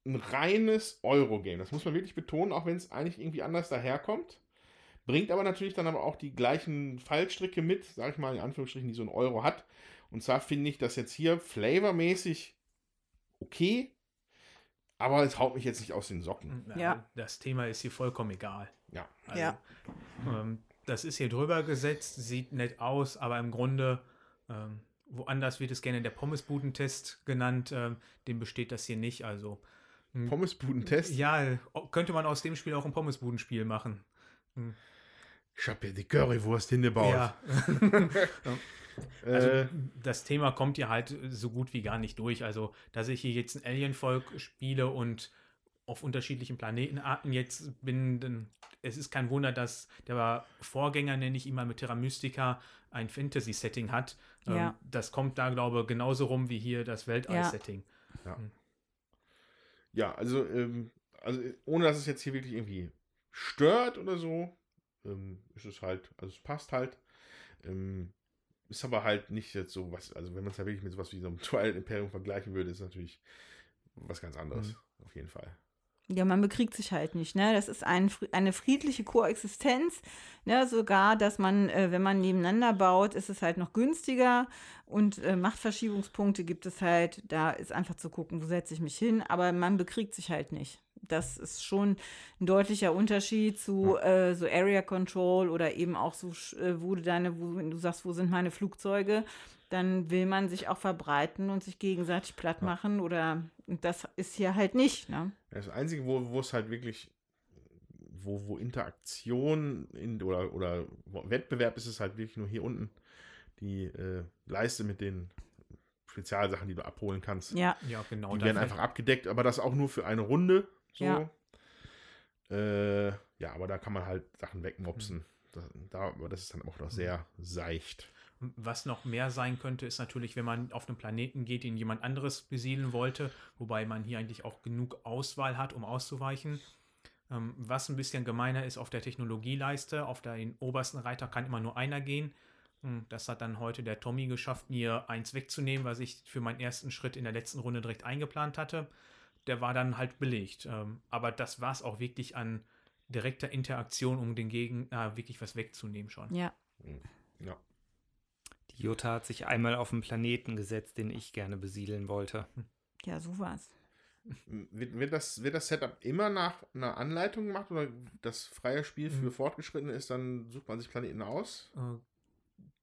ein reines Euro-Game. Das muss man wirklich betonen, auch wenn es eigentlich irgendwie anders daherkommt. Bringt aber natürlich dann aber auch die gleichen Fallstricke mit, sag ich mal in Anführungsstrichen, die so ein Euro hat. Und zwar finde ich das jetzt hier flavormäßig okay, aber es haut mich jetzt nicht aus den Socken. Ja. Das Thema ist hier vollkommen egal. Ja. Also, Ja. Ähm, das ist hier drüber gesetzt, sieht nett aus, aber im Grunde, ähm, woanders wird es gerne der Pommesbudentest genannt, ähm, dem besteht das hier nicht. Also, mh, Pommesbuden-Test. ja, könnte man aus dem Spiel auch ein Pommesbudenspiel machen. Ich habe hier die Currywurst hingebaut. Ja. Also Äh, das Thema kommt hier halt so gut wie gar nicht durch. Also, dass ich hier jetzt ein Alien-Volk spiele und auf unterschiedlichen Planetenarten jetzt bin, dann es ist kein Wunder, dass der Vorgänger, nenne ich ihn mal mit Terra Mystica, ein Fantasy-Setting hat. Ähm, Ja. Das kommt da, glaube ich, genauso rum wie hier das Weltall-Setting. ja, also, ähm, also ohne dass es jetzt hier wirklich irgendwie stört oder so, ähm, ist es halt, also es passt halt. Ähm, ist aber halt nicht jetzt so was, also wenn man es ja wirklich mit sowas wie so einem Twilight Imperium vergleichen würde, ist es natürlich was ganz anderes, Mhm. auf jeden Fall. Ja, man bekriegt sich halt nicht, ne? Das ist ein, eine friedliche Koexistenz, ne? Sogar, dass man, äh, wenn man nebeneinander baut, ist es halt noch günstiger und äh, Machtverschiebungspunkte gibt es halt. Da ist einfach zu gucken, wo setze ich mich hin, aber man bekriegt sich halt nicht. Das ist schon ein deutlicher Unterschied zu äh, so Area Control oder eben auch so, äh, wo du deine, wo, wenn du sagst, wo sind meine Flugzeuge, dann will man sich auch verbreiten und sich gegenseitig platt machen oder und das ist hier halt nicht, ne? Das Einzige, wo, wo es halt wirklich, wo, wo Interaktion in, oder, oder Wettbewerb ist, ist halt wirklich nur hier unten die äh, Leiste mit den Spezialsachen, die du abholen kannst. Ja. Ja, genau. Die werden einfach abgedeckt, aber das auch nur für eine Runde. So. Ja. Äh, ja, aber da kann man halt Sachen wegmopsen. Mhm. Da, da, aber das ist dann auch noch sehr seicht. Was noch mehr sein könnte, ist natürlich, wenn man auf einen Planeten geht, den jemand anderes besiedeln wollte, wobei man hier eigentlich auch genug Auswahl hat, um auszuweichen. Ähm, was ein bisschen gemeiner ist auf der Technologieleiste, auf den obersten Reiter kann immer nur einer gehen. Hm, Das hat dann heute der Tommy geschafft, mir eins wegzunehmen, was ich für meinen ersten Schritt in der letzten Runde direkt eingeplant hatte. Der war dann halt belegt. Ähm, Aber das war es auch wirklich an direkter Interaktion, um den Gegner wirklich was wegzunehmen schon. Ja. Ja. Die Jutta hat sich einmal auf einen Planeten gesetzt, den ich gerne besiedeln wollte. Ja, so war's. Wird, wird, das, wird das Setup immer nach einer Anleitung gemacht oder das freie Spiel für Mhm. Fortgeschrittene ist, dann sucht man sich Planeten aus? Äh,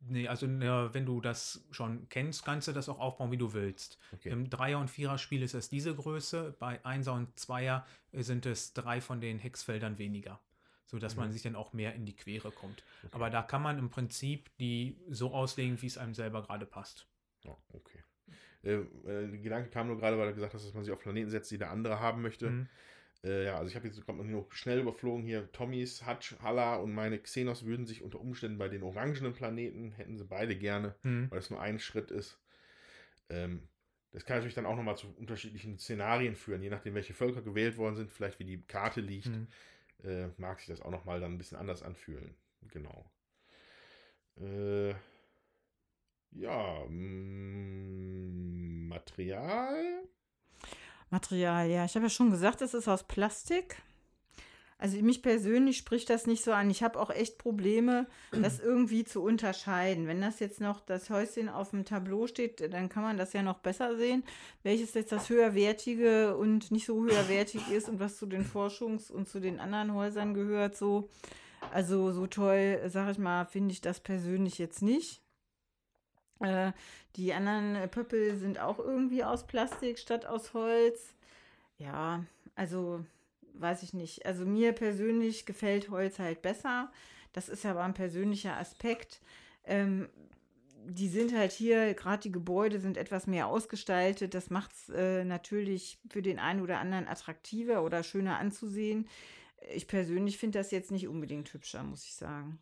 nee, also wenn du das schon kennst, kannst du das auch aufbauen, wie du willst. Okay. Im Dreier- und Vierer-Spiel ist es diese Größe, bei Einser und Zweier sind es drei von den Hexfeldern weniger, sodass man sich dann auch mehr in die Quere kommt. Aber da kann man im Prinzip die so auslegen, wie es einem selber gerade passt. Ja, okay. Äh, äh, der Gedanke kam nur gerade, weil du gesagt hast, dass man sich auf Planeten setzt, die der andere haben möchte. Mhm. Äh, ja, also ich habe jetzt gerade noch schnell überflogen hier. Tommys, Hutch, Halla und meine Xenos würden sich unter Umständen bei den orangenen Planeten, hätten sie beide gerne, Mhm. weil es nur ein Schritt ist. Ähm, das kann natürlich dann auch nochmal zu unterschiedlichen Szenarien führen, je nachdem, welche Völker gewählt worden sind, vielleicht wie die Karte liegt, Mhm. Äh, mag sich das auch nochmal dann ein bisschen anders anfühlen. Genau. Äh, ja, mm, Material. Material, ja. Ich habe ja schon gesagt, es ist aus Plastik. Also mich persönlich spricht das nicht so an. Ich habe auch echt Probleme, das irgendwie zu unterscheiden. Wenn das jetzt noch das Häuschen auf dem Tableau steht, dann kann man das ja noch besser sehen, welches jetzt das höherwertige und nicht so höherwertig ist und was zu den Forschungs- und zu den anderen Häusern gehört. So, also so toll, sag ich mal, finde ich das persönlich jetzt nicht. Äh, die anderen Pöppel sind auch irgendwie aus Plastik statt aus Holz. Ja, also weiß ich nicht. Also mir persönlich gefällt Holz halt besser. Das ist aber ein persönlicher Aspekt. Ähm, die sind halt hier, gerade die Gebäude sind etwas mehr ausgestaltet. Das macht es äh, natürlich für den einen oder anderen attraktiver oder schöner anzusehen. Ich persönlich finde das jetzt nicht unbedingt hübscher, muss ich sagen.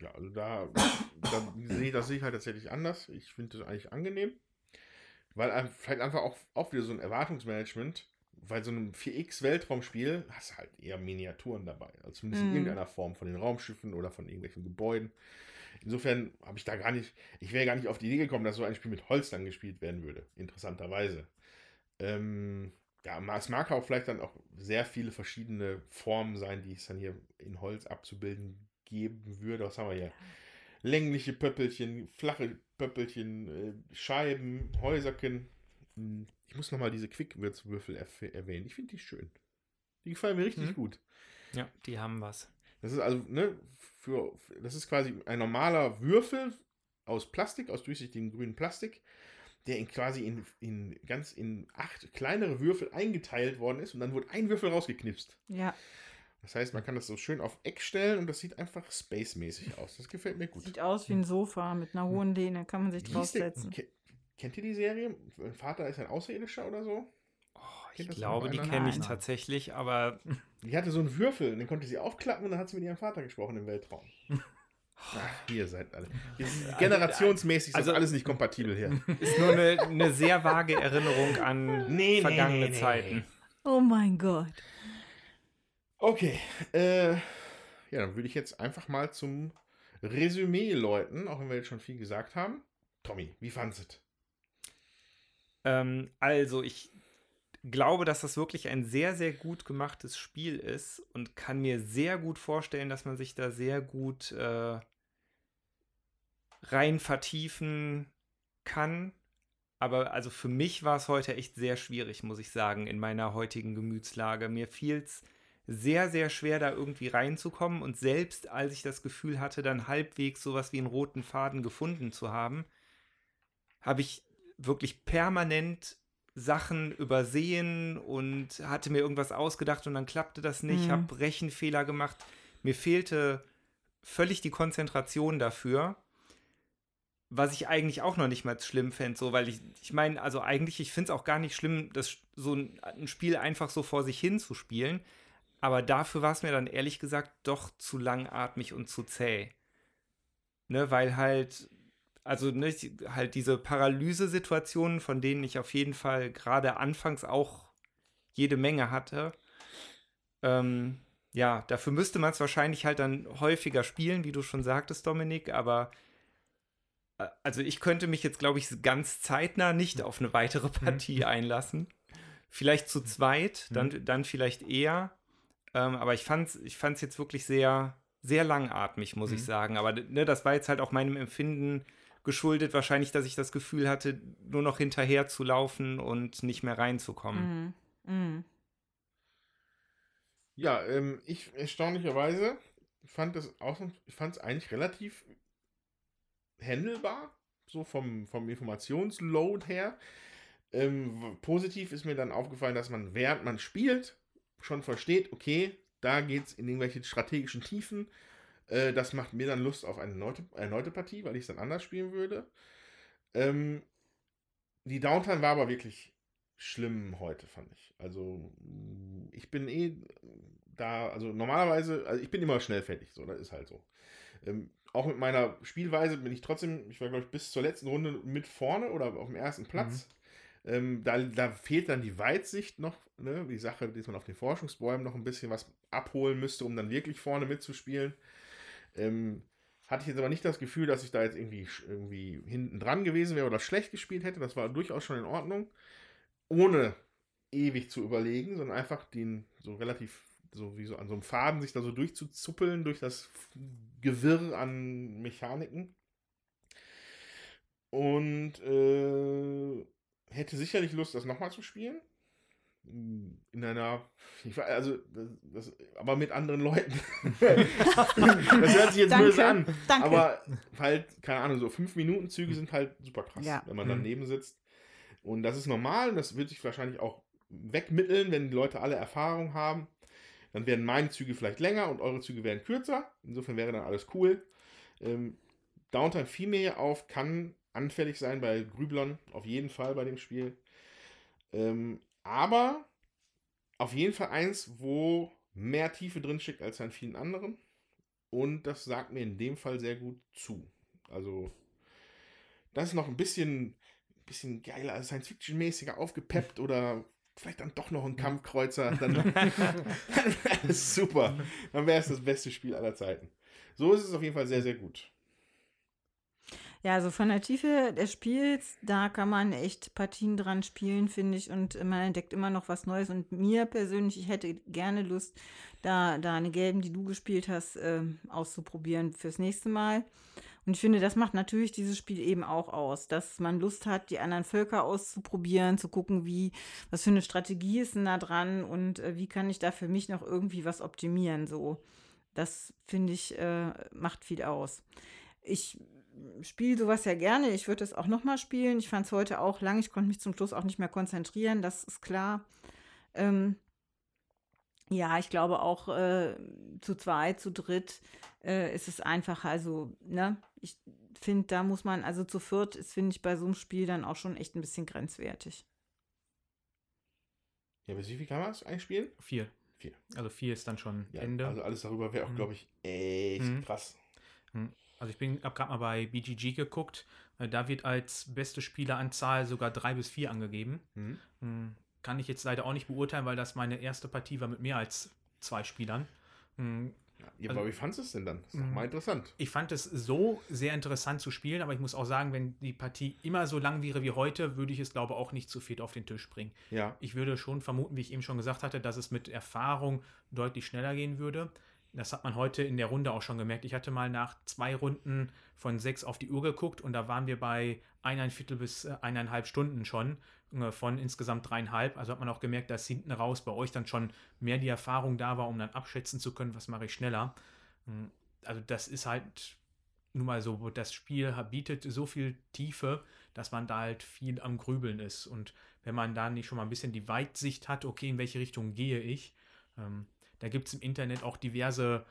Ja, also da, da sehe das ich halt tatsächlich anders. Ich finde das eigentlich angenehm. Weil vielleicht einfach auch, auch wieder so ein Erwartungsmanagement, weil so einem 4X-Weltraumspiel hast du halt eher Miniaturen dabei. Also zumindest in Mhm. irgendeiner Form von den Raumschiffen oder von irgendwelchen Gebäuden. Insofern habe ich da gar nicht, ich wäre gar nicht auf die Idee gekommen, dass so ein Spiel mit Holz dann gespielt werden würde. Interessanterweise. Ähm, ja, es mag auch vielleicht dann auch sehr viele verschiedene Formen sein, die es dann hier in Holz abzubilden geben würde. Was haben wir hier? Längliche Pöppelchen, flache Pöppelchen, äh, Scheiben, Häuserchen. Hm, Ich muss nochmal diese Quickwürzwürfel erwähnen. Ich finde die schön. Die gefallen mir richtig Mhm. gut. Ja, die haben was. Das ist also, ne, für, das ist quasi ein normaler Würfel aus Plastik, aus durchsichtigem grünen Plastik, der in quasi in, in ganz in acht kleinere Würfel eingeteilt worden ist und dann wurde ein Würfel rausgeknipst. Ja, Das heißt, man kann das so schön auf Eck stellen und das sieht einfach space-mäßig aus. Das gefällt mir gut. sieht aus wie ein Sofa mit einer hohen Lehne, kann man sich Wie der- draufsetzen. ke- Kennt ihr die Serie? Mein Vater ist ein Außerirdischer oder so? Oh, ich glaube, die kenne ich tatsächlich, aber Die hatte so einen Würfel, und den konnte sie aufklappen und dann hat sie mit ihrem Vater gesprochen im Weltraum. Ach, ihr seid alle. Generationsmäßig ist also- das alles nicht kompatibel hier. ist nur eine, eine sehr vage Erinnerung an Nee, vergangene nee, nee. Zeiten. Oh mein Gott. Okay, äh, ja, dann würde ich jetzt einfach mal zum Resümee läuten, auch wenn wir jetzt schon viel gesagt haben. Tommy, wie fandest du es? Ähm, also, ich glaube, dass das wirklich ein sehr, sehr gut gemachtes Spiel ist und kann mir sehr gut vorstellen, dass man sich da sehr gut äh, rein vertiefen kann. Aber also für mich war es heute echt sehr schwierig, muss ich sagen, in meiner heutigen Gemütslage. Mir fiel es sehr, sehr schwer, da irgendwie reinzukommen. Und selbst als ich das Gefühl hatte, dann halbwegs sowas wie einen roten Faden gefunden zu haben, habe ich wirklich permanent Sachen übersehen und hatte mir irgendwas ausgedacht und dann klappte das nicht, Mhm. habe Rechenfehler gemacht. Mir fehlte völlig die Konzentration dafür, was ich eigentlich auch noch nicht mal schlimm fände, so, weil ich, ich meine, also eigentlich, ich finde es auch gar nicht schlimm, das, so ein, ein Spiel einfach so vor sich hin zu spielen, aber dafür war es mir dann ehrlich gesagt doch zu langatmig und zu zäh. Ne, weil halt, also ne, halt diese Paralysesituationen, von denen ich auf jeden Fall gerade anfangs auch jede Menge hatte, ähm, ja, dafür müsste man es wahrscheinlich halt dann häufiger spielen, wie du schon sagtest, Dominik, aber äh, also ich könnte mich jetzt, glaube ich, ganz zeitnah nicht auf eine weitere Partie einlassen. Vielleicht zu zweit, dann, dann vielleicht eher. Ähm, aber ich fand es ich fand's jetzt wirklich sehr, sehr langatmig, muss ich sagen. Aber ne, das war jetzt halt auch meinem Empfinden geschuldet, wahrscheinlich, dass ich das Gefühl hatte, nur noch hinterher zu laufen und nicht mehr reinzukommen. Mhm. Mhm. Ja, ähm, ich erstaunlicherweise fand es auch, ich fand es eigentlich relativ handelbar, so vom, vom Informationsload her. Ähm, positiv ist mir dann aufgefallen, dass man, während man spielt, schon versteht, okay, da geht es in irgendwelche strategischen Tiefen. Äh, das macht mir dann Lust auf eine erneute, erneute Partie, weil ich es dann anders spielen würde. Ähm, die Downtime war aber wirklich schlimm heute, fand ich. Also, ich bin eh da, also normalerweise, also ich bin immer schnell fertig, so, das ist halt so. Ähm, auch mit meiner Spielweise bin ich trotzdem, ich war glaube ich bis zur letzten Runde mit vorne oder auf dem ersten Platz. Ähm, da, da fehlt dann die Weitsicht noch, ne? die Sache, dass man auf den Forschungsbäumen noch ein bisschen was abholen müsste, um dann wirklich vorne mitzuspielen. Ähm, hatte ich jetzt aber nicht das Gefühl, dass ich da jetzt irgendwie, irgendwie hinten dran gewesen wäre oder schlecht gespielt hätte. Das war durchaus schon in Ordnung. Ohne ewig zu überlegen, sondern einfach den so relativ, so wie so an so einem Faden sich da so durchzuzuppeln durch das Gewirr an Mechaniken. Und äh, hätte sicherlich Lust, das nochmal zu spielen. In einer, ich weiß, also, das, das, aber mit anderen Leuten. das hört sich jetzt Danke, böse an. danke. Aber halt, keine Ahnung, so 5-Minuten-Züge sind halt super krass, Ja. wenn man Mhm. daneben sitzt. Und das ist normal und das wird sich wahrscheinlich auch wegmitteln, wenn die Leute alle Erfahrung haben. Dann werden meine Züge vielleicht länger und eure Züge werden kürzer. Insofern wäre dann alles cool. Ähm, Downtime fiel mir hier auf, kann anfällig sein bei Grüblern, auf jeden Fall bei dem Spiel. Ähm, aber auf jeden Fall eins, wo mehr Tiefe drinsteckt als an vielen anderen. Und das sagt mir in dem Fall sehr gut zu. Also, das ist noch ein bisschen, bisschen geiler, Science-Fiction-mäßiger aufgepeppt oder vielleicht dann doch noch ein Kampfkreuzer. Dann, dann wäre es super. Dann wäre es das beste Spiel aller Zeiten. So ist es auf jeden Fall sehr, sehr gut. Ja, also von der Tiefe des Spiels, da kann man echt Partien dran spielen, finde ich, und man entdeckt immer noch was Neues. Und mir persönlich, ich hätte gerne Lust, da, da eine gelben, die du gespielt hast, äh, auszuprobieren fürs nächste Mal. Und ich finde, das macht natürlich dieses Spiel eben auch aus, dass man Lust hat, die anderen Völker auszuprobieren, zu gucken, wie, was für eine Strategie ist denn da dran und äh, wie kann ich da für mich noch irgendwie was optimieren. So, das finde ich, äh, macht viel aus. Ich spiele sowas ja gerne. Ich würde es auch nochmal spielen. Ich fand es heute auch lang. Ich konnte mich zum Schluss auch nicht mehr konzentrieren, das ist klar. Ähm, ja, ich glaube auch äh, zu zweit, zu dritt äh, ist es einfach, also, ne, ich finde, da muss man, also zu viert ist, finde ich, bei so einem Spiel dann auch schon echt ein bisschen grenzwertig. Ja, bis wie viel kann man es eigentlich spielen? Vier. Vier. Also vier ist dann schon Ja, Ende. Also alles darüber wäre auch, Mhm. glaube ich, echt Mhm. krass. Also ich bin, habe gerade mal bei BGG geguckt. Äh, Da wird als beste Spieleranzahl sogar drei bis vier angegeben. Mhm. Hm, Kann ich jetzt leider auch nicht beurteilen, weil das meine erste Partie war mit mehr als zwei Spielern. Hm, Ja, Also- aber wie fandest du es denn dann? Das ist doch Mhm. mal interessant. Ich fand es so sehr interessant zu spielen, aber ich muss auch sagen, wenn die Partie immer so lang wäre wie heute, würde ich es, glaube ich, auch nicht zu viel auf den Tisch bringen. Ja. Ich würde schon vermuten, wie ich eben schon gesagt hatte, dass es mit Erfahrung deutlich schneller gehen würde. Das hat man heute in der Runde auch schon gemerkt. Ich hatte mal nach zwei Runden von sechs auf die Uhr geguckt und da waren wir bei eineinviertel bis äh, eineinhalb Stunden schon äh, von insgesamt dreieinhalb. Also hat man auch gemerkt, dass hinten raus bei euch dann schon mehr die Erfahrung da war, um dann abschätzen zu können, was mache ich schneller. Mm, Also das ist halt nun mal so, das Spiel bietet so viel Tiefe, dass man da halt viel am Grübeln ist. Und wenn man da nicht schon mal ein bisschen die Weitsicht hat, okay, in welche Richtung gehe ich, ähm, da gibt es im Internet auch diverse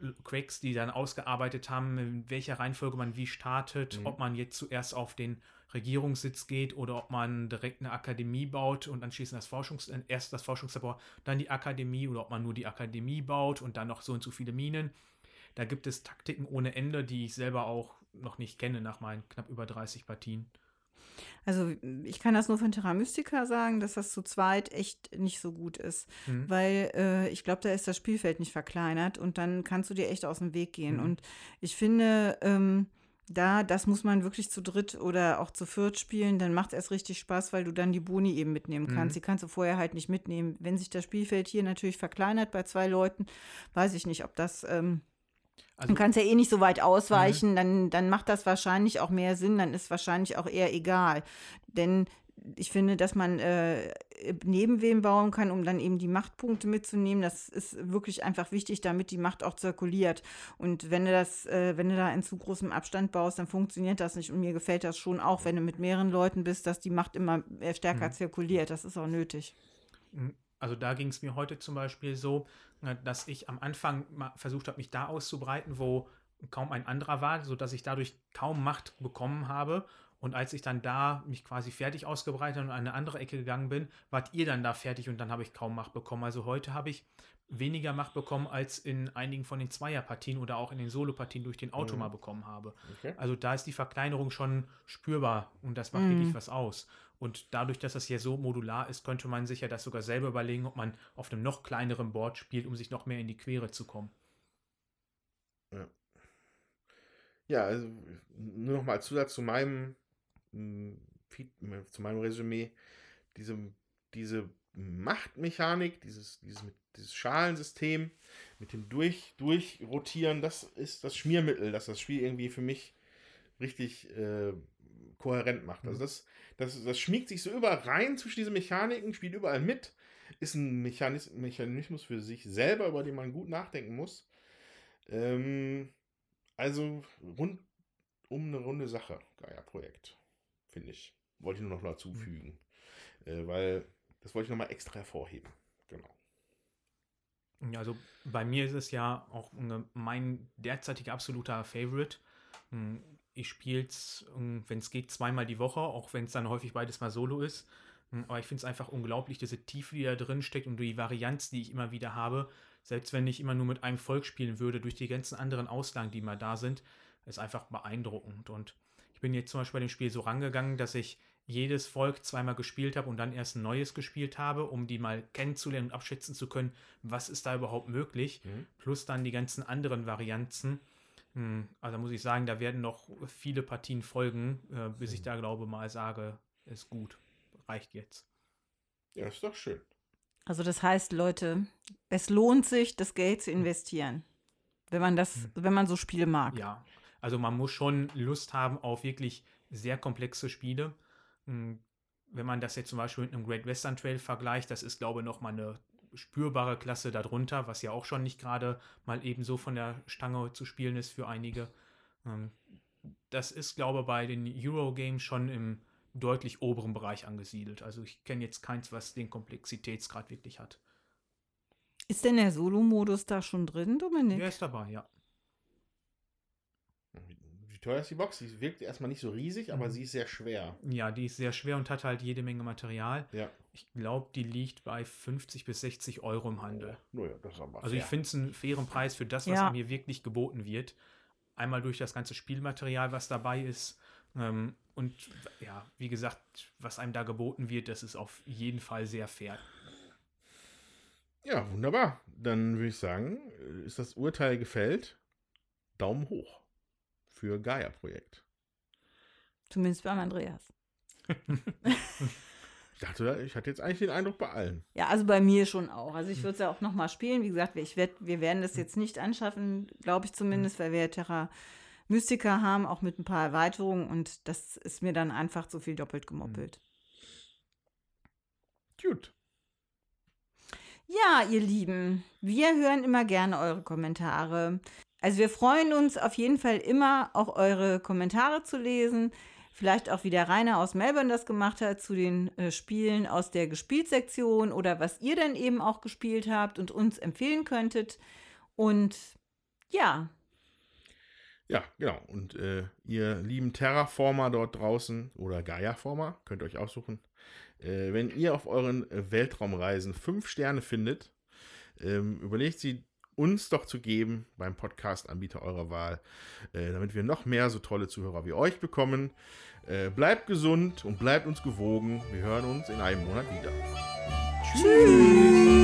L- Quacks, die dann ausgearbeitet haben, in welcher Reihenfolge man wie startet, Mhm. ob man jetzt zuerst auf den Regierungssitz geht oder ob man direkt eine Akademie baut und anschließend das Forschungs äh, erst das Forschungslabor, dann die Akademie oder ob man nur die Akademie baut und dann noch so und so viele Minen. Da gibt es Taktiken ohne Ende, die ich selber auch noch nicht kenne nach meinen knapp über 30 Partien. Also ich kann das nur von Terra Mystica sagen, dass das zu zweit echt nicht so gut ist. Mhm. Weil äh, ich glaube, da ist das Spielfeld nicht verkleinert und dann kannst du dir echt aus dem Weg gehen. Mhm. Und ich finde, ähm, da, das muss man wirklich zu dritt oder auch zu viert spielen, dann macht es erst richtig Spaß, weil du dann die Boni eben mitnehmen kannst. Mhm. Die kannst du vorher halt nicht mitnehmen. Wenn sich das Spielfeld hier natürlich verkleinert bei zwei Leuten, weiß ich nicht, ob das. Ähm, Also, du kannst ja eh nicht so weit ausweichen, dann, dann macht das wahrscheinlich auch mehr Sinn, dann ist wahrscheinlich auch eher egal. Denn ich finde, dass man äh, neben wem bauen kann, um dann eben die Machtpunkte mitzunehmen, das ist wirklich einfach wichtig, damit die Macht auch zirkuliert. Und wenn du das, äh, wenn du da in zu großem Abstand baust, dann funktioniert das nicht. Und mir gefällt das schon auch, wenn du mit mehreren Leuten bist, dass die Macht immer äh, stärker Mhm. zirkuliert. Das ist auch nötig. Also da ging es mir heute zum Beispiel so, äh, dass ich am Anfang mal versucht habe, mich da auszubreiten, wo kaum ein anderer war, sodass ich dadurch kaum Macht bekommen habe. Und als ich dann da mich quasi fertig ausgebreitet und in eine andere Ecke gegangen bin, wart ihr dann da fertig und dann habe ich kaum Macht bekommen. Also heute habe ich weniger Macht bekommen, als in einigen von den Zweierpartien oder auch in den Solopartien durch den Auto Mhm. mal bekommen habe. Okay. Also da ist die Verkleinerung schon spürbar und das macht Mhm. wirklich was aus. Und dadurch, dass das hier so modular ist, könnte man sich ja das sogar selber überlegen, ob man auf einem noch kleineren Board spielt, um sich noch mehr in die Quere zu kommen. Ja, also nur noch mal Zusatz zu meinem, mh, Feed- zu meinem Resümee. Diese, diese Machtmechanik, dieses, dieses, dieses Schalensystem mit dem durch, Durchrotieren, das ist das Schmiermittel, das das Spiel irgendwie für mich richtig äh, kohärent macht. Also das, das, das schmiegt sich so überall rein zwischen diese Mechaniken, spielt überall mit, ist ein Mechanis Mechanismus für sich selber, über den man gut nachdenken muss. Ähm, also rund um eine runde Sache, Gaia-Projekt, finde ich. Wollte ich nur noch dazu fügen. Äh, weil das wollte ich nochmal extra hervorheben. Genau. Ja, Also bei mir ist es ja auch mein derzeitiger absoluter Favorite. Ich spiele es, wenn es geht, zweimal die Woche, auch wenn es dann häufig beides mal solo ist. Hm, Aber ich finde es einfach unglaublich, diese Tiefe, die da drin steckt und die Varianz, die ich immer wieder habe. selbst wenn ich immer nur mit einem Volk spielen würde, durch die ganzen anderen Auslagen, die mal da sind, ist einfach beeindruckend. Und ich bin jetzt zum Beispiel bei dem Spiel so rangegangen, dass ich jedes Volk zweimal gespielt habe und dann erst ein neues gespielt habe, um die mal kennenzulernen und abschätzen zu können, was ist da überhaupt möglich, mhm. plus dann die ganzen anderen Varianten. Hm, also muss ich sagen, da werden noch viele Partien folgen, äh, bis ich da glaube mal sage, ist gut, reicht jetzt. Ja, ist doch schön. Also das heißt, Leute, es lohnt sich, das Geld zu investieren, wenn man das, mhm. wenn man so Spiele mag. Ja, also man muss schon Lust haben auf wirklich sehr komplexe Spiele. Hm, wenn man das jetzt zum Beispiel mit einem Great Western Trail vergleicht, das ist, glaube ich, nochmal eine spürbare Klasse darunter, was ja auch schon nicht gerade mal eben so von der Stange zu spielen ist für einige. Ähm, das ist, glaube ich, bei den Eurogames schon im deutlich oberen Bereich angesiedelt. Also ich kenne jetzt keins, was den Komplexitätsgrad wirklich hat. Ist denn der Solo-Modus da schon drin, Dominik? Der ist dabei, ja. Wie teuer ist die Box? Die wirkt erstmal nicht so riesig, aber mhm. sie ist sehr schwer. Ja, die ist sehr schwer und hat halt jede Menge Material. Ja. Ich glaube, die liegt bei 50 bis 60 Euro im Handel. Oh, ja, das ist aber also fair. ich finde es einen fairen Preis für das, was ja. mir wirklich geboten wird. Einmal durch das ganze Spielmaterial, was dabei ist. Ähm, und ja, wie gesagt, was einem da geboten wird, das ist auf jeden Fall sehr fair. Ja, wunderbar. Dann würde ich sagen, ist das Urteil gefällt. Daumen hoch für Gaia-Projekt. Zumindest beim Andreas. ich dachte, ich hatte jetzt eigentlich den Eindruck bei allen. Ja, also bei mir schon auch. Also ich würde es ja auch nochmal spielen. Wie gesagt, ich werd, wir werden das jetzt nicht anschaffen, glaube ich zumindest, weil wir Terra Mystica haben, auch mit ein paar Erweiterungen. Und das ist mir dann einfach zu viel doppelt gemoppelt. Gut. Ja, ihr Lieben, wir hören immer gerne eure Kommentare. Also wir freuen uns auf jeden Fall immer, auch eure Kommentare zu lesen. Vielleicht auch wie der Rainer aus Melbourne das gemacht hat zu den äh, Spielen aus der Gespieltsektion oder was ihr dann eben auch gespielt habt und uns empfehlen könntet. Und ja. Ja, genau. Und äh, ihr lieben Terraformer dort draußen oder Gaia-Former, könnt ihr euch aussuchen. Äh, wenn ihr auf euren Weltraumreisen fünf Sterne findet, ähm, überlegt sie uns doch zu geben beim Podcast-Anbieter eurer Wahl, äh, damit wir noch mehr so tolle Zuhörer wie euch bekommen. Äh, bleibt gesund und bleibt uns gewogen. Wir hören uns in einem Monat wieder. Tschüss.